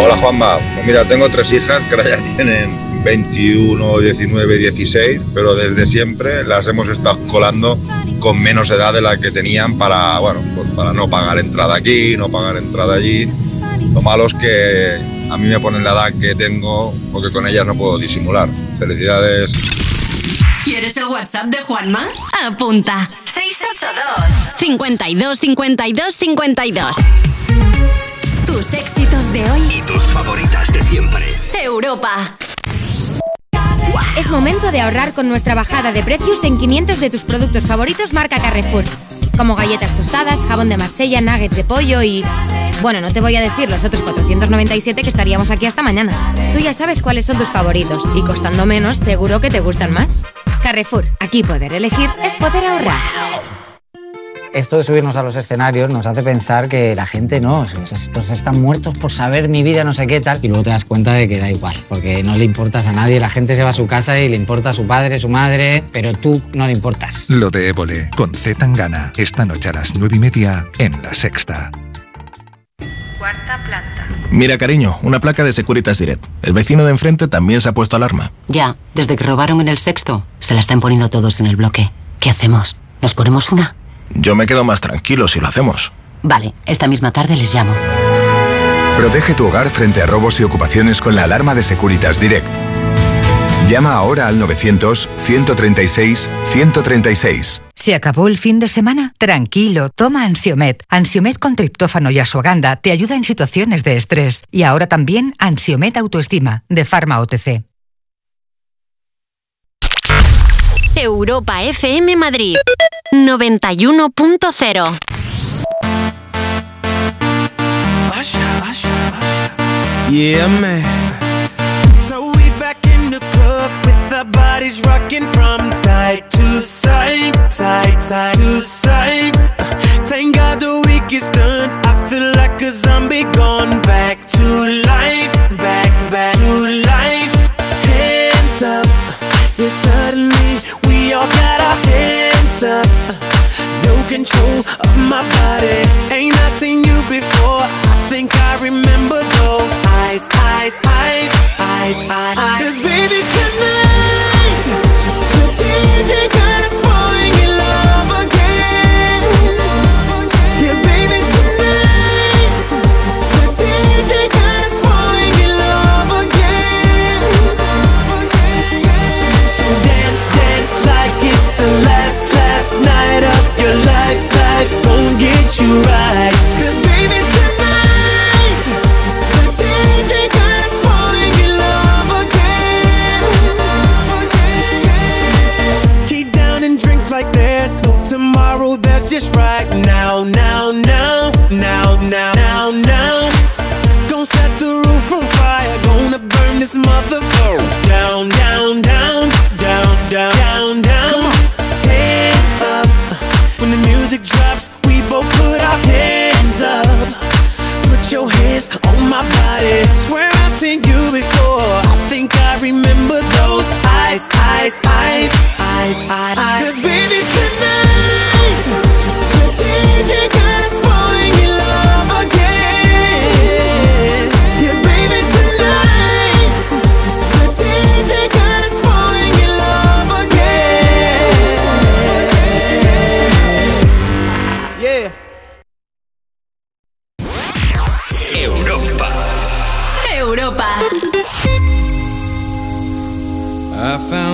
Hola Juanma, pues mira, tengo tres hijas que ya tienen 21, 19, 16, pero desde siempre las hemos estado colando con menos edad de la que tenían para, bueno, pues para no pagar entrada aquí, no pagar entrada allí. Lo malo es que a mí me ponen la edad que tengo porque con ellas no puedo disimular. Felicidades. ¿Quieres el WhatsApp de Juanma? Apunta. 682 52 52 52. Tus éxitos de hoy. Y tus favoritas de siempre. Europa. Es momento de ahorrar con nuestra bajada de precios de en 500 de tus productos favoritos marca Carrefour. Como galletas tostadas, jabón de Marsella, nuggets de pollo y... Bueno, no te voy a decir los otros 497 que estaríamos aquí hasta mañana. Tú ya sabes cuáles son tus favoritos y costando menos, seguro que te gustan más. Carrefour, aquí poder elegir es poder ahorrar. Esto de subirnos a los escenarios nos hace pensar que la gente no, estos están muertos por saber mi vida, no sé qué tal, y luego te das cuenta de que da igual, porque no le importas a nadie, la gente se va a su casa y le importa a su padre, su madre, pero tú no le importas. Lo de Évole con Z Tangana. Esta noche a las nueve y media en La Sexta. Cuarta planta. Mira, cariño, una placa de Securitas Direct. El vecino de enfrente también se ha puesto alarma. Ya, desde que robaron en el sexto, se la están poniendo todos en el bloque. ¿Qué hacemos? ¿Nos ponemos una? Yo me quedo más tranquilo si lo hacemos. Vale, esta misma tarde les llamo. Protege tu hogar frente a robos y ocupaciones con la alarma de Securitas Direct. Llama ahora al 900-136-136. ¿Se acabó el fin de semana? Tranquilo, toma Ansiomet. Ansiomet con triptófano y asuaganda te ayuda en situaciones de estrés. Y ahora también Ansiomet Autoestima, de Pharma OTC. Europa FM Madrid 91.0 Yeah, man. So we back in the club with our bodies rocking from side to side, side, side to side. Thank God the week is done. I feel like a zombie gone back to life, back, back to life. Hands up, yeah, suddenly we all got our hands up. No control of my body. Ain't I seen you before? I think I remember those eyes, eyes, eyes, eyes, eyes. Cause baby tonight, the DJ got us falling the last, last night of your life. Life won't get you right. Cause baby tonight, the DJ got us falling in love again. Keep down and drinks like there's no tomorrow. That's just right now, now, now, now, now, now, now. Gonna set the roof on fire. Gonna burn this motherfucker down, down, down, down, down, down, down. When the music drops, we both put our hands up. Put your hands on my body. Swear I've seen you before. I think I remember those eyes, eyes, eyes, eyes, eyes. Cause baby tonight, the DJ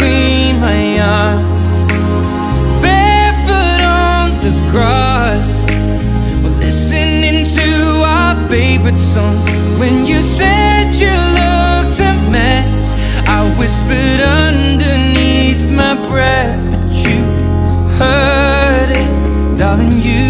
between my arms, barefoot on the grass. We're listening to our favorite song. When you said you looked a mess, I whispered underneath my breath, but you heard it, darling. You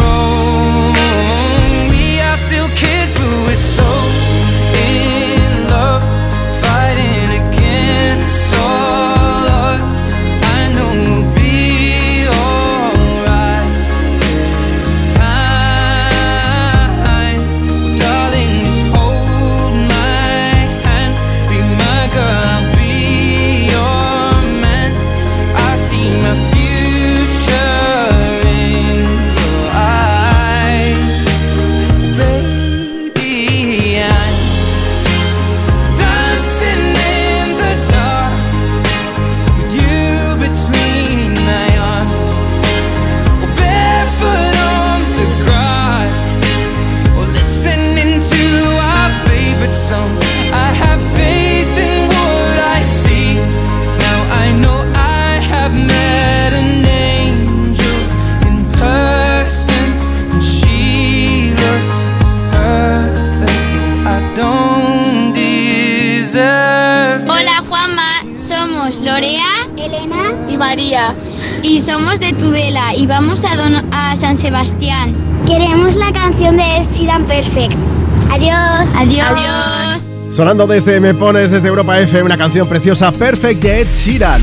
Sonando desde Me Pones, desde Europa F, una canción preciosa, Perfect de Ed Sheeran.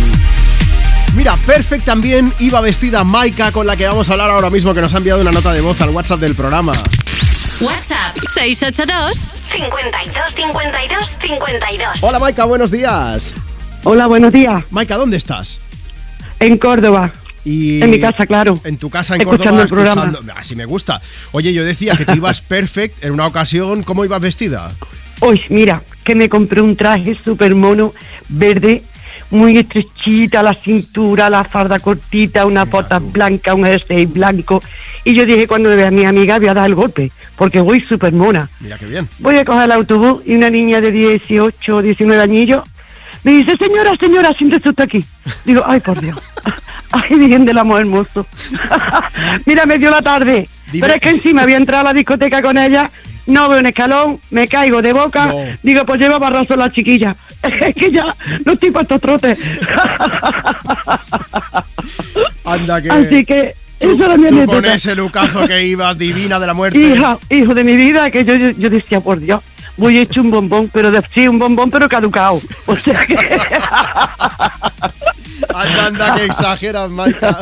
Mira, Perfect también iba vestida Maika, con la que vamos a hablar ahora mismo, que nos ha enviado una nota de voz al WhatsApp del programa. WhatsApp 682 52 52 52. Hola Maika, buenos días. Hola, buenos días. Maika, ¿dónde estás? En Córdoba. Y En mi casa, claro. En tu casa en Escuchando Córdoba, el programa. escuchando- Así me gusta. Oye, yo decía que te ibas perfect en una ocasión. ¿Cómo ibas vestida? Uy, mira, que me compré un traje súper mono, verde, muy estrechita, la cintura, la farda cortita, una bota blanca, un jersey blanco. Y yo dije, cuando vea a mi amiga, voy a dar el golpe, porque voy súper mona. Mira qué bien. Voy a coger el autobús y una niña de 18, 19 añillos me dice, señora, señora, siéntese usted aquí. Digo, ay, por Dios. Ay, bien del amor hermoso. Mira, me dio la tarde. Dime- Pero es que encima había entrado a la discoteca con ella, no veo un escalón, me caigo de boca. No. Digo, pues lleva barrazo la chiquilla. Es que ya no estoy para estos trotes. Anda que... Así que Tú, eso era mi tú con ese lucazo que ibas, divina de la muerte. Hija, hijo de mi vida, que yo, yo, yo decía, por Dios, voy hecho un bombón, pero de, sí, un bombón, pero caducado. O sea que... Anda, anda, que exageras, Maika.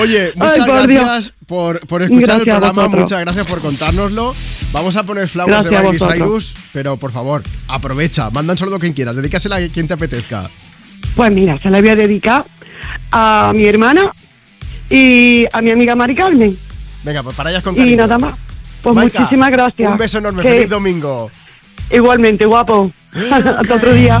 Oye, muchas Ay, por gracias por, por escuchar el Gracias programa, vosotros. muchas gracias por contárnoslo. Vamos a poner flowers de Gracias Miley. Cyrus, pero por favor, aprovecha, manda un saludo a quien quieras, dedícasela a quien te apetezca. Pues mira, se la voy a dedicar a mi hermana y a mi amiga Mari Carmen. Venga, pues para ellas con Y cariño. nada más. Pues Maika, muchísimas gracias. Un beso enorme, Que- feliz domingo. Igualmente, guapo. Hasta otro día.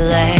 late.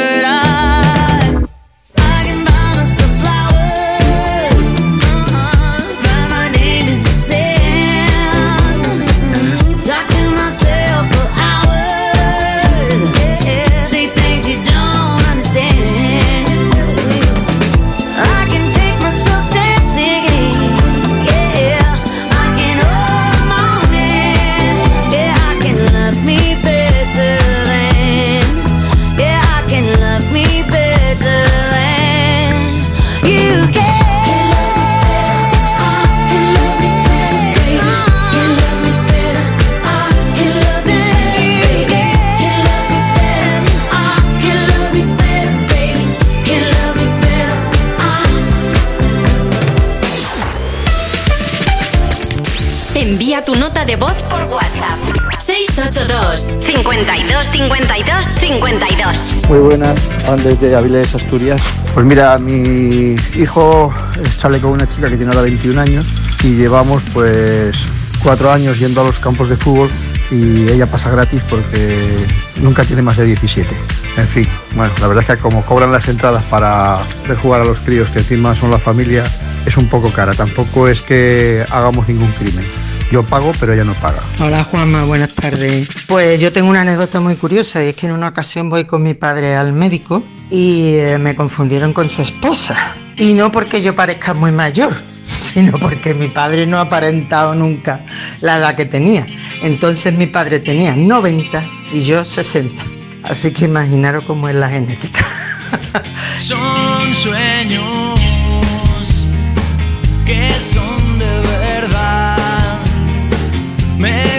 52 52 52 Muy buenas, Andrés de Avilés, Asturias. Pues mira, mi hijo sale con una chica que tiene ahora 21 años y llevamos pues cuatro años yendo a los campos de fútbol y ella pasa gratis porque nunca tiene más de 17. En fin, bueno, la verdad es que como cobran las entradas para ver jugar a los críos que encima son la familia, es un poco cara. Tampoco es que hagamos ningún crimen. Yo pago, pero ella no paga. Hola Juanma, buenas tardes. Pues yo tengo una anécdota muy curiosa y es que en una ocasión voy con mi padre al médico y eh, me confundieron con su esposa. Y no porque yo parezca muy mayor, sino porque mi padre no ha aparentado nunca la edad que tenía. Entonces mi padre tenía 90 y yo 60. Así que imaginaros cómo es la genética. Son sueños que son Me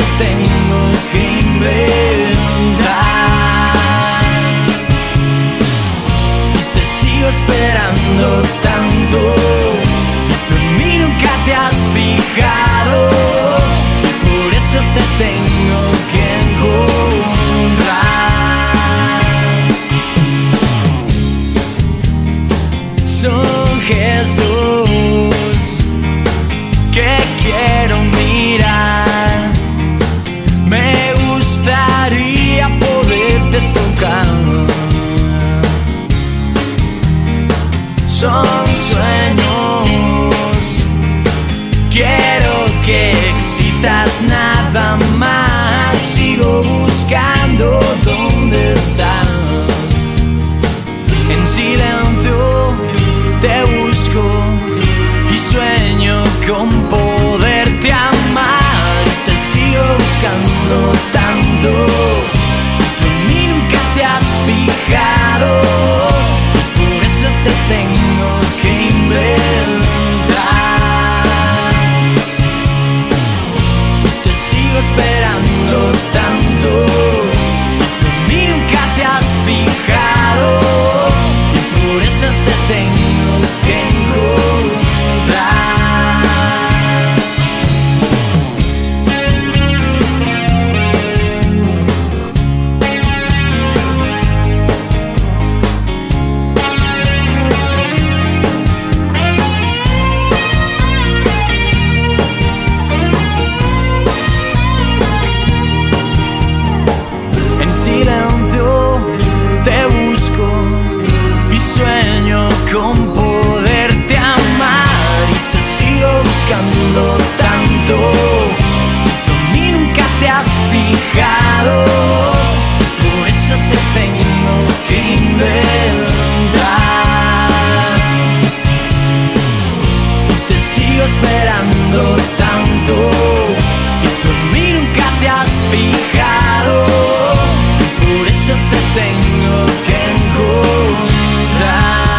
te tengo que inventar te sigo esperando tanto tú en mí nunca te has fijado por eso te tengo que encontrar. Son gestos que quiero Son sueños.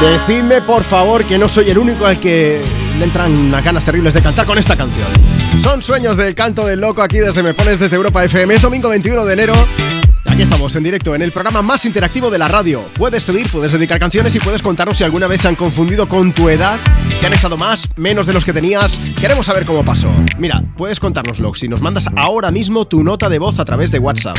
Decidme por favor que no soy el único al que le entran unas ganas terribles de cantar con esta canción. Son sueños del canto del loco aquí desde Me Pones desde Europa FM. Es domingo 21 de enero. Aquí estamos en directo en el programa más interactivo de la radio. Puedes pedir, puedes dedicar canciones y puedes contarnos si alguna vez se han confundido con tu edad, te han echado más, menos de los que tenías. Queremos saber cómo pasó. Mira, puedes contárnoslo si nos mandas ahora mismo tu nota de voz a través de WhatsApp.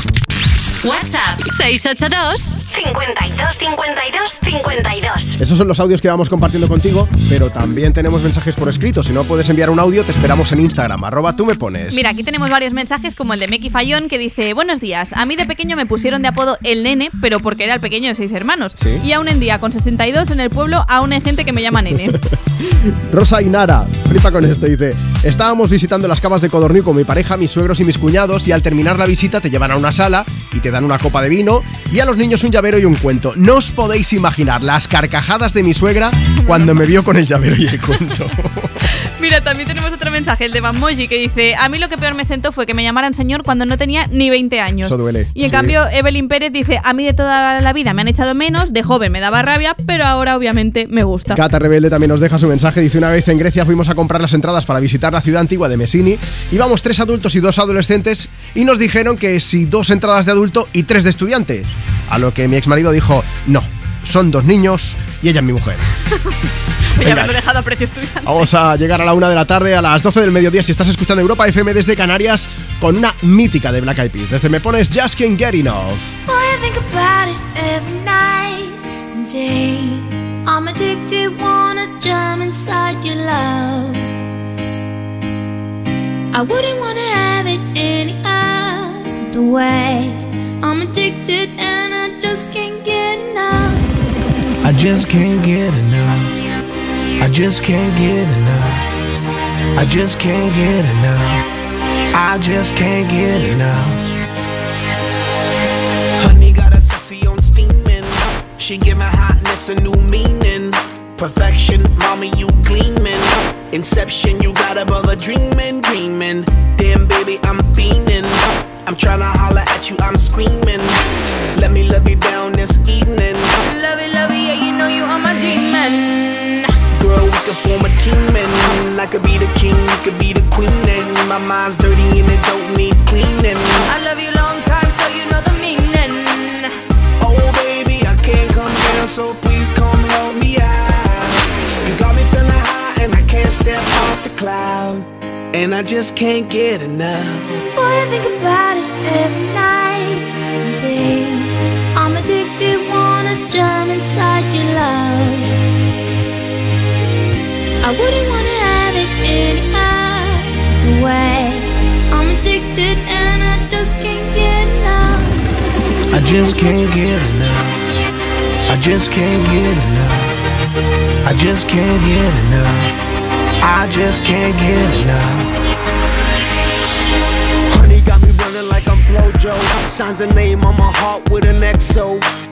WhatsApp 682 52 52 52. Esos son los audios que vamos compartiendo contigo, pero también tenemos mensajes por escrito. Si no puedes enviar un audio, te esperamos en Instagram, arroba tú me pones. Mira, aquí tenemos varios mensajes como el de Meki Fallón que dice Buenos días, a mí de pequeño me pusieron de apodo el nene, pero porque era el pequeño de seis hermanos. Sí. Y aún en día, con 62 en el pueblo, aún hay gente que me llama nene. Rosa Inara, flipa con esto, dice Estábamos visitando las cavas de Codorniu con mi pareja, mis suegros y mis cuñados y al terminar la visita te llevan a una sala y te dan una copa de vino y a los niños un llavero y un cuento. No os podéis imaginar las carcajadas de mi suegra cuando me vio con el llavero y el cuento. Mira, también tenemos otro mensaje, el de Mamoji, que dice A mí lo que peor me sentó fue que me llamaran señor cuando no tenía ni 20 años. Eso duele. Y en Sí. cambio, Evelyn Pérez dice A mí de toda la vida me han echado menos, de joven me daba rabia, pero ahora obviamente me gusta. Cata Rebelde también nos deja su mensaje. Dice: Una vez en Grecia fuimos a comprar las entradas para visitar la ciudad antigua de Messini. Íbamos tres adultos y dos adolescentes y nos dijeron que si dos entradas de adulto y tres de estudiante. A lo que mi exmarido dijo: No, son dos niños y ella es mi mujer. Venga. haberlo dejado a precio estudiante. Vamos a llegar a la una de la tarde, a las 12 del mediodía, si estás escuchando Europa FM desde Canarias, con una mítica de Black Eyed Peas. Desde Me Pones Just Can't Get Enough. Boy, I think about it every night and day. I'm addicted, wanna jump inside your love. I wouldn't wanna have it any other way. I'm addicted and I just can't get enough. I just can't get enough. I just can't get enough. I just can't get enough. I just can't get enough. Honey got a sexy on steaming. She give my hotness a new meaning. Perfection, mommy, you gleaming. Inception, you got a brother dreaming, dreaming. Damn, baby, I'm fiending. I'm tryna holler at you, I'm screaming. Let me love you down this evening. Love it, love it, yeah, you know you are my demon. Girl, we could form a team and I could be the king, you could be the queen and my mind's dirty and it don't need cleaning. I love you long time, so you know the meaning. Oh baby, I can't come down, so please come help me out. You got me feeling high and I can't step off the cloud. And I just can't get enough. Boy, I think about it every night and day. I'm addicted, wanna jump inside your love. I wouldn't wanna have it any other way. I'm addicted and I just can't get enough. I just can't get enough. I just can't get enough. I just can't get enough. I just can't get enough. Honey got me running like I'm Flojo. Signs a name on my heart with an XO.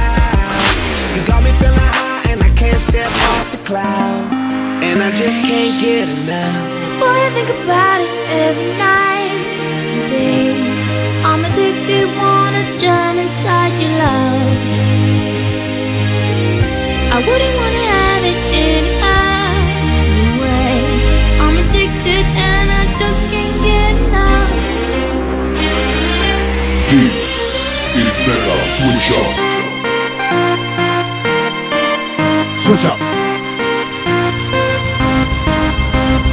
Step off the cloud. And I just can't get enough. Boy, I think about it every night and day. I'm addicted, wanna jump inside your love. I wouldn't wanna have it any other way. I'm addicted and I just can't get enough. This is Mega Switch Up. Switch up.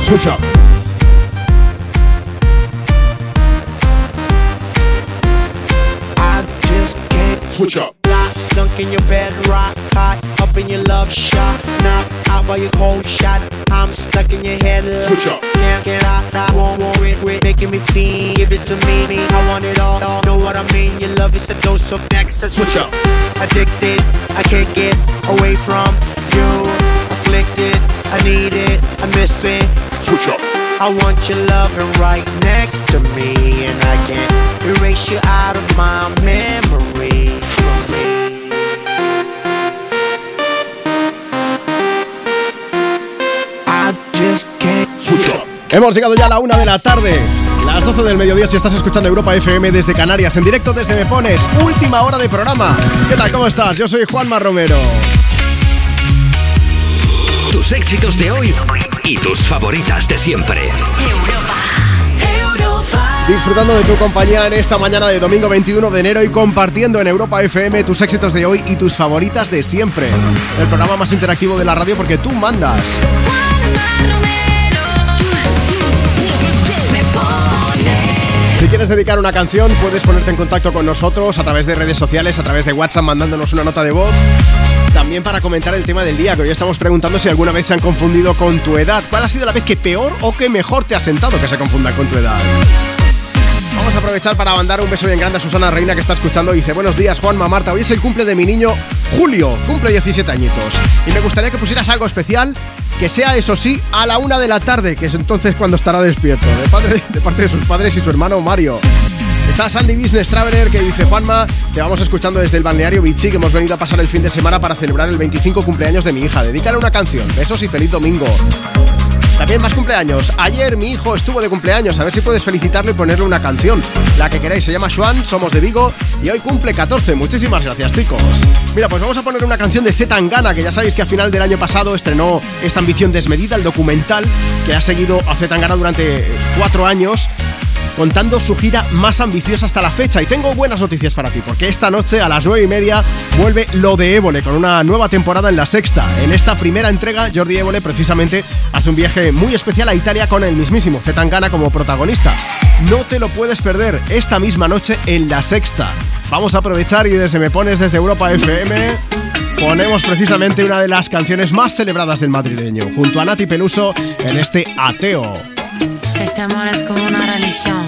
Switch up. I just can't switch up. Lock, sunk in your bed, rock hot, up in your love shot. Knock out by your cold shot. I'm stuck in your head. Switch up. Can't get out, I won't worry, quit making me feel. Give it to me, me. I want it all, all. Know what I mean? Your love is a dose of next. Switch up. Addicted, I can't get away from you. Afflicted, I need it, I miss it. Switch up. I want your loving right next to me, and I can't erase you out of my memory. I just can't Switch up. Hemos llegado ya a la una de la tarde. Las 12 del mediodía si estás escuchando Europa FM desde Canarias, en directo desde Me Pones, última hora de programa. ¿Qué tal? ¿Cómo estás? Yo soy Juanma Romero. Tus éxitos de hoy y tus favoritas de siempre. Disfrutando de tu compañía en esta mañana de domingo 21 de enero y compartiendo en Europa FM tus éxitos de hoy y tus favoritas de siempre. El programa más interactivo de la radio porque tú mandas. Si quieres dedicar una canción, puedes ponerte en contacto con nosotros a través de redes sociales, a través de WhatsApp, mandándonos una nota de voz. También para comentar el tema del día, que hoy estamos preguntando si alguna vez se han confundido con tu edad. ¿Cuál ha sido la vez que peor o que mejor te ha sentado que se confundan con tu edad? Vamos a aprovechar para mandar un beso bien grande a Susana Reina que está escuchando dice Buenos días Juanma Marta, hoy es el cumple de mi niño Julio, cumple 17 añitos y me gustaría que pusieras algo especial que sea eso sí a la una de la tarde, que es entonces cuando estará despierto, de parte de sus padres y su hermano Mario. Está Sandy Business Traveler que dice Juanma, te vamos escuchando desde el balneario Vichy que hemos venido a pasar el fin de semana para celebrar el 25 cumpleaños de mi hija. Dedícale una canción. Besos y feliz domingo. También más cumpleaños. Ayer mi hijo estuvo de cumpleaños. A ver si puedes felicitarlo y ponerle una canción. La que queráis. Se llama Juan, somos de Vigo y hoy cumple 14. Muchísimas gracias, chicos. Mira, pues vamos a poner una canción de Z Tangana, que ya sabéis que a final del año pasado estrenó esta ambición desmedida, el documental que ha seguido a Z Tangana durante cuatro años contando su gira más ambiciosa hasta la fecha. Y tengo buenas noticias para ti, porque esta noche a las 9 y media vuelve Lo de Évole con una nueva temporada en la sexta. En esta primera entrega, Jordi Évole precisamente hace un viaje muy especial a Italia con el mismísimo Zetangana como protagonista. No te lo puedes perder esta misma noche en la sexta. Vamos a aprovechar y desde Me Pones desde Europa FM ponemos precisamente una de las canciones más celebradas del madrileño, junto a Nati Peluso en este Ateo. Este amor es como una religión.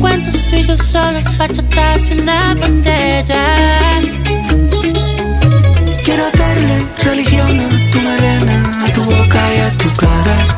cuentos tú y yo solos bachatas y una botella. quiero darle religión a tu melena, a tu boca y a tu cara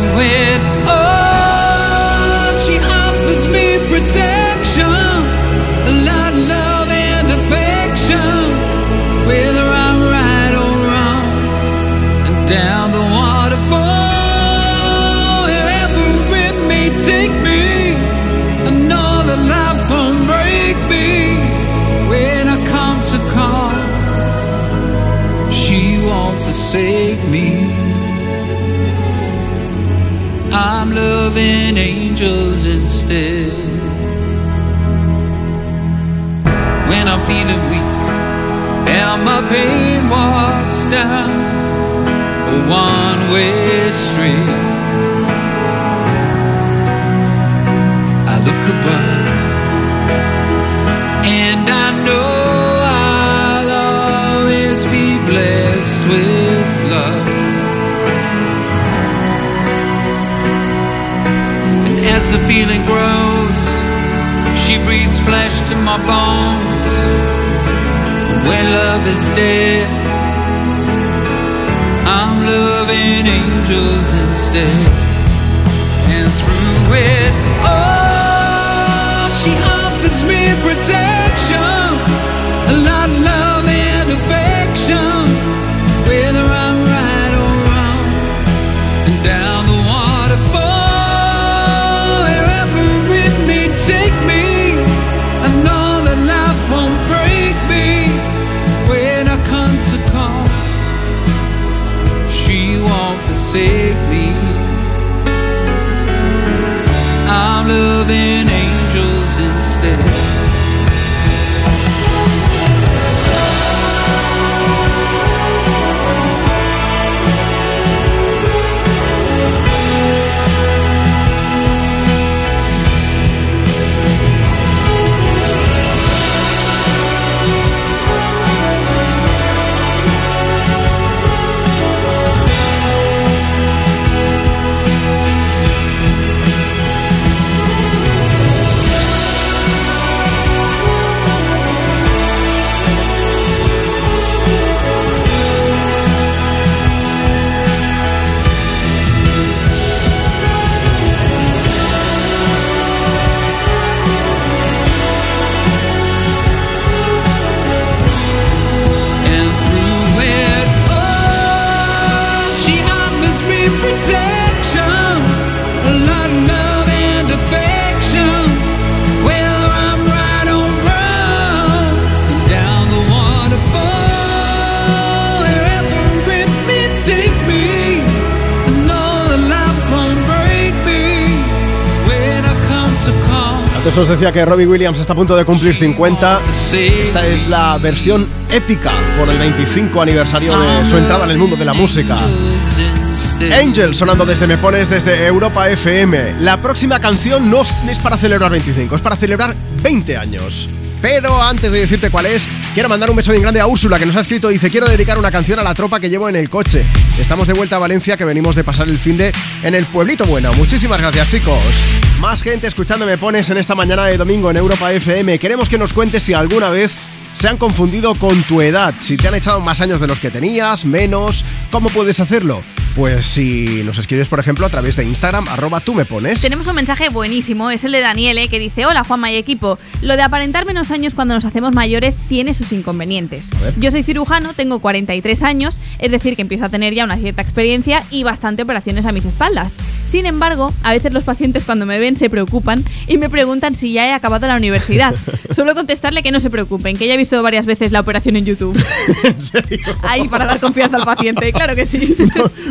When I'm feeling weak and my pain walks down a one-way street, I look above and I know I'll always be blessed with love. As the feeling grows, she breathes flesh to my bones. When love is dead, I'm loving angels instead. And through it all, she offers me protection, loving os decía que Robbie Williams está a punto de cumplir 50. Esta es la versión épica por el 25 aniversario de su entrada en el mundo de la música. Angel sonando desde Me Pones desde Europa FM. La próxima canción no es para celebrar 25, es para celebrar 20 años. Pero antes de decirte cuál es, quiero mandar un beso bien grande a Úrsula que nos ha escrito. Dice: Quiero dedicar una canción a la tropa que llevo en el coche. Estamos de vuelta a Valencia, que venimos de pasar el fin de en el pueblito bueno. Muchísimas gracias, chicos. Más gente escuchando Me Pones en esta mañana de domingo en Europa FM. Queremos que nos cuentes si alguna vez se han confundido con tu edad, si te han echado más años de los que tenías, menos, ¿cómo puedes hacerlo? Pues si nos escribes, por ejemplo, a través de Instagram, arroba tú me pones. Tenemos un mensaje buenísimo, es el de Daniele, que dice, hola Juanma y equipo, lo de aparentar menos años cuando nos hacemos mayores tiene sus inconvenientes. Yo soy cirujano, tengo 43 años, es decir, que empiezo a tener ya una cierta experiencia y bastante operaciones a mis espaldas. Sin embargo, a veces los pacientes cuando me ven se preocupan y me preguntan si ya he acabado la universidad. Suelo contestarle que no se preocupen, que ya he visto varias veces la operación en YouTube. Ahí, para dar confianza al paciente, claro que sí.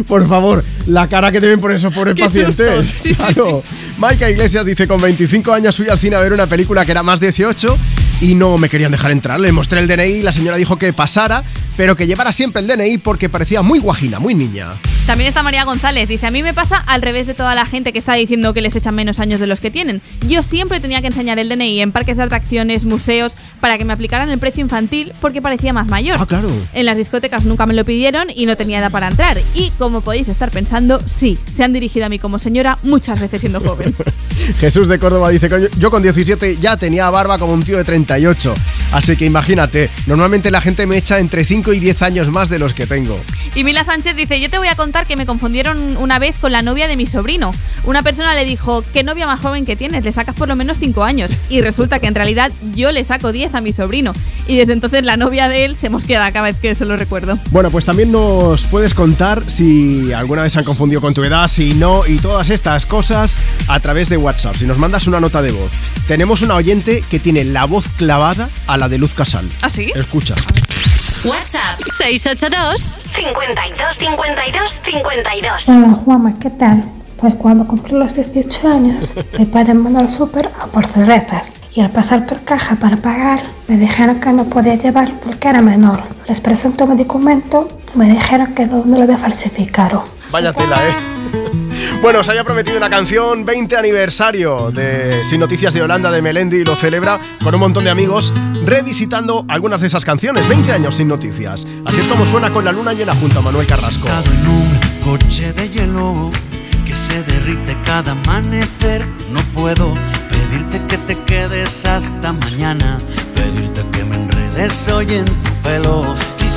Por favor, la cara que deben poner esos pobres Qué pacientes. Sí, sí, claro. Maika Iglesias dice, con 25 años fui al cine a ver una película que era más 18 y no me querían dejar entrar. Le mostré el DNI y la señora dijo que pasara, pero que llevara siempre el DNI porque parecía muy guajina, muy niña. También está María González. Dice, a mí me pasa al revés de toda la gente que está diciendo que les echan menos años de los que tienen. Yo siempre tenía que enseñar el DNI en parques de atracciones, museos, para que me aplicaran el precio infantil porque parecía más mayor. Ah, claro. En las discotecas nunca me lo pidieron y no tenía edad para entrar. Y como podéis estar pensando, sí, se han dirigido a mí como señora muchas veces siendo joven. Jesús de Córdoba dice que yo con 17 ya tenía barba como un tío de 38. Así que imagínate, normalmente la gente me echa entre 5 y 10 años más de los que tengo. Y Mila Sánchez dice, yo te voy a contar que me confundieron una vez con la novia de mi sobrino. Una persona le dijo, ¿qué novia más joven que tienes? Le sacas por lo menos 5 años. Y resulta que en realidad yo le saco 10 a mi sobrino. Y desde entonces la novia de él se mosqueda cada vez que se lo recuerdo. Bueno, pues también nos puedes contar si alguna vez se han confundido con tu edad, si no, y todas estas cosas a través de WhatsApp. Si nos mandas una nota de voz. Tenemos una oyente que tiene la voz clavada a la de Luz Casal. ¿Ah, sí? Escucha. WhatsApp 682 52 52 52. Hola Juanma, ¿qué tal? Pues cuando cumplí los 18 años, mi padre me mandó al súper a por cervezas. Y al pasar por caja para pagar, me dijeron que no podía llevar porque era menor. Les presento mi documento y me dijeron que no lo había falsificado. Vaya tela, ¿eh? Bueno, os había prometido una canción 20 aniversario de Sin Noticias de Holanda de Melendi y lo celebra con un montón de amigos revisitando algunas de esas canciones. 20 años sin noticias. Así es como suena con la luna llena junto a Manuel Carrasco. que se derrite cada amanecer. No puedo pedirte que te quedes hasta mañana, pedirte que me en tu.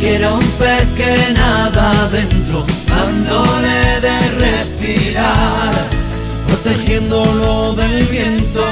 quiero un pez que nada adentro, dándole de respirar, protegiéndolo del viento.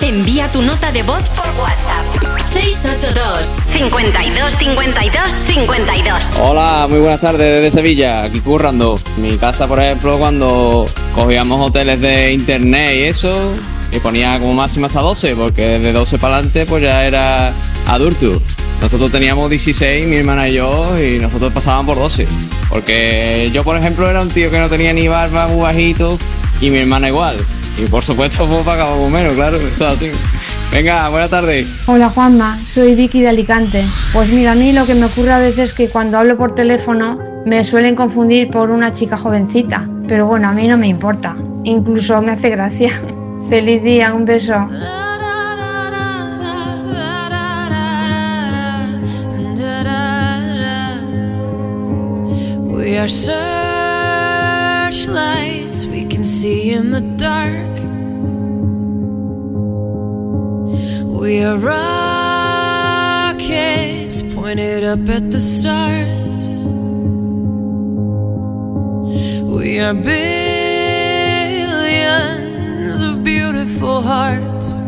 Envía tu nota de voz por WhatsApp. 682 52 52 52 Hola, muy buenas tardes desde Sevilla, aquí currando. Mi casa, por ejemplo, cuando cogíamos hoteles de internet y eso, y ponía como máximo hasta 12, porque desde 12 para adelante pues ya era adulto. Nosotros teníamos 16, mi hermana y yo, y nosotros pasábamos por 12. Porque yo, por ejemplo, era un tío que no tenía ni barba, muy bajito, y mi hermana igual. Y por supuesto, pues pagábamos menos, claro, es así. Venga, buena tarde. Hola Juanma, soy Vicky de Alicante. Pues mira, a mí lo que me ocurre a veces es que cuando hablo por teléfono me suelen confundir por una chica jovencita. Pero bueno, a mí no me importa. Incluso me hace gracia. Feliz día, un beso. We are searchlights we can see in the dark. We are rockets pointed up at the stars. We are billions of beautiful hearts.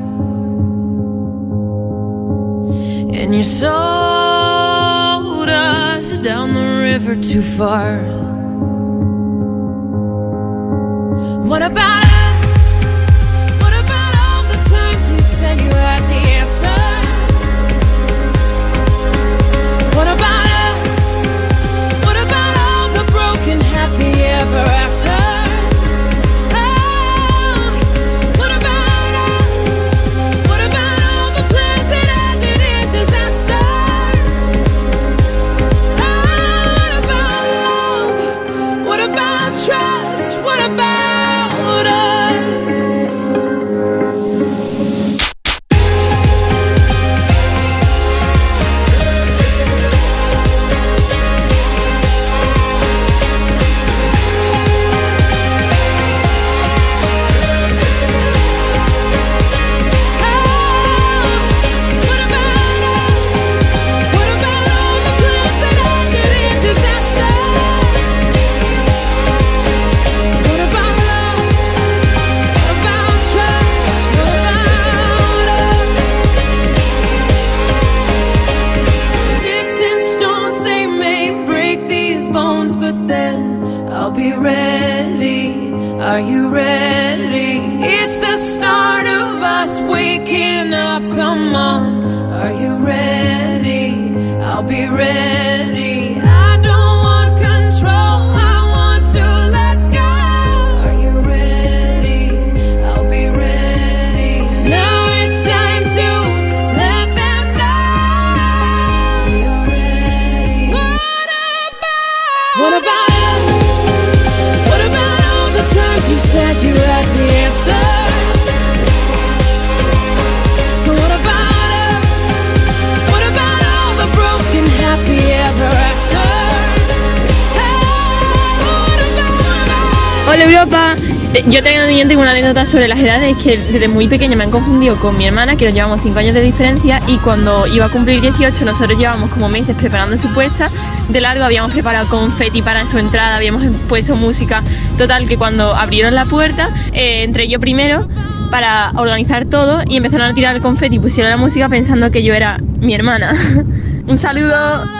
And you sold us down the river too far. What about us? What about all the times you said you had the answer? What about us? What about all the broken happy ever after? Yo también tengo una anécdota sobre las edades que desde muy pequeña me han confundido con mi hermana, que nos llevamos 5 años de diferencia, y cuando iba a cumplir 18 nosotros llevábamos como meses preparando su puesta. De largo habíamos preparado confeti para su entrada, habíamos puesto música. Total, que cuando abrieron la puerta, eh, entré yo primero para organizar todo y empezaron a tirar el confeti y pusieron la música pensando que yo era mi hermana. Un saludo.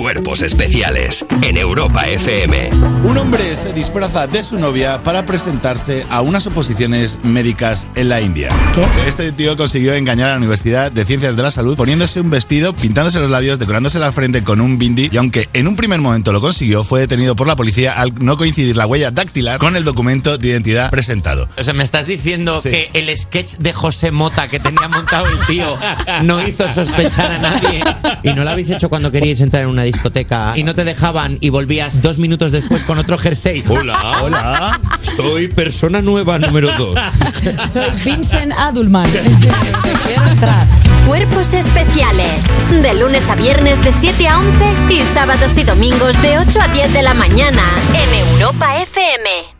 Cuerpos especiales en Europa FM. Un hombre se disfraza de su novia para presentarse a unas oposiciones médicas en la India. Este tío consiguió engañar a la Universidad de Ciencias de la Salud poniéndose un vestido, pintándose los labios, decorándose la frente con un bindi y aunque en un primer momento lo consiguió, fue detenido por la policía al no coincidir la huella dactilar con el documento de identidad presentado. O sea, me estás diciendo Sí. que el sketch de José Mota que tenía montado el tío no hizo sospechar a nadie. Y no lo habéis hecho cuando queríais entrar en una discoteca y no te dejaban y volvías dos minutos después con otro jersey. Hola, hola. Soy persona nueva número dos. Soy Vincent Adulman. Cuerpos especiales. De lunes a viernes de 7 a 11 y sábados y domingos de 8 a 10 de la mañana en Europa FM.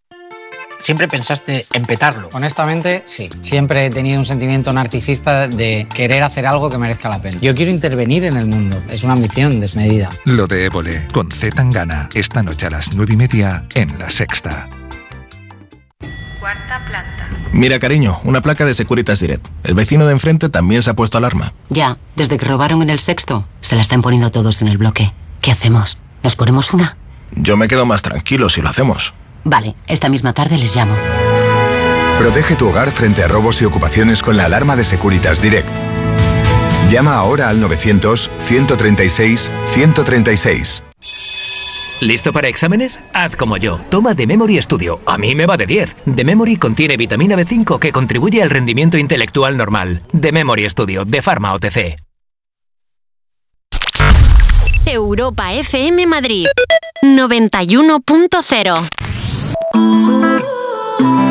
¿Siempre pensaste en petarlo? Honestamente, sí. Siempre he tenido un sentimiento narcisista de querer hacer algo que merezca la pena. Yo quiero intervenir en el mundo. Es una ambición desmedida. Lo de Évole, con Z Tangana, esta noche a las nueve y media en La Sexta. Cuarta planta. Mira, cariño, una placa de Securitas Direct. El vecino de enfrente también se ha puesto alarma. Ya, desde que robaron en el sexto, se la están poniendo todos en el bloque. ¿Qué hacemos? ¿Nos ponemos una? Yo me quedo más tranquilo si lo hacemos. Vale, esta misma tarde les llamo. Protege tu hogar frente a robos y ocupaciones con la alarma de Securitas Direct. Llama ahora al 900-136-136. ¿Listo para exámenes? Haz como yo. Toma The Memory Studio. A mí me va de 10. The Memory contiene vitamina B5 que contribuye al rendimiento intelectual normal. The Memory Studio de Pharma OTC. Europa FM Madrid 91.0 You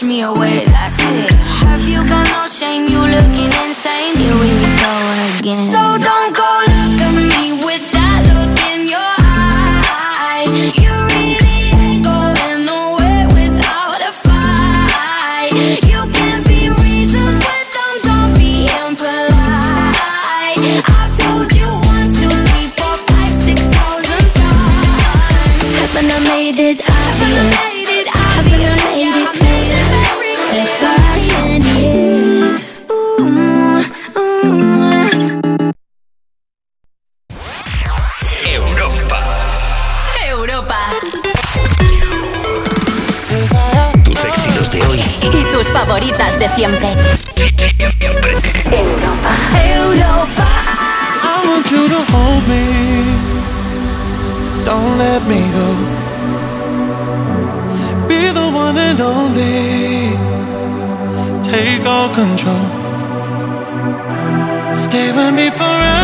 push me away That's it. Have you got no shame? You looking insane. Here we go again. So don't go look at me With that look in your eye. You really ain't going nowhere Without a fight. You can't be reasoned with them Don't be impolite. I've told you one, two, three, four, five, six thousand times. Haven't I made it obvious? Siempre. Europa I want you to hold me. Don't let me go. Be the one and only. Take all control. Stay with me forever.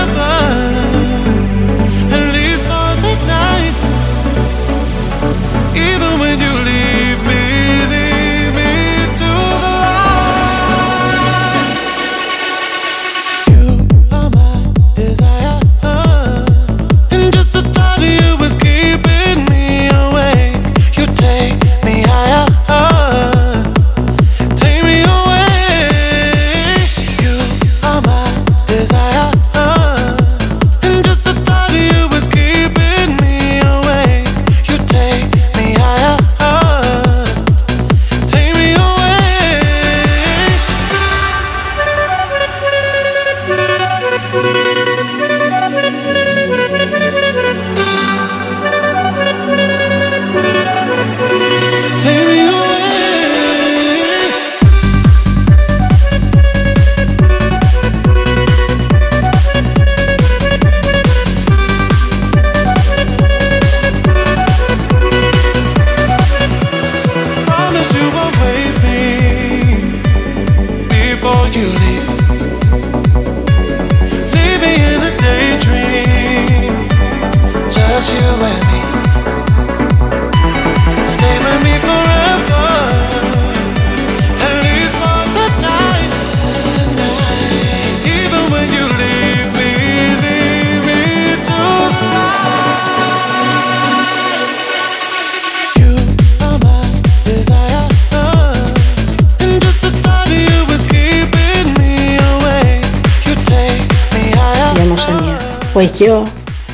Yo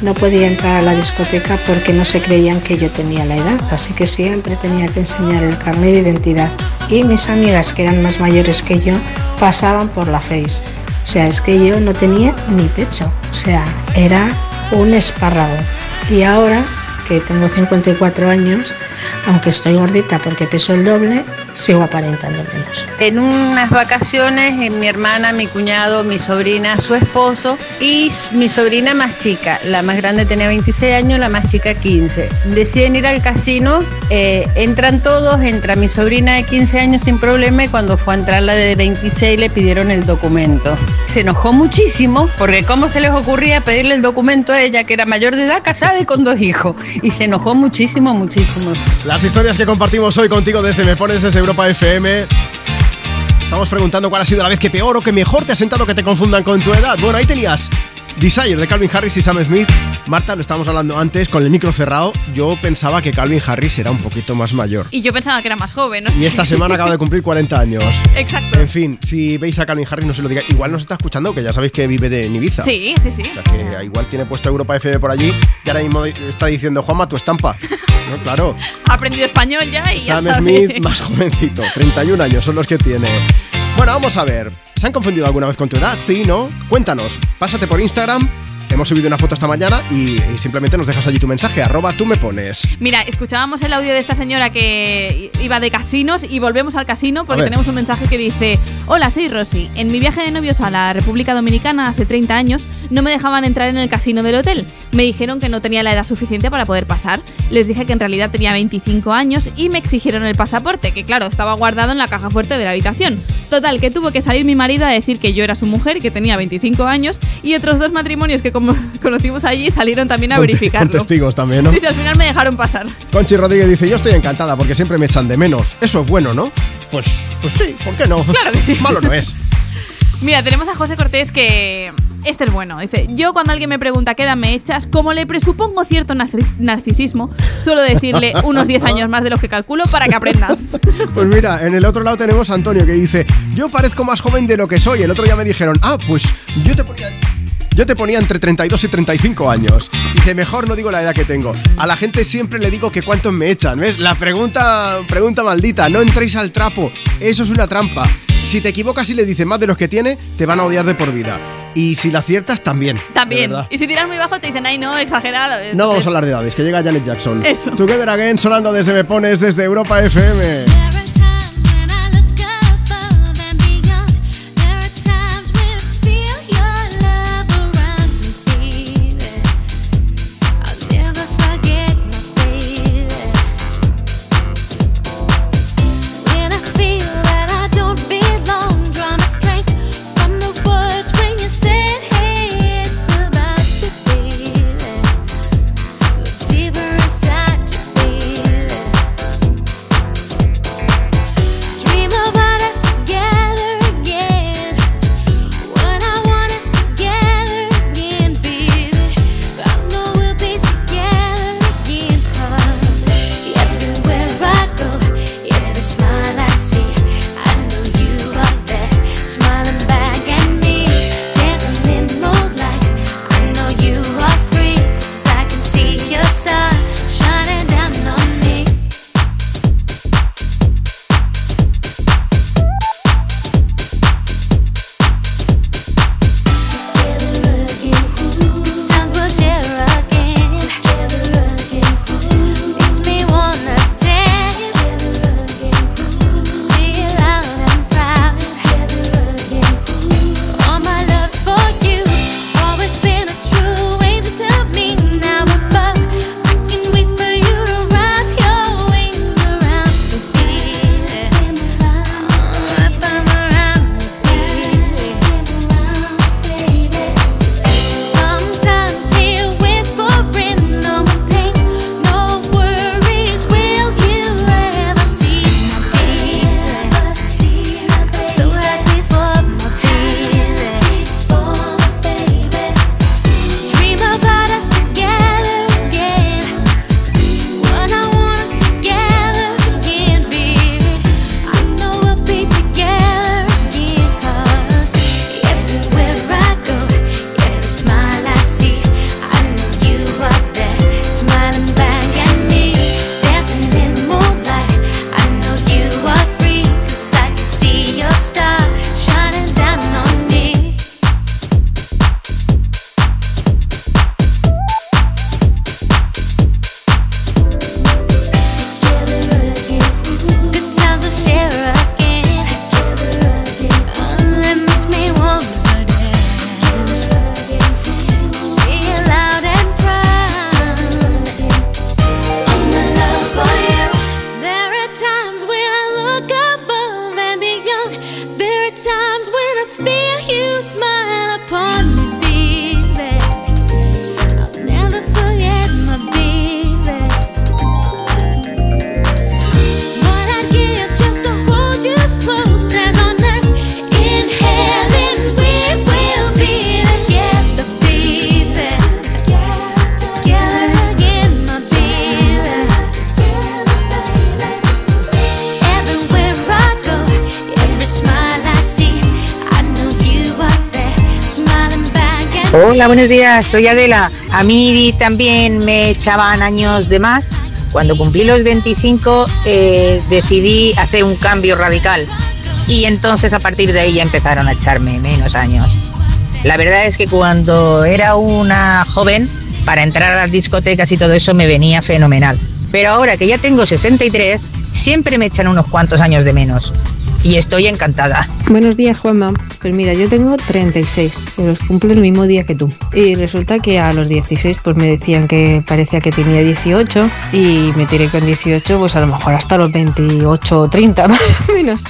no podía entrar a la discoteca porque no se creían que yo tenía la edad, así que siempre tenía que enseñar el carnet de identidad. Y mis amigas, que eran más mayores que yo, pasaban por la face. O sea, es que yo no tenía ni pecho. O sea, era un espárrago. Y ahora, que tengo 54 años, aunque estoy gordita porque peso el doble, sigo aparentando menos. En unas vacaciones, eh, mi hermana, mi cuñado, mi sobrina, su esposo y mi sobrina más chica, la más grande tenía 26 años, la más chica 15. Deciden ir al casino, eh, entran todos, entra mi sobrina de 15 años sin problema y cuando fue a entrar la de 26 le pidieron el documento. Se enojó muchísimo porque cómo se les ocurría pedirle el documento a ella que era mayor de edad, casada y con dos hijos. Y se enojó muchísimo, muchísimo. Las historias que compartimos hoy contigo desde Me Pones desde Europa FM. Estamos preguntando cuál ha sido la vez que peor o que mejor te ha sentado que te confundan con tu edad. Bueno, ahí tenías Desire de Calvin Harris y Sam Smith. Marta, lo estábamos hablando antes con el micro cerrado. Yo pensaba que Calvin Harris era un poquito más mayor. Y yo pensaba que era más joven, ¿no? Y esta semana acaba de cumplir 40 años. Exacto. En fin, si veis a Calvin Harris, no se lo diga. Igual nos está escuchando, que ya sabéis que vive de Ibiza. Sí, sí, sí. O sea que igual tiene puesto Europa FM por allí y ahora mismo está diciendo, Juanma, tu estampa. No, claro. Ha aprendido español ya y Sam ya sabe. Smith, más jovencito, 31 años son los que tiene. Bueno, vamos a ver. ¿Se han confundido alguna vez con tu edad? Sí, ¿no? Cuéntanos. Pásate por Instagram. Hemos subido una foto esta mañana y, y simplemente nos dejas allí tu mensaje, arroba tú me pones. Mira, escuchábamos el audio de esta señora que iba de casinos y volvemos al casino porque tenemos un mensaje que dice Hola, soy Rosy. En mi viaje de novios a la República Dominicana hace 30 años no me dejaban entrar en el casino del hotel. Me dijeron que no tenía la edad suficiente para poder pasar. Les dije que en realidad tenía 25 años y me exigieron el pasaporte, que claro, estaba guardado en la caja fuerte de la habitación. Total, que tuvo que salir mi marido a decir que yo era su mujer y que tenía 25 años y otros dos matrimonios que como conocimos allí salieron también a Con verificarlo. Con testigos también, ¿no? Dice, al final me dejaron pasar. Conchi Rodríguez dice, yo estoy encantada porque siempre me echan de menos. Eso es bueno, ¿no? Pues, pues sí, ¿por qué no? Claro que sí. Malo no es. Mira, tenemos a José Cortés que. Este es bueno. Dice: Yo, cuando alguien me pregunta qué edad me echas, como le presupongo cierto narci- narcisismo, suelo decirle unos 10 años más de los que calculo para que aprenda. Pues mira, en el otro lado tenemos a Antonio que dice, yo parezco más joven de lo que soy. El otro día me dijeron, ah, pues yo te ponía... Yo te ponía entre 32 y 35 años. Dice, mejor no digo la edad que tengo. A la gente siempre le digo que cuántos me echan, ¿ves? La pregunta, pregunta maldita, no entréis al trapo. Eso es una trampa. Si te equivocas y le dices más de los que tiene, te van a odiar de por vida. Y si la aciertas, también. También. Y si tiras muy bajo, te dicen, ay, no, exagerado. No vamos a hablar de edades, que llega Janet Jackson. Eso. Together Again sonando desde Me Pones, desde Europa FM. Días, soy Adela. A mí también me echaban años de más. Cuando cumplí los 25 eh, decidí hacer un cambio radical y entonces a partir de ahí ya empezaron a echarme menos años. La verdad es que cuando era una joven, para entrar a las discotecas y todo eso me venía fenomenal. Pero ahora que ya tengo 63, siempre me echan unos cuantos años de menos. Y estoy encantada. Buenos días, Juanma. Pues mira, yo tengo 36, pero los cumplo el mismo día que tú. Y resulta que a los 16 pues me decían que parecía que tenía 18 y me tiré con 18 pues a lo mejor hasta los 28 o 30 más o menos.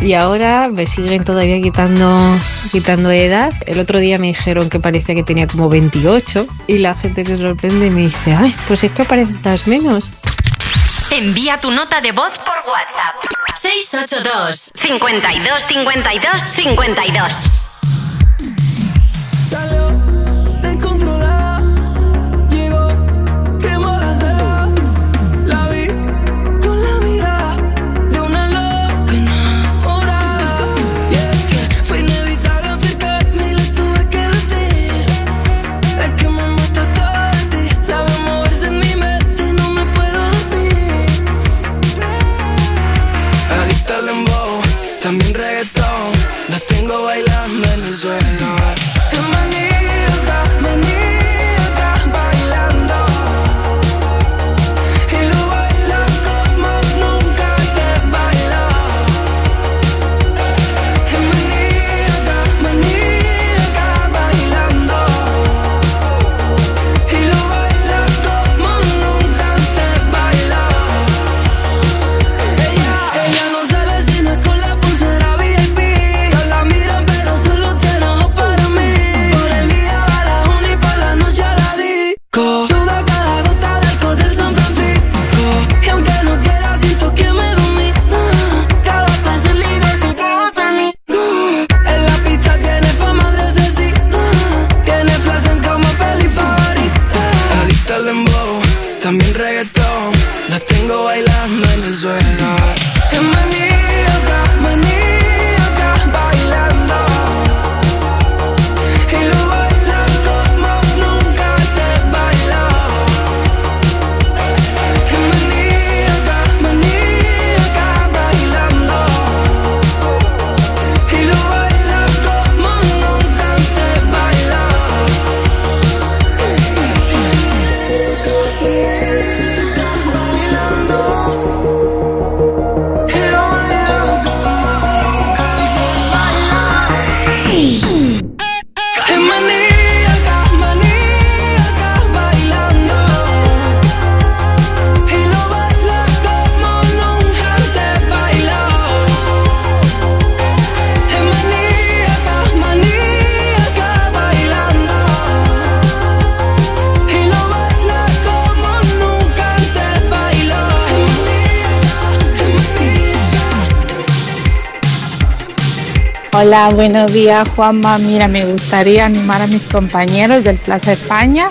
Y ahora me siguen todavía quitando, quitando edad. El otro día me dijeron que parecía que tenía como 28 y la gente se sorprende y me dice, ay, pues es que aparentas menos. Envía tu nota de voz por WhatsApp. 682 52 52 52 buenos días Juanma. Mira, me gustaría animar a mis compañeros del Plaza España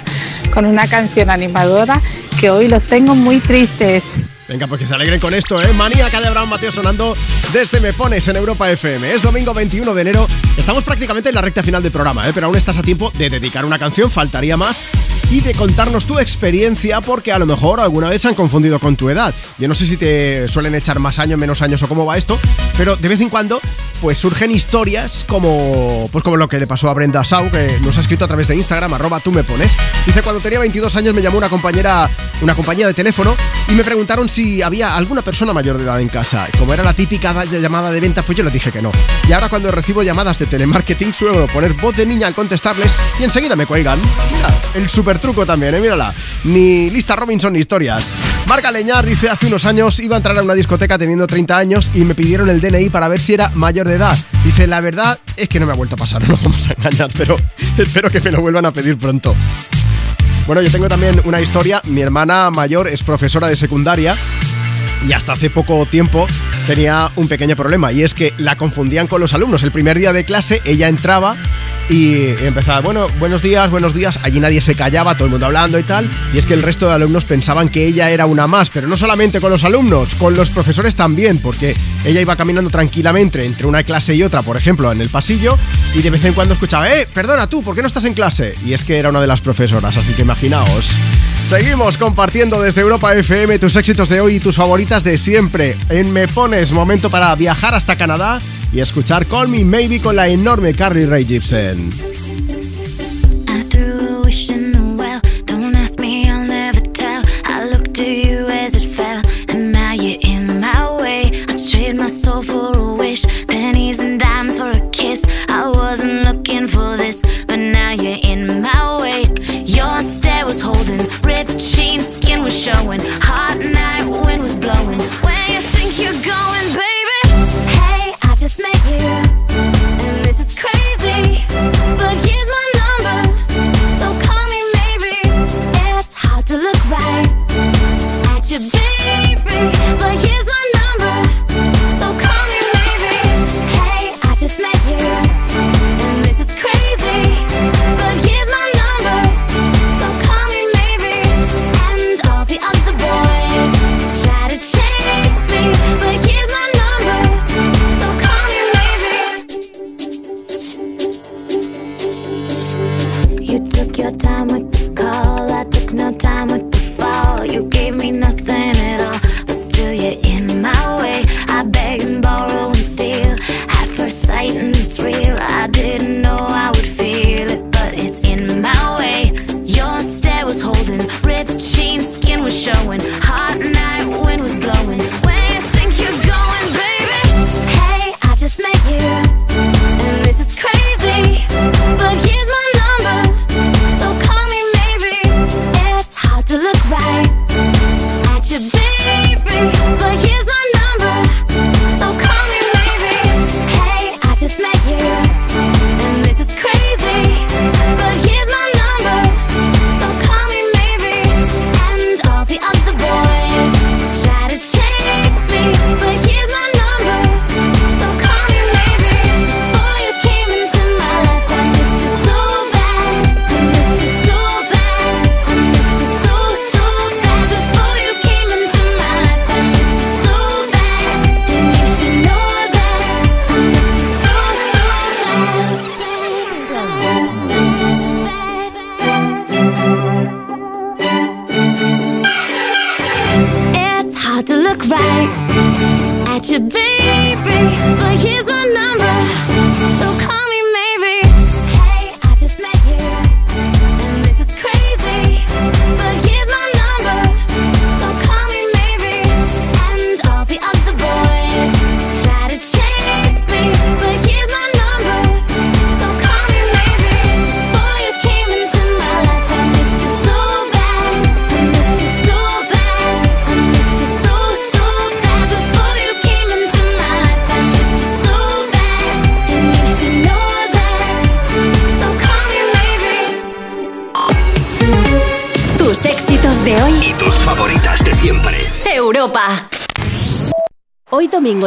con una canción animadora que hoy los tengo muy tristes. Venga, pues que se alegren con esto, ¿eh? Maníaca de Abraham Mateo sonando desde Me Pones en Europa FM. Es domingo 21 de enero. Estamos prácticamente en la recta final del programa, ¿eh? Pero aún estás a tiempo de dedicar una canción, faltaría más, y de contarnos tu experiencia, porque a lo mejor alguna vez se han confundido con tu edad. Yo no sé si te suelen echar más años, menos años o cómo va esto, pero de vez en cuando pues surgen historias como pues como lo que le pasó a Brenda Sau, que nos ha escrito a través de Instagram, arroba tú me pones. Dice, cuando tenía 22 años me llamó una compañera, una compañía de teléfono y me preguntaron si había alguna persona mayor de edad en casa. Como era la típica da- llamada de venta, pues yo les dije que no. Y ahora cuando recibo llamadas de telemarketing suelo poner voz de niña al contestarles y enseguida me cuelgan. Mira, el super truco también, ¿eh? Mírala. Ni lista Robinson historias. Marca Leñar dice, hace unos años iba a entrar a una discoteca teniendo 30 años y me pidieron el DNI para ver si era mayor de edad. Dice, la verdad es que no me ha vuelto a pasar, no nos vamos a engañar, pero espero que me lo vuelvan a pedir pronto. Bueno, yo tengo también una historia. Mi hermana mayor es profesora de secundaria y hasta hace poco tiempo tenía un pequeño problema y es que la confundían con los alumnos. El primer día de clase ella entraba y empezaba, bueno, buenos días, buenos días. Allí nadie se callaba, todo el mundo hablando y tal. Y es que el resto de alumnos pensaban que ella era una más, pero no solamente con los alumnos, con los profesores también, porque ella iba caminando tranquilamente entre una clase y otra, por ejemplo, en el pasillo, y de vez en cuando escuchaba, eh, perdona tú, ¿por qué no estás en clase? Y es que era una de las profesoras, así que imaginaos. Seguimos compartiendo desde Europa FM tus éxitos de hoy y tus favoritas de siempre. En Me Pones, momento para viajar hasta Canadá y escuchar Call Me Maybe con la enorme Carly Rae Jepsen.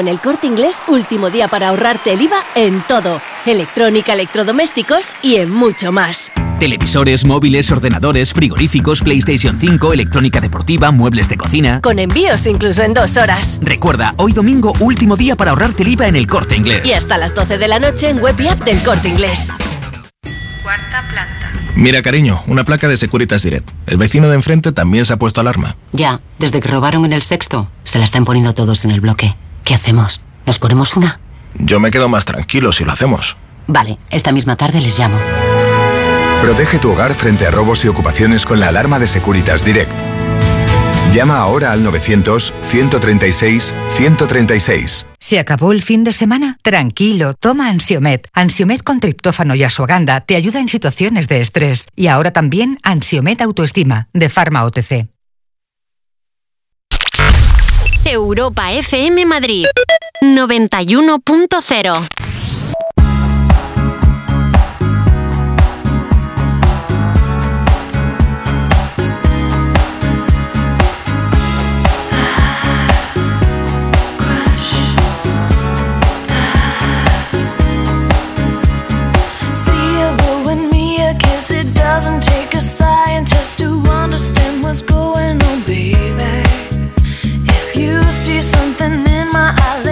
En el Corte Inglés, último día para ahorrarte el IVA en todo. Electrónica, electrodomésticos y en mucho más. Televisores, móviles, ordenadores, frigoríficos, PlayStation 5, electrónica deportiva, muebles de cocina. Con envíos incluso en dos horas. Recuerda, hoy domingo, último día para ahorrarte el IVA en el corte inglés. Y hasta las 12 de la noche en web y app del Corte Inglés. Cuarta planta. Mira, cariño, una placa de Securitas Direct. El vecino de enfrente también se ha puesto alarma. Ya, desde que robaron en el sexto, se la están poniendo todos en el bloque. ¿Qué hacemos? ¿Nos ponemos una? Yo me quedo más tranquilo si lo hacemos. Vale, esta misma tarde les llamo. Protege tu hogar frente a robos y ocupaciones con la alarma de Securitas Direct. Llama ahora al 900-136-136. ¿Se acabó el fin de semana? Tranquilo, toma Ansiomet. Ansiomet con triptófano y asuaganda te ayuda en situaciones de estrés. Y ahora también Ansiomet Autoestima, de Pharma OTC. Europa FM Madrid. 91.0 doesn't take a scientist to understand what's going on, baby. You see something in my eyes.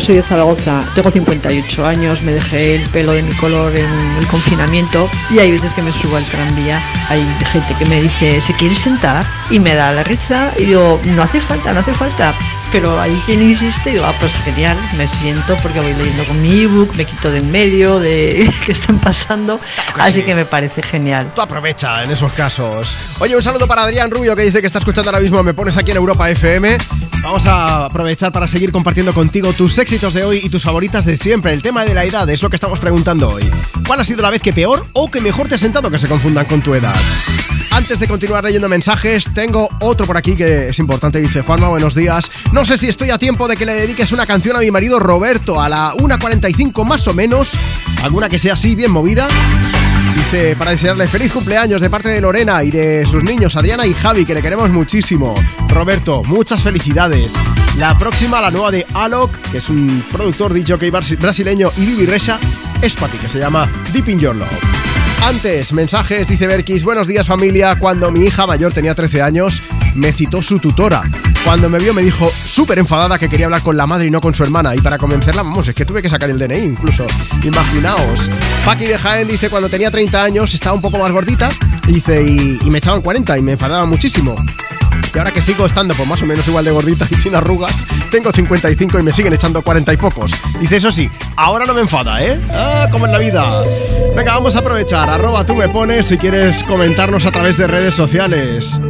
Yo soy de Zaragoza, tengo 58 años, me dejé el pelo de mi color en el confinamiento y hay veces que me subo al tranvía, hay gente que me dice, ¿se quiere sentar? Y me da la risa y digo, no hace falta, no hace falta. Pero hay quien insiste y digo, ah, pues genial, me siento porque voy leyendo con mi ebook, me quito de en medio de qué están pasando, así que me parece genial. Tú aprovecha en esos casos. Oye, un saludo para Adrián Rubio que dice que está escuchando ahora mismo Me Pones aquí en Europa FM. Vamos a aprovechar para seguir compartiendo contigo tus éxitos de hoy y tus favoritas de siempre. El tema de la edad es lo que estamos preguntando hoy. ¿Cuál ha sido la vez que peor o que mejor te ha sentado que se confundan con tu edad? Antes de continuar leyendo mensajes, tengo otro por aquí que es importante. Dice Juanma, buenos días. No sé si estoy a tiempo de que le dediques una canción a mi marido Roberto a la 1.45 más o menos. Alguna que sea así, bien movida. Dice, para desearle feliz cumpleaños de parte de Lorena y de sus niños Adriana y Javi, que le queremos muchísimo. Roberto, muchas felicidades. La próxima, la nueva de Alok, que es un productor dicho que brasileño, y Vivi es para ti, que se llama Deep in Your Love. Antes, mensajes, dice Berkis, buenos días familia, cuando mi hija mayor tenía 13 años, me citó su tutora. Cuando me vio me dijo súper enfadada que quería hablar con la madre y no con su hermana. Y para convencerla, vamos, es que tuve que sacar el DNI incluso. Imaginaos. Paqui de Jaén dice, cuando tenía 30 años estaba un poco más gordita. Dice, y, y me echaban 40 y me enfadaba muchísimo. Y ahora que sigo estando pues más o menos igual de gordita y sin arrugas, tengo 55 y me siguen echando 40 y pocos. Dice, eso sí, ahora no me enfada, ¿eh? Ah, como en la vida. Venga, vamos a aprovechar. Arroba tú me pones si quieres comentarnos a través de redes sociales.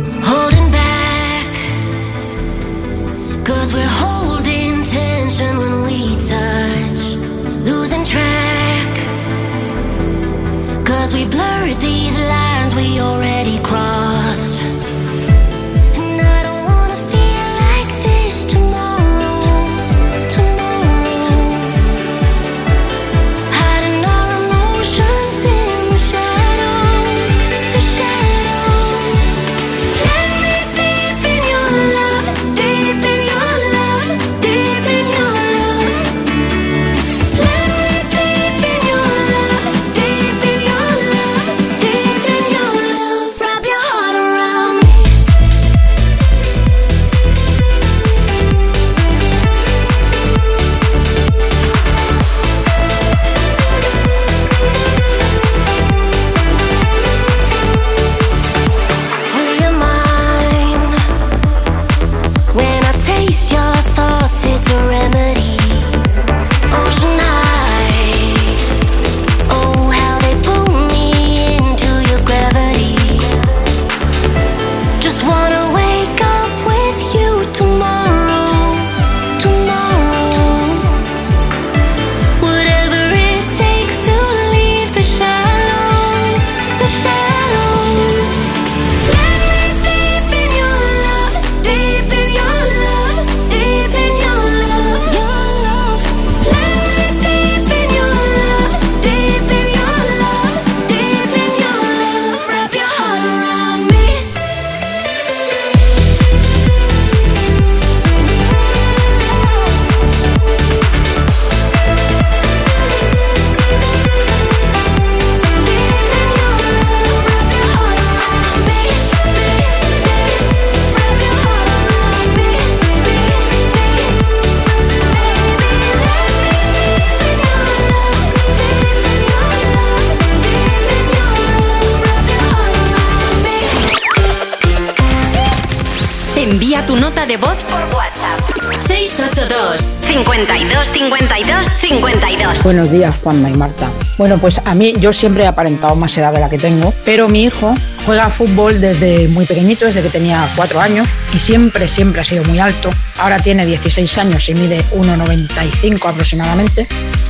Días, Juanma y Marta. Bueno, pues a mí yo siempre he aparentado más edad de la que tengo, pero mi hijo juega fútbol desde muy pequeñito, desde que tenía cuatro años, y siempre, siempre ha sido muy alto. Ahora tiene 16 años y mide 1,95 aproximadamente.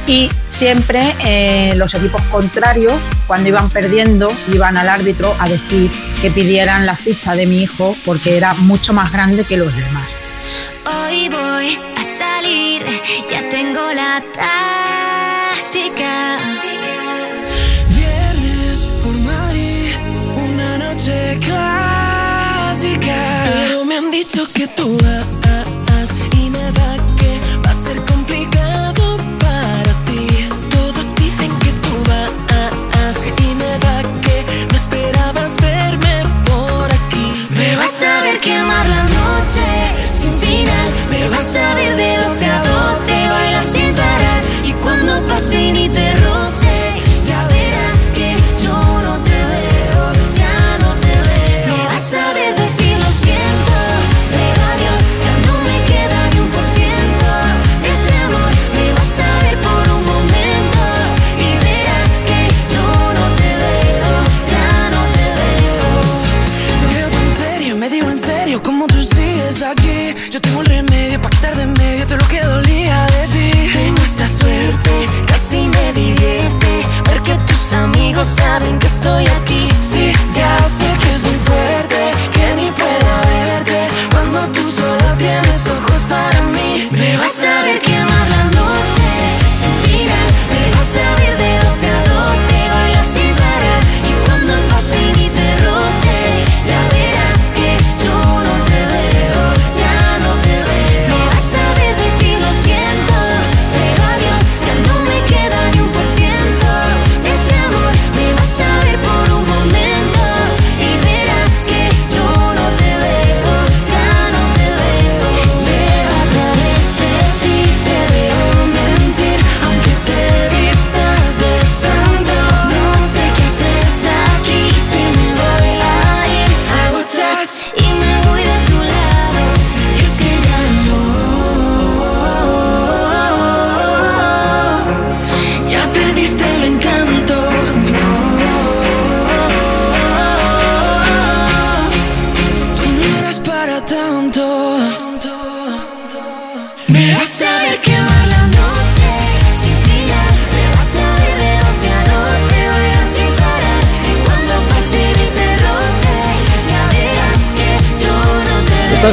Y siempre eh, los equipos contrarios, cuando iban perdiendo, iban al árbitro a decir que pidieran la ficha de mi hijo porque era mucho más grande que los demás. Hoy voy a salir, ya tengo la táctica.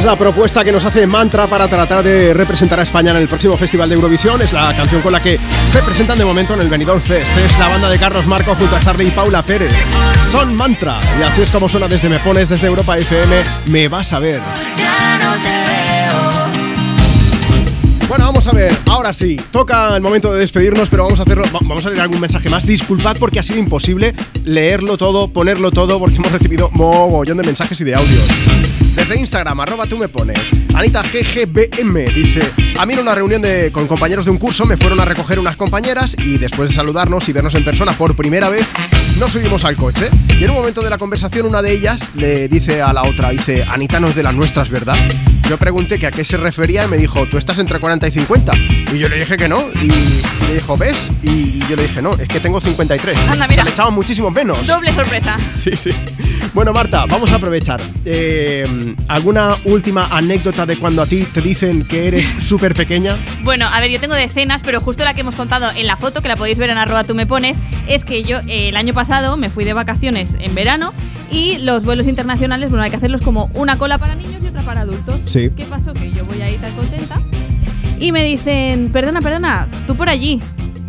La propuesta que nos hace Mantra para tratar de representar a España en el próximo Festival de Eurovisión. Es la canción con la que se presentan de momento en el Benidorm Fest. Es la banda de Carlos Marco junto a Charlie y Paula Pérez. Son Mantra. Y así es como suena desde Me Pones, desde Europa FM. Me vas a ver. Bueno, vamos a ver, ahora sí, toca el momento de despedirnos, pero vamos a hacerlo, va- vamos a leer algún mensaje más. Disculpad porque ha sido imposible leerlo todo, ponerlo todo, porque hemos recibido mogollón de mensajes y de audios. Desde Instagram, arroba tú me pones. Anita GGBM dice: A mí en una reunión de, con compañeros de un curso me fueron a recoger unas compañeras y después de saludarnos y vernos en persona por primera vez, nos subimos al coche. Y en un momento de la conversación, una de ellas le dice a la otra: Dice, Anita no es de las nuestras, ¿verdad? Yo pregunté que a qué se refería y me dijo, tú estás entre 40 y 50. Y yo le dije que no. Y me dijo, ¿ves? Y yo le dije, no, es que tengo 53. Anda, O mira. sea, le echamos muchísimo menos. Doble sorpresa. Sí, sí. Bueno, Marta, vamos a aprovechar. Eh, ¿Alguna última anécdota de cuando a ti te dicen que eres súper pequeña? Bueno, a ver, yo tengo decenas, pero justo la que hemos contado en la foto, que la podéis ver en arroba tú me pones, es que yo eh, el año pasado me fui de vacaciones en verano y los vuelos internacionales, bueno, hay que hacerlos como una cola para niños y otra para adultos. Sí. ¿Qué pasó? Que yo voy ahí tan contenta y me dicen, perdona, perdona, tú por allí.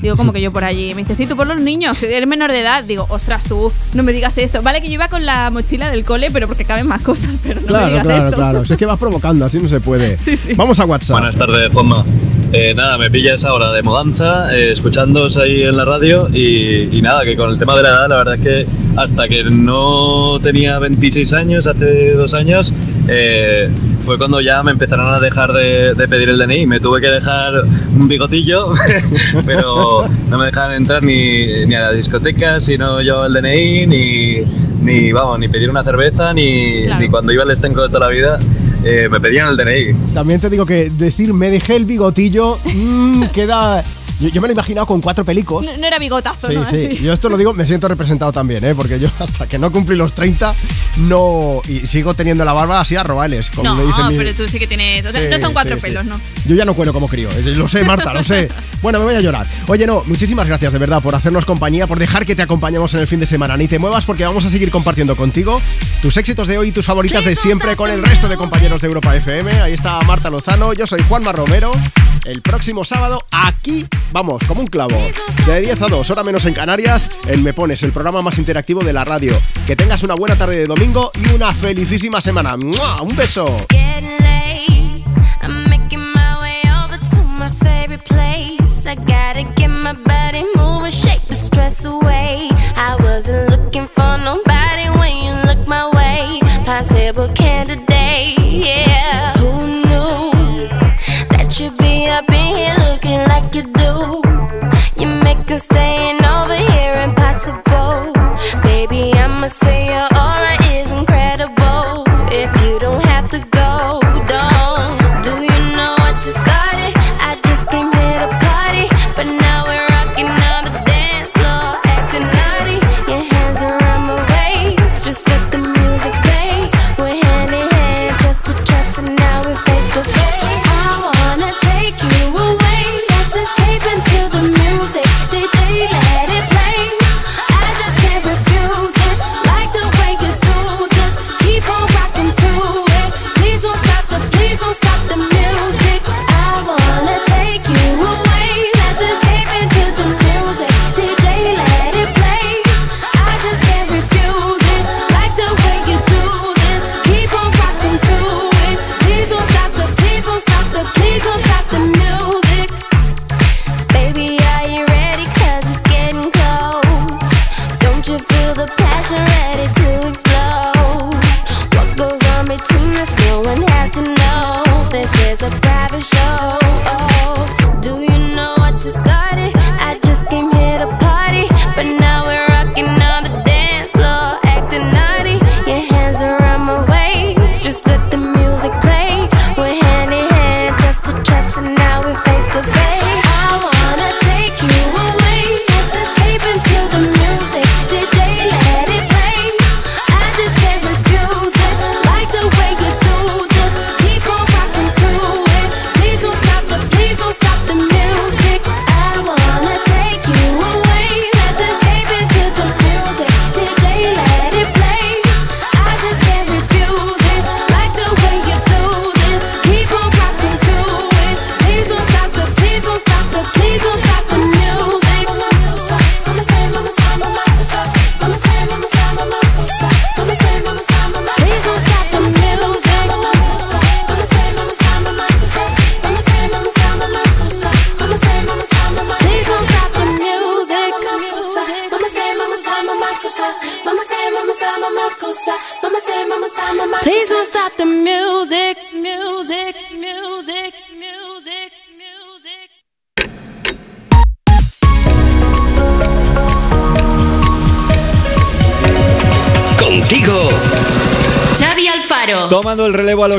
Digo, como que yo por allí? Me dice, sí, tú por los niños, eres menor de edad. Digo, ostras, tú, no me digas esto. Vale que yo iba con la mochila del cole, pero porque caben más cosas, pero no me claro, digas claro, esto. claro. Si es que vas provocando, así no se puede. Vamos a WhatsApp. Buenas tardes, Juanma. Eh, nada, me pillas ahora de mudanza, eh, escuchándoos ahí en la radio y, y nada, que con el tema de la edad, la verdad es que hasta que no tenía 26 años, hace dos años, eh, fue cuando ya me empezaron a dejar de, de pedir el DNI. Me tuve que dejar un bigotillo, pero no me dejaban entrar ni, ni a la discoteca si no llevaba el DNI, ni, ni, vamos, ni pedir una cerveza, ni, Claro. ni cuando iba al estenco de toda la vida. eh, me pedían el DNI. También te digo que decir me dejé el bigotillo mm, queda. Yo, yo me lo he imaginado con cuatro pelicos. No, no era bigotazo, Sí, ¿no? sí. Así. Yo esto lo digo, me siento representado también, ¿eh? Porque yo hasta que no cumplí los 30, no. Y sigo teniendo la barba así a robales, como No, me dicen pero tú sí que tienes. O sea, Sí, no son cuatro sí, pelos, ¿no? Yo ya no cuelo como crío, eh, lo sé, Marta, lo sé. Bueno, me voy a llorar. Oye, no, muchísimas gracias de verdad por hacernos compañía, por dejar que te acompañemos en el fin de semana. Ni te muevas porque vamos a seguir compartiendo contigo tus éxitos de hoy y tus favoritas de siempre con el resto de compañeros de Europa FM. Ahí está Marta Lozano, yo soy Juanma Romero. El próximo sábado, aquí, vamos, como un clavo. De 10 a 2, hora menos en Canarias, en Me Pones, el programa más interactivo de la radio. Que tengas una buena tarde de domingo y una felicísima semana. ¡Mua! Un beso. You do? You make us staying over here impossible. Baby, I'ma say your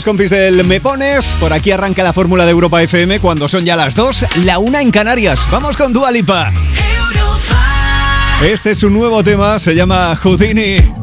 los compis del Me Pones, por aquí arranca la fórmula de Europa FM cuando son ya las 2, la una en Canarias. Vamos con Dua Lipa. Este es su nuevo tema, se llama Houdini.